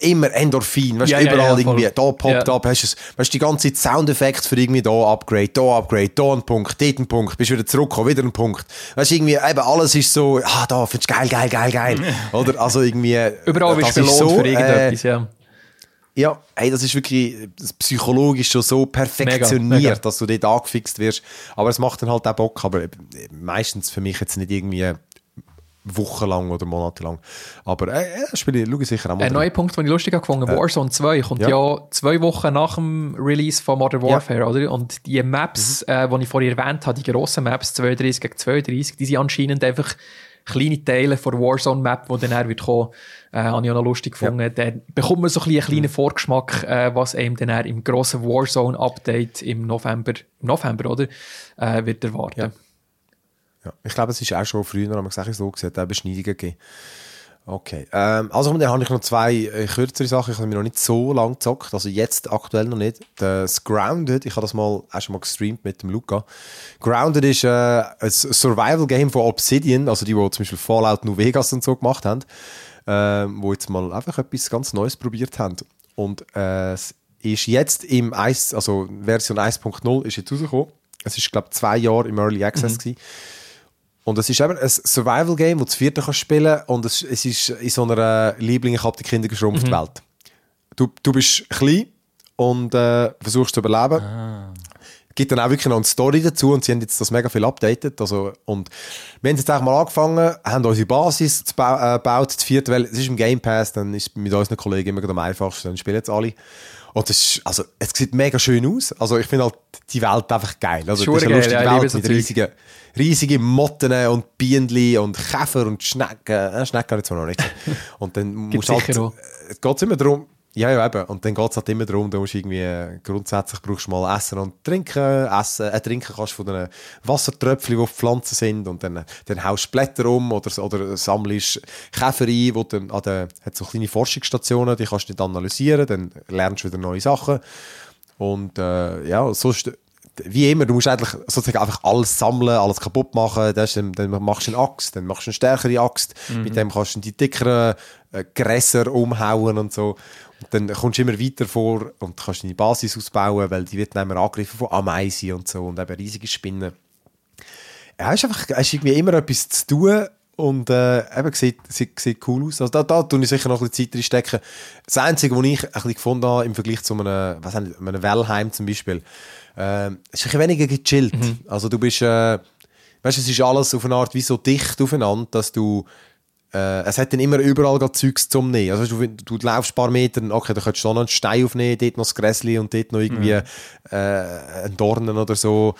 immer Endorphin, weißt du, ja, überall ja, ja, irgendwie, da poppt ab, hast du, weißt, die ganze Soundeffekte für irgendwie da Upgrade, da Upgrade, da ein Punkt, dort ein Punkt, bist wieder zurückgekommen, wieder ein Punkt. Weißt du, irgendwie, eben alles ist so, ah, da, findest du geil, geil, geil, geil. Oder, also irgendwie. Überall bist du belohnt so, für irgendetwas, äh, ja. Ja, hey, das ist wirklich das psychologisch schon so perfektioniert, mega, mega. dass du dort angefixt wirst. Aber es macht dann halt auch Bock. Aber meistens für mich jetzt nicht irgendwie wochenlang oder monatelang. Aber äh, äh, spiele, schaue ich sicher auch mal. Ein neuer Punkt, den ich lustig gefunden habe, äh, Warzone 2 kommt ja. ja. zwei Wochen nach dem Release von Modern Warfare, ja. oder? Und die Maps, mhm. äh, die ich vorhin erwähnt habe, die grossen Maps, 32 gegen 32, die sind anscheinend einfach kleine Teile von Warzone-Map, die dann wird kommen, äh, habe ich auch noch lustig gefunden. Ja. Dann bekommt man so ein, einen kleinen mhm. Vorgeschmack, äh, was eben dann im grossen Warzone-Update im November, im November, oder? Äh, wird erwarten. Ja. Ich glaube, es ist auch schon früher, haben wir gesagt, so gesehen, hat Beschneidungen gegeben. Okay. Ähm, also, dann habe ich noch zwei äh, kürzere Sachen. Ich habe mir noch nicht so lange gezockt. Also, jetzt aktuell noch nicht. Das Grounded, ich habe das mal auch schon mal gestreamt mit dem Luca. Grounded ist äh, ein Survival-Game von Obsidian, also die, die zum Beispiel Fallout New Vegas und so gemacht haben, äh, wo jetzt mal einfach etwas ganz Neues probiert haben. Und äh, es ist jetzt im 1, also Version 1.0 ist jetzt rausgekommen. Es ist, glaube ich, zwei Jahre im Early Access mhm. gewesen. Und es ist eben ein Survival-Game, wo du das vierte kannst spielen und es, es ist in so einer Liebling, ich habe die Kinder geschrumpft mhm. Welt. Du, du bist klein und äh, versuchst zu überleben. Ah. Gibt dann auch wirklich noch eine Story dazu und sie haben jetzt das mega viel updated. Also, und wir haben jetzt eigentlich mal angefangen, haben unsere Basis gebaut, äh, gebaut, das vierte, weil es ist im Game Pass, dann ist mit unseren Kollegen immer am einfachsten, dann spielen jetzt alle. Und das ist, also, es sieht mega schön aus. Also, ich finde halt die Welt einfach geil. Also, das ist eine lustige ja, Welt mit riesigen, riesigen Motten und Bienen und Käfer und Schnecken. Äh, Schnecken jetzt noch nicht. Und dann musst du halt, es geht immer darum, ja, ja, eben. Und dann geht es halt immer darum, du musst irgendwie, äh, grundsätzlich brauchst du mal Essen und Trinken. Essen, äh, trinken kannst du von den Wassertröpfchen, die Pflanzen sind. Und dann, dann haust du Blätter um oder, oder sammelst Käfer ein, wo dann an der, hat so kleine Forschungsstationen, die kannst du nicht analysieren, dann lernst du wieder neue Sachen. Und, äh, ja, sonst, wie immer, du musst eigentlich sozusagen einfach alles sammeln, alles kaputt machen. Das, dann, dann machst du eine Axt, dann machst du eine stärkere Axt. Mhm. Mit dem kannst du die dickeren äh, Gräser umhauen und so. Dann kommst du immer weiter vor und kannst deine Basis ausbauen, weil die wird dann immer angegriffen von Ameisen und so und eben riesige Spinnen. Ja, ist einfach ist irgendwie immer etwas zu tun und äh, eben sieht, sieht, sieht cool aus. Also da, da tue ich sicher noch ein bisschen Zeit reinstecken. Das Einzige, was ich ein bisschen gefunden habe im Vergleich zu einem, was haben, einem Wellheim zum Beispiel, äh, ist ein bisschen weniger gechillt. Mhm. Also du bist, äh, weißt, es ist alles auf eine Art wie so dicht aufeinander, dass du äh, es hat dann immer überall Zeugs zum Nehmen. Also du, du, du laufst ein paar Meter, okay, da könntest du noch einen Stein aufnehmen, dort noch das Gräsli und dort noch irgendwie mhm. äh, ein Dornen oder so.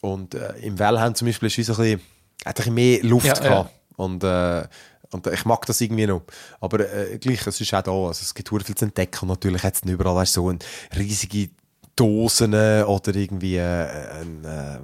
Und äh, im Wellheim zum Beispiel ist es ein bisschen, hat ein bisschen mehr Luft ja, gehabt. Ja. Und, äh, und ich mag das irgendwie noch. Aber äh, gleich, es ist auch da, also es gibt viel zu entdecken. Und natürlich hat es überall weißt, so eine riesige Dosen oder irgendwie äh, ein, äh,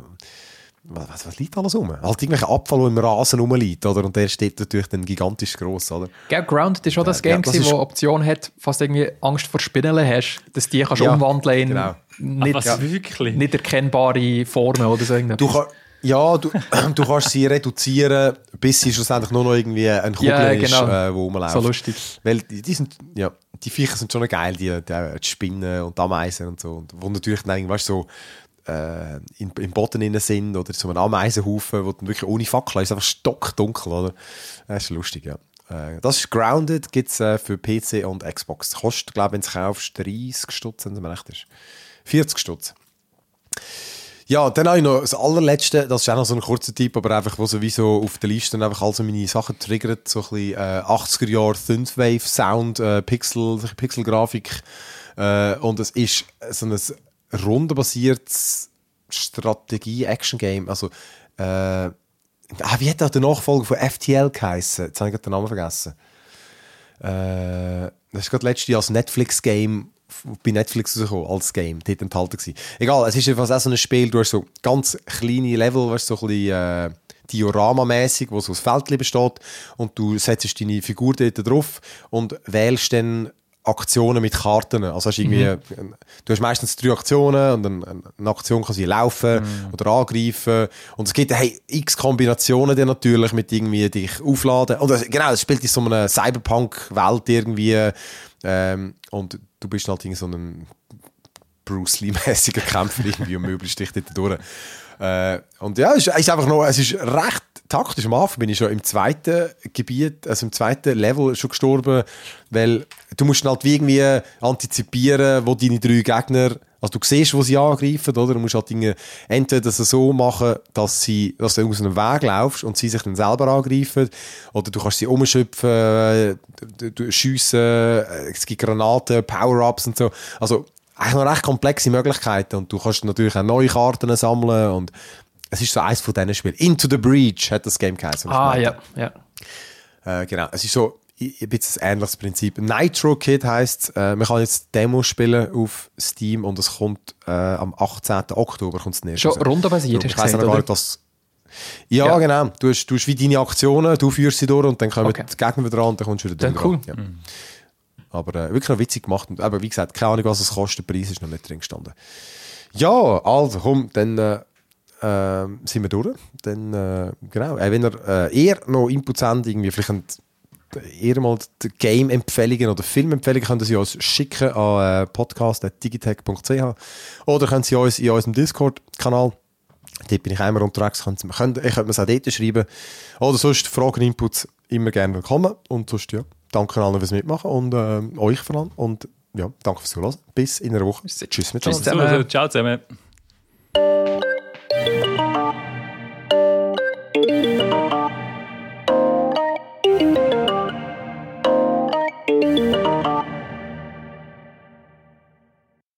was, was liegt alles rum? Halt irgendwelcher Abfall, der im Rasen rumliegt, oder? Und der steht natürlich dann gigantisch gross, oder? Gell, Grounded ist auch das Game, ja, das ist... wo Option hat, falls du irgendwie Angst vor Spinnen hast, dass die kannst ja, umwandeln in genau. nicht, Ach, ja, nicht erkennbare Formen oder so Du kann, ja, du, du kannst sie reduzieren, bis sie schlussendlich nur noch irgendwie ein Kugel ja, genau. ist, äh, wo rumläuft. So lustig. Weil die, die sind, ja, die Viecher sind schon geil, die, die, die Spinnen und die Ameisen und so. Und wo natürlich dann, weißt, so äh, in, im Boden innen sind oder so einem Ameisenhaufen, wo dann wirklich ohne Fackel ist, einfach stockdunkel, oder? Das ist lustig, ja. Äh, das ist Grounded, gibt es äh, für PC und Xbox. Kostet, glaube ich, wenn du es kaufst, 30 Stutz, wenn es mir recht ist. 40 Stutz. Ja, dann habe ich noch das allerletzte, das ist auch noch so ein kurzer Tipp, aber einfach, wo sowieso auf der Liste einfach also meine Sachen triggert, so ein bisschen äh, 80er Jahre Synthwave Sound, äh, Pixel, Pixel-Grafik äh, und es ist so ein rundenbasiertes Strategie-Action-Game. Also, äh, ah, wie hat auch der Nachfolger von FTL geheißen? Jetzt habe ich den Namen vergessen. Äh, das ist gerade letztes Jahr als Netflix-Game bei Netflix rausgekommen, als Game, dort enthalten gewesen. Egal, es ist einfach so ein Spiel, du hast so ganz kleine Level, weißt, so ein bisschen, äh, Diorama-mäßig, wo so das Feld besteht und du setzt deine Figur dort drauf und wählst dann Aktionen mit Karten. Also hast irgendwie, mhm. du hast meistens drei Aktionen und eine, eine Aktion kann sie laufen mhm. oder angreifen. Und es gibt hey, x Kombinationen dann natürlich mit irgendwie dich aufladen. Und das, genau, es spielt in so einer Cyberpunk-Welt irgendwie. Ähm, und du bist halt in so einem Bruce Lee-mäßiger Kämpfer irgendwie und möglichst dich dort durch. Äh, und ja, es ist einfach noch, es ist recht taktisch. Am Anfang bin ich schon im zweiten Gebiet, also im zweiten Level schon gestorben, weil du musst halt irgendwie antizipieren, wo deine drei Gegner, also du siehst, wo sie angreifen, oder? Du musst halt Dinge entweder so machen, dass, sie, dass du aus einem Weg laufst und sie sich dann selber angreifen, oder du kannst sie umschöpfen, schiessen, es gibt Granaten, Power-Ups und so. Also eigentlich noch recht komplexe Möglichkeiten und du kannst natürlich auch neue Karten sammeln und es ist so eins von diesen Spielen. Into the Breach hat das Game geheißen. Ah, ja, ja. Äh, genau, es ist so ein bisschen ein ähnliches Prinzip. Nitro Kid heisst, äh, man kann jetzt Demo spielen auf Steam und es kommt äh, am 18. Oktober kommt es Schon rundenbasiert, hast du gesagt, oder? Nicht, Ja, Ja. genau. Du hast, du hast wie deine Aktionen, du führst sie durch und dann kommen Okay. die Gegner wieder dran und dann kommst du wieder Dann cool. Ja. Aber äh, wirklich noch witzig gemacht. Und, Aber wie gesagt, keine Ahnung, was es kostet. Der Preis ist noch nicht drin gestanden. Ja, also komm, dann äh, äh, sind wir durch. Dann, äh, genau. Äh, wenn ihr äh, eher noch Inputs habt, irgendwie vielleicht ein, eher mal die Game-Empfehlungen oder Filmempfehlungen, könnt ihr sie uns schicken an äh, podcast.digitech.ch oder könnt sie uns in unserem Discord-Kanal Dort bin ich einmal unterwegs. Könnt, ihr- könnt, ich könnte mir es auch dort schreiben. Oder sonst Fragen, Inputs immer gerne willkommen. Und sonst, ja, danke allen fürs Mitmachen und äh, euch vor allem. Und ja, danke fürs Zuhören. Bis in einer Woche. Tschüss miteinander. zusammen. Also, ciao zusammen.